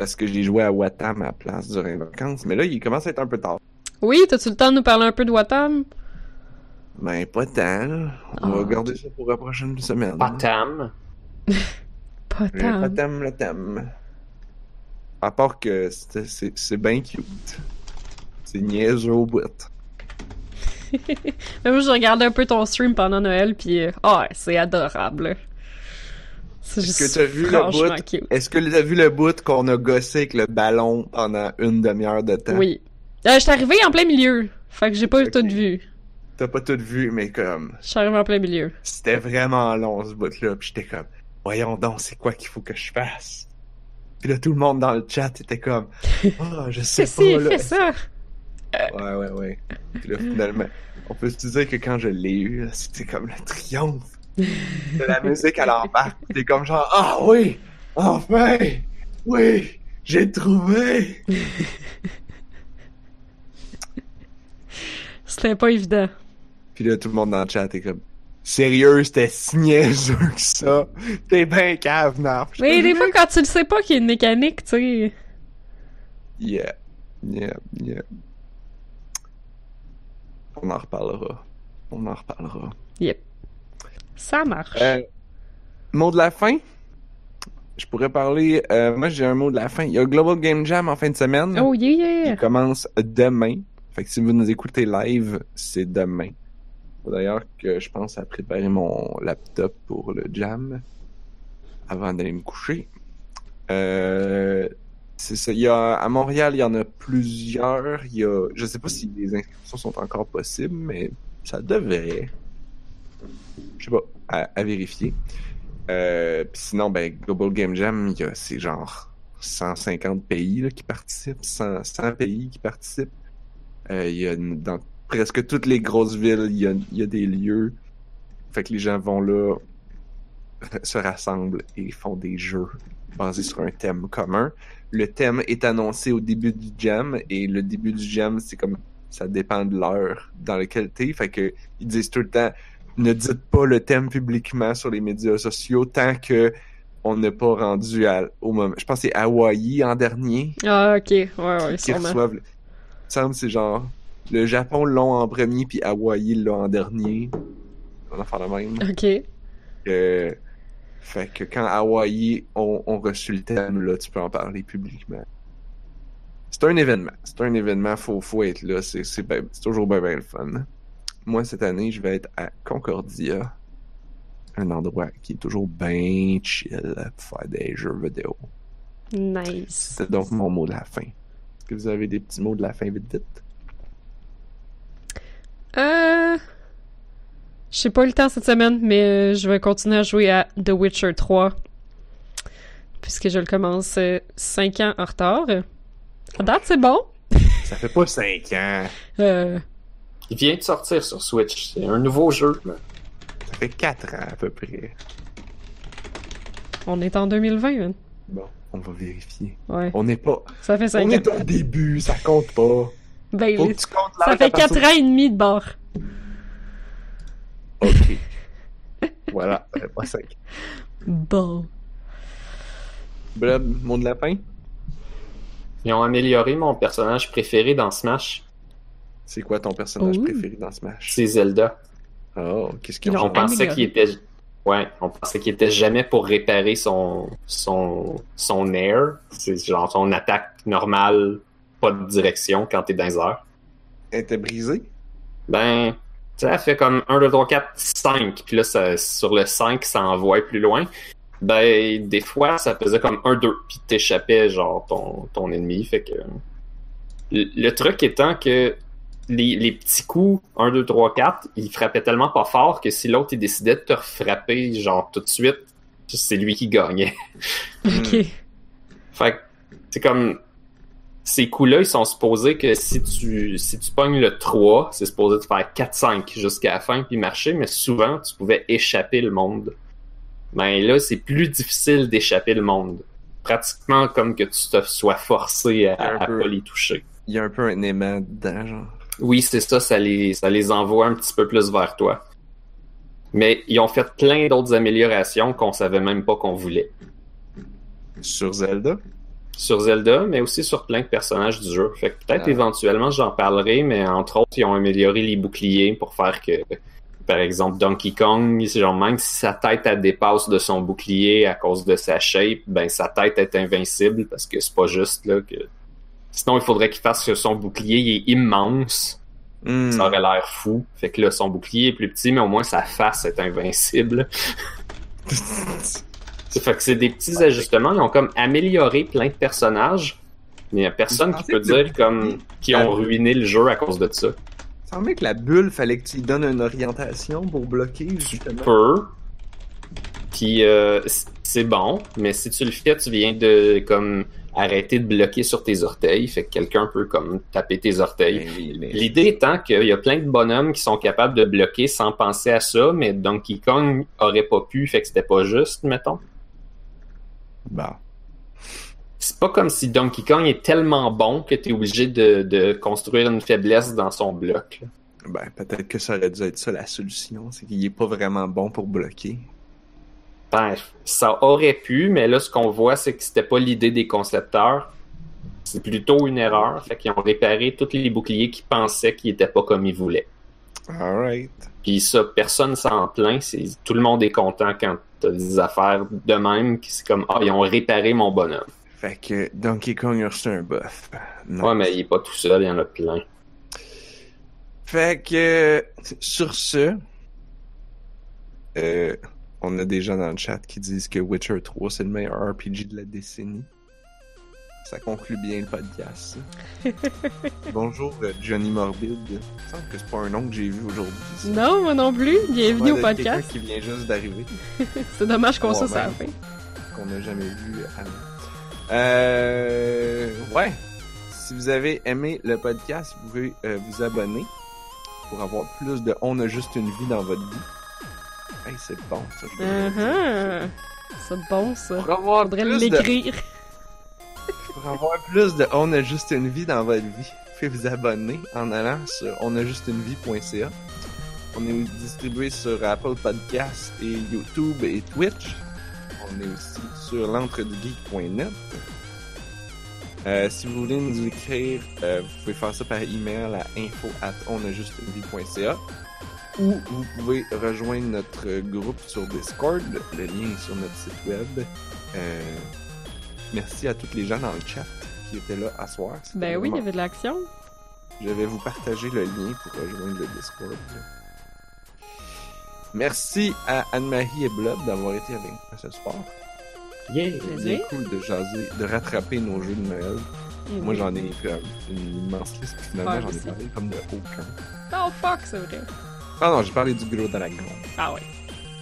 Parce que j'ai joué à Watam à la place durant les vacances, mais là il commence à être un peu tard. Oui, t'as-tu le temps de nous parler un peu de Watam? Ben pas tant. là. On va Ah. garder ça pour la prochaine semaine. Pas tam. Pas Le tant. Watam, le thème. À part que c'est, c'est, c'est bien cute. C'est niaiseux au bout. Moi, je regardais un peu ton stream pendant Noël, puis euh, ah, c'est adorable. Est-ce que t'as vu le franchement bout? cute. Est-ce que t'as vu le bout qu'on a gossé avec le ballon pendant une demi-heure de temps? Oui. Euh, je suis arrivée en plein milieu. Fait que j'ai pas Ok. tout vu. T'as pas tout vu, mais comme, Je suis arrivée en plein milieu. c'était vraiment long ce bout-là, pis j'étais comme, voyons donc, c'est quoi qu'il faut que je fasse? Puis là, tout le monde dans le chat était comme, ah, je sais C'est si, pas, là. fais ça! Ouais, ouais, ouais. Puis là, finalement, on peut se dire que quand je l'ai eu, c'était comme le triomphe de la musique à l'embarque. C'était comme genre, ah oui, enfin, oui, j'ai trouvé. C'était pas évident. Puis là, tout le monde dans le chat est comme, sérieux, c'était si niaiseux que ça. T'es ben cave, Narf. Mais des fois, quand tu le sais pas qu'il y a une mécanique, tu sais. Yeah, yeah, yeah. On en reparlera. On en reparlera. Ça marche. Euh, mot de la fin? Je pourrais parler. euh, moi, j'ai un mot de la fin. Il y a Global Game Jam en fin de semaine. Oh yeah! Il commence demain. Fait que si vous nous écoutez live, c'est demain. D'ailleurs, que je pense à préparer mon laptop pour le jam avant d'aller me coucher. Euh, c'est ça. Il y a, à Montréal, il y en a plusieurs. Il y a, je sais pas si les inscriptions sont encore possibles, mais ça devrait. Je sais pas, à, vérifier. Euh, sinon, ben, Global Game Jam, il y a, c'est genre 150 pays là, qui participent, 100, 100 pays qui participent. Euh, y a dans presque toutes les grosses villes, il y a, y a des lieux. Fait que les gens vont là, se rassemblent et font des jeux basés sur un thème commun. Le thème est annoncé au début du jam et le début du jam, c'est comme ça dépend de l'heure dans laquelle t'es. Fait que ils disent tout le temps ne dites pas le thème publiquement sur les médias sociaux tant que on n'est pas rendu à, au moment. Je pense que c'est Hawaï en dernier Ah, ok. Ouais, ouais, qui sûrement. reçoivent. le- Il me semble que c'est genre le Japon l'ont en premier puis Hawaï l'a en dernier. On en fait la même. Ok. Euh, fait que quand Hawaï ont, ont reçu le thème, là, tu peux en parler publiquement. C'est un événement. C'est un événement, faut, faut être là. C'est, c'est, c'est toujours bien, bien le fun. Moi, cette année, je vais être à Concordia. Un endroit qui est toujours bien chill pour faire des jeux vidéo. Nice. C'est donc mon mot de la fin. Est-ce que vous avez des petits mots de la fin vite vite? Euh. J'ai pas eu le temps cette semaine, mais euh, je vais continuer à jouer à The Witcher 3. Puisque je le commence 5 ans en retard. À date, c'est bon. Ça fait pas 5 ans. Euh, Il vient de sortir sur Switch. C'est un nouveau jeu. là. Ça fait 4 ans à peu près. on est en 2020, man. Bon, on va vérifier. Ouais. On n'est pas. Ça fait 5 On ans. est au début, ça compte pas. Ben, Faut les- que tu comptes ça fait qu'à partir 4 ans et demi de bord. Ok. voilà, ça fait pas 5. Bon. Blob, mot de la fin? Ils ont amélioré mon personnage préféré dans Smash. C'est quoi ton personnage Ouh. préféré dans Smash? C'est Zelda. Oh, qu'est-ce qu'ils ont On pensait qu'il était. Ouais, on pensait qu'il était jamais pour réparer son son son air. C'est genre son attaque normale, pas de direction quand t'es dans les airs. Elle était brisée? Ben, ça fait comme 1, 2, 3, 4, 5. Puis là, ça, sur le 5, ça envoie plus loin. Ben, des fois, ça faisait comme 1, 2. Puis t'échappais, genre, ton, ton ennemi. Fait que. Le, le truc étant que les, les petits coups, 1, 2, 3, 4, ils frappaient tellement pas fort que si l'autre il décidait de te frapper, genre, tout de suite, c'est lui qui gagnait. Ok. Hmm. Fait que c'est comme ces coups-là, ils sont supposés que si tu si tu pognes le 3, c'est supposé te faire 4-5 jusqu'à la fin puis marcher, mais souvent tu pouvais échapper le monde. Mais là, c'est plus difficile d'échapper le monde. Pratiquement comme que tu te sois forcé à, à peu. pas les toucher. Il y a un peu un aimant dedans, genre. Oui, c'est ça, ça les, ça les envoie un petit peu plus vers toi. Mais ils ont fait plein d'autres améliorations qu'on savait même pas qu'on voulait. Sur Zelda? sur Zelda, mais aussi sur plein de personnages du jeu. Fait que peut-être Ah. éventuellement j'en parlerai, mais entre autres, ils ont amélioré les boucliers pour faire que, par exemple, Donkey Kong, genre même si sa tête elle dépasse de son bouclier à cause de sa shape, ben sa tête est invincible parce que c'est pas juste là que. Sinon, il faudrait qu'il fasse que son bouclier il est immense. Hmm. Ça aurait l'air fou. Fait que là, son bouclier est plus petit, mais au moins sa face est invincible. Fait que c'est des petits ajustements. Ils ont comme amélioré plein de personnages. Mais il y a personne qui peut le dire comme qui ont ruiné le jeu à cause de ça. Ça semblait que la bulle, fallait que tu lui donnes une orientation pour bloquer, justement. Peu. Puis euh, c'est bon, mais si tu le fais, tu viens de comme arrêter de bloquer sur tes orteils. Fait que quelqu'un peut comme taper tes orteils. Ben L'idée étant qu'il y a plein de bonhommes qui sont capables de bloquer sans penser à ça, mais Donkey Kong aurait pas pu, fait que c'était pas juste, mettons. Bah. C'est pas comme si Donkey Kong est tellement bon que t'es obligé de, de construire une faiblesse dans son bloc. là. Ben, peut-être que ça aurait dû être ça la solution, c'est qu'il est pas vraiment bon pour bloquer. Ben, ça aurait pu, mais là, ce qu'on voit, c'est que c'était pas l'idée des concepteurs. C'est plutôt une erreur. Fait qu'ils ont réparé tous les boucliers qui pensaient qu'ils étaient pas comme ils voulaient. Alright. Puis ça, personne s'en plaint. C'est, tout le monde est content quand t'as des affaires de même. C'est comme, ah, ils ont réparé mon bonhomme. Fait que Donkey Kong a reçu un buff. Non. Ouais, mais il est pas tout seul, il y en a plein. Fait que sur ce, euh, on a des gens dans le chat qui disent que Witcher 3 c'est le meilleur RPG de la décennie. Ça conclut bien le podcast. Bonjour euh, Johnny Morbid. Il me semble que c'est pas un nom que j'ai vu aujourd'hui. ça. Non, moi non plus. Bienvenue Ouais, au podcast. qui vient juste d'arriver, C'est dommage qu'on soit à la fin. qu'on n'a jamais vu avant. Euh, ouais. Si vous avez aimé le podcast, vous pouvez euh, vous abonner. pour avoir plus de On a juste une vie dans votre vie. Hey, c'est bon, ça. je. Uh-huh. C'est bon, ça. Pour avoir Faudrait plus de l'écrire. Pour avoir plus de On a juste une vie dans votre vie, vous pouvez vous abonner en allant sur onajustunevie.ca. On est distribué sur Apple Podcasts et YouTube et Twitch. On est aussi sur l'entredugeek.net. Euh, si vous voulez nous écrire, euh, vous pouvez faire ça par email à info at onajustunevie.ca ou vous pouvez rejoindre notre groupe sur Discord. Le lien est sur notre site web. Euh, Merci à tous les gens dans le chat qui étaient là à soir. Ben oui, il y avait de l'action. Je vais vous partager le lien pour rejoindre le Discord. Merci à Anne-Marie et Blob d'avoir été avec nous ce soir. Yeah! C'est cool de jaser, de rattraper nos jeux de Noël. Moi, j'en ai comme une immense liste, puis finalement, Ouais, j'en ai parlé comme de aucun. Oh fuck, c'est vrai. Ah non, j'ai parlé du gros dragon. Ah ouais.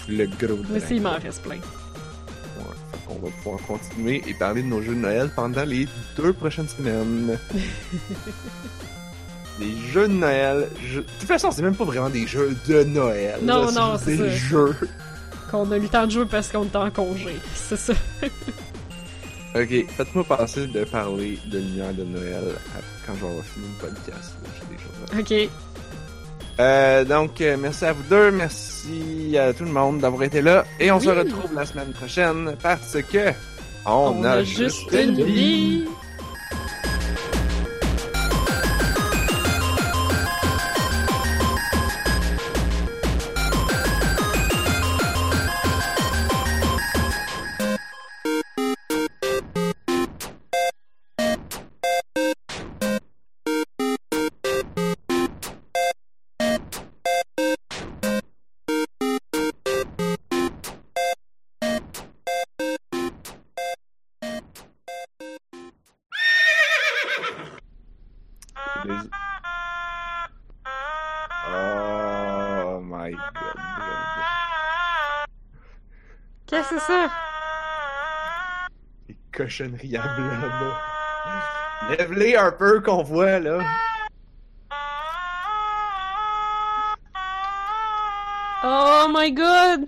Le gros dragon. Moi aussi, il m'en reste plein. Ouais, qu'on va pouvoir continuer et parler de nos jeux de Noël pendant les deux prochaines semaines. des jeux de Noël. je- De toute façon, c'est même pas vraiment des jeux de Noël. Non, là, non, c'est des ça. jeux. Qu'on a eu le temps de jouer parce qu'on était en congé. C'est ça. Ok, faites-moi passer de parler de lumière de Noël quand je vais avoir fini le podcast. là, J'ai des choses à Ok. Euh, donc, euh, merci à vous deux, merci à tout le monde d'avoir été là, et on se retrouve la semaine prochaine parce que on, a, juste une vie. C'est ça? Les cochonneries à blob. Lève-les un peu qu'on voit là. Oh my god!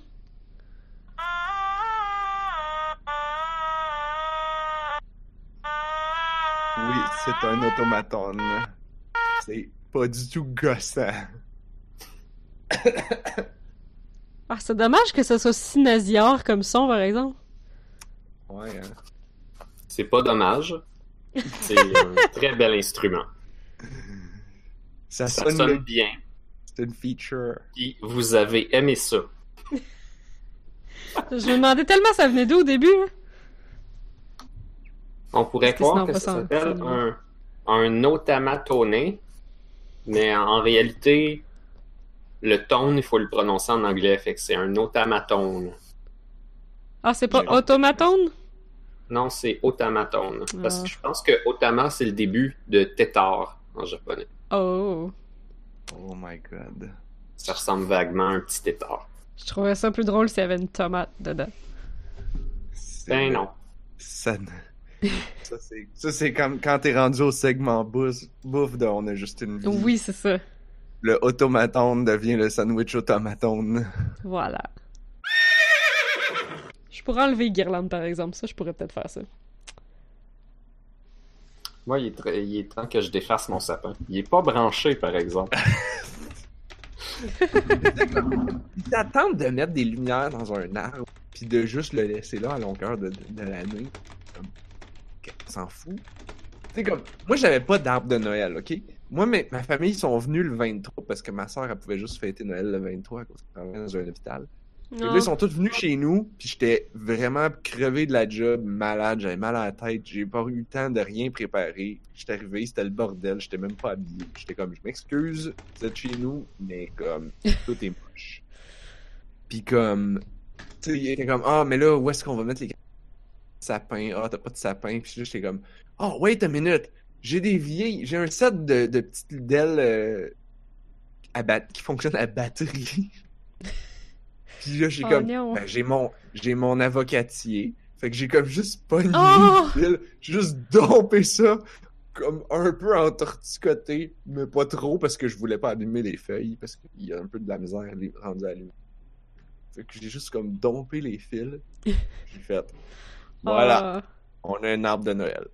Oui, c'est un automaton. C'est pas du tout gossant. Ah, c'est dommage que ce soit si nasillard comme son, par exemple. Ouais, hein. C'est pas dommage. C'est un très bel instrument. Ça, Ça sonne, sonne bien. C'est une feature. Puis vous avez aimé ça. Je me demandais tellement ça venait d'où au début. hein. On pourrait que croire que ça s'appelle un, un automatoné, mais en réalité, le tone, il faut le prononcer en anglais, fait que c'est un automatone. Ah, c'est pas automatone? Non, c'est automatone. Parce Ah. que je pense que otama, c'est le début de tétard en japonais. Oh. Oh my god. Ça ressemble vaguement à un petit tétard. Je trouvais ça plus drôle s'il y avait une tomate dedans. Ben non. Ça, ne- ça, c'est... ça, c'est comme quand t'es rendu au segment bouffe, bouffe de On a juste une vie. Oui, c'est ça. Le automatone devient le sandwich automatone. Voilà. Je pourrais enlever guirlande, par exemple. Ça, je pourrais peut-être faire ça. Moi, il est, très- il est temps que je défasse mon sapin. Il est pas branché, par exemple. Ils de mettre des lumières dans un arbre, puis de juste le laisser là à longueur de, de, de l'année. Comme, on s'en fout. Sais, comme, moi, j'avais pas d'arbre de Noël, ok? Moi, mes- ma famille sont venus le 23 parce que ma soeur, elle pouvait juste fêter Noël le 23 à cause qu'elle dans un hôpital. Et là, ils sont tous venus chez nous, puis j'étais vraiment crevé de la job, malade, j'avais mal à la tête, j'ai pas eu le temps de rien préparer. J'étais arrivé, c'était le bordel, j'étais même pas habillé. J'étais comme, je m'excuse, vous êtes chez nous, mais comme, tout est moche. Puis comme, tu sais, il était comme, ah, mais là, où est-ce qu'on va mettre les sapins? Ah, t'as pas de sapin. Puis là, j'étais comme, oh, wait a minute, j'ai des vieilles, j'ai un set de, de petites ailes euh, à bat- qui fonctionnent à batterie. Puis là, j'ai Oh comme, ben, j'ai mon, j'ai mon avocatier. Fait que j'ai comme juste pogné Oh! juste dompé ça comme un peu entorticoté, mais pas trop parce que je voulais pas allumer les feuilles parce qu'il y a un peu de la misère à les rendre allumées. Fait que j'ai juste comme dompé les fils. J'ai fait. Voilà, Ah. on a un arbre de Noël.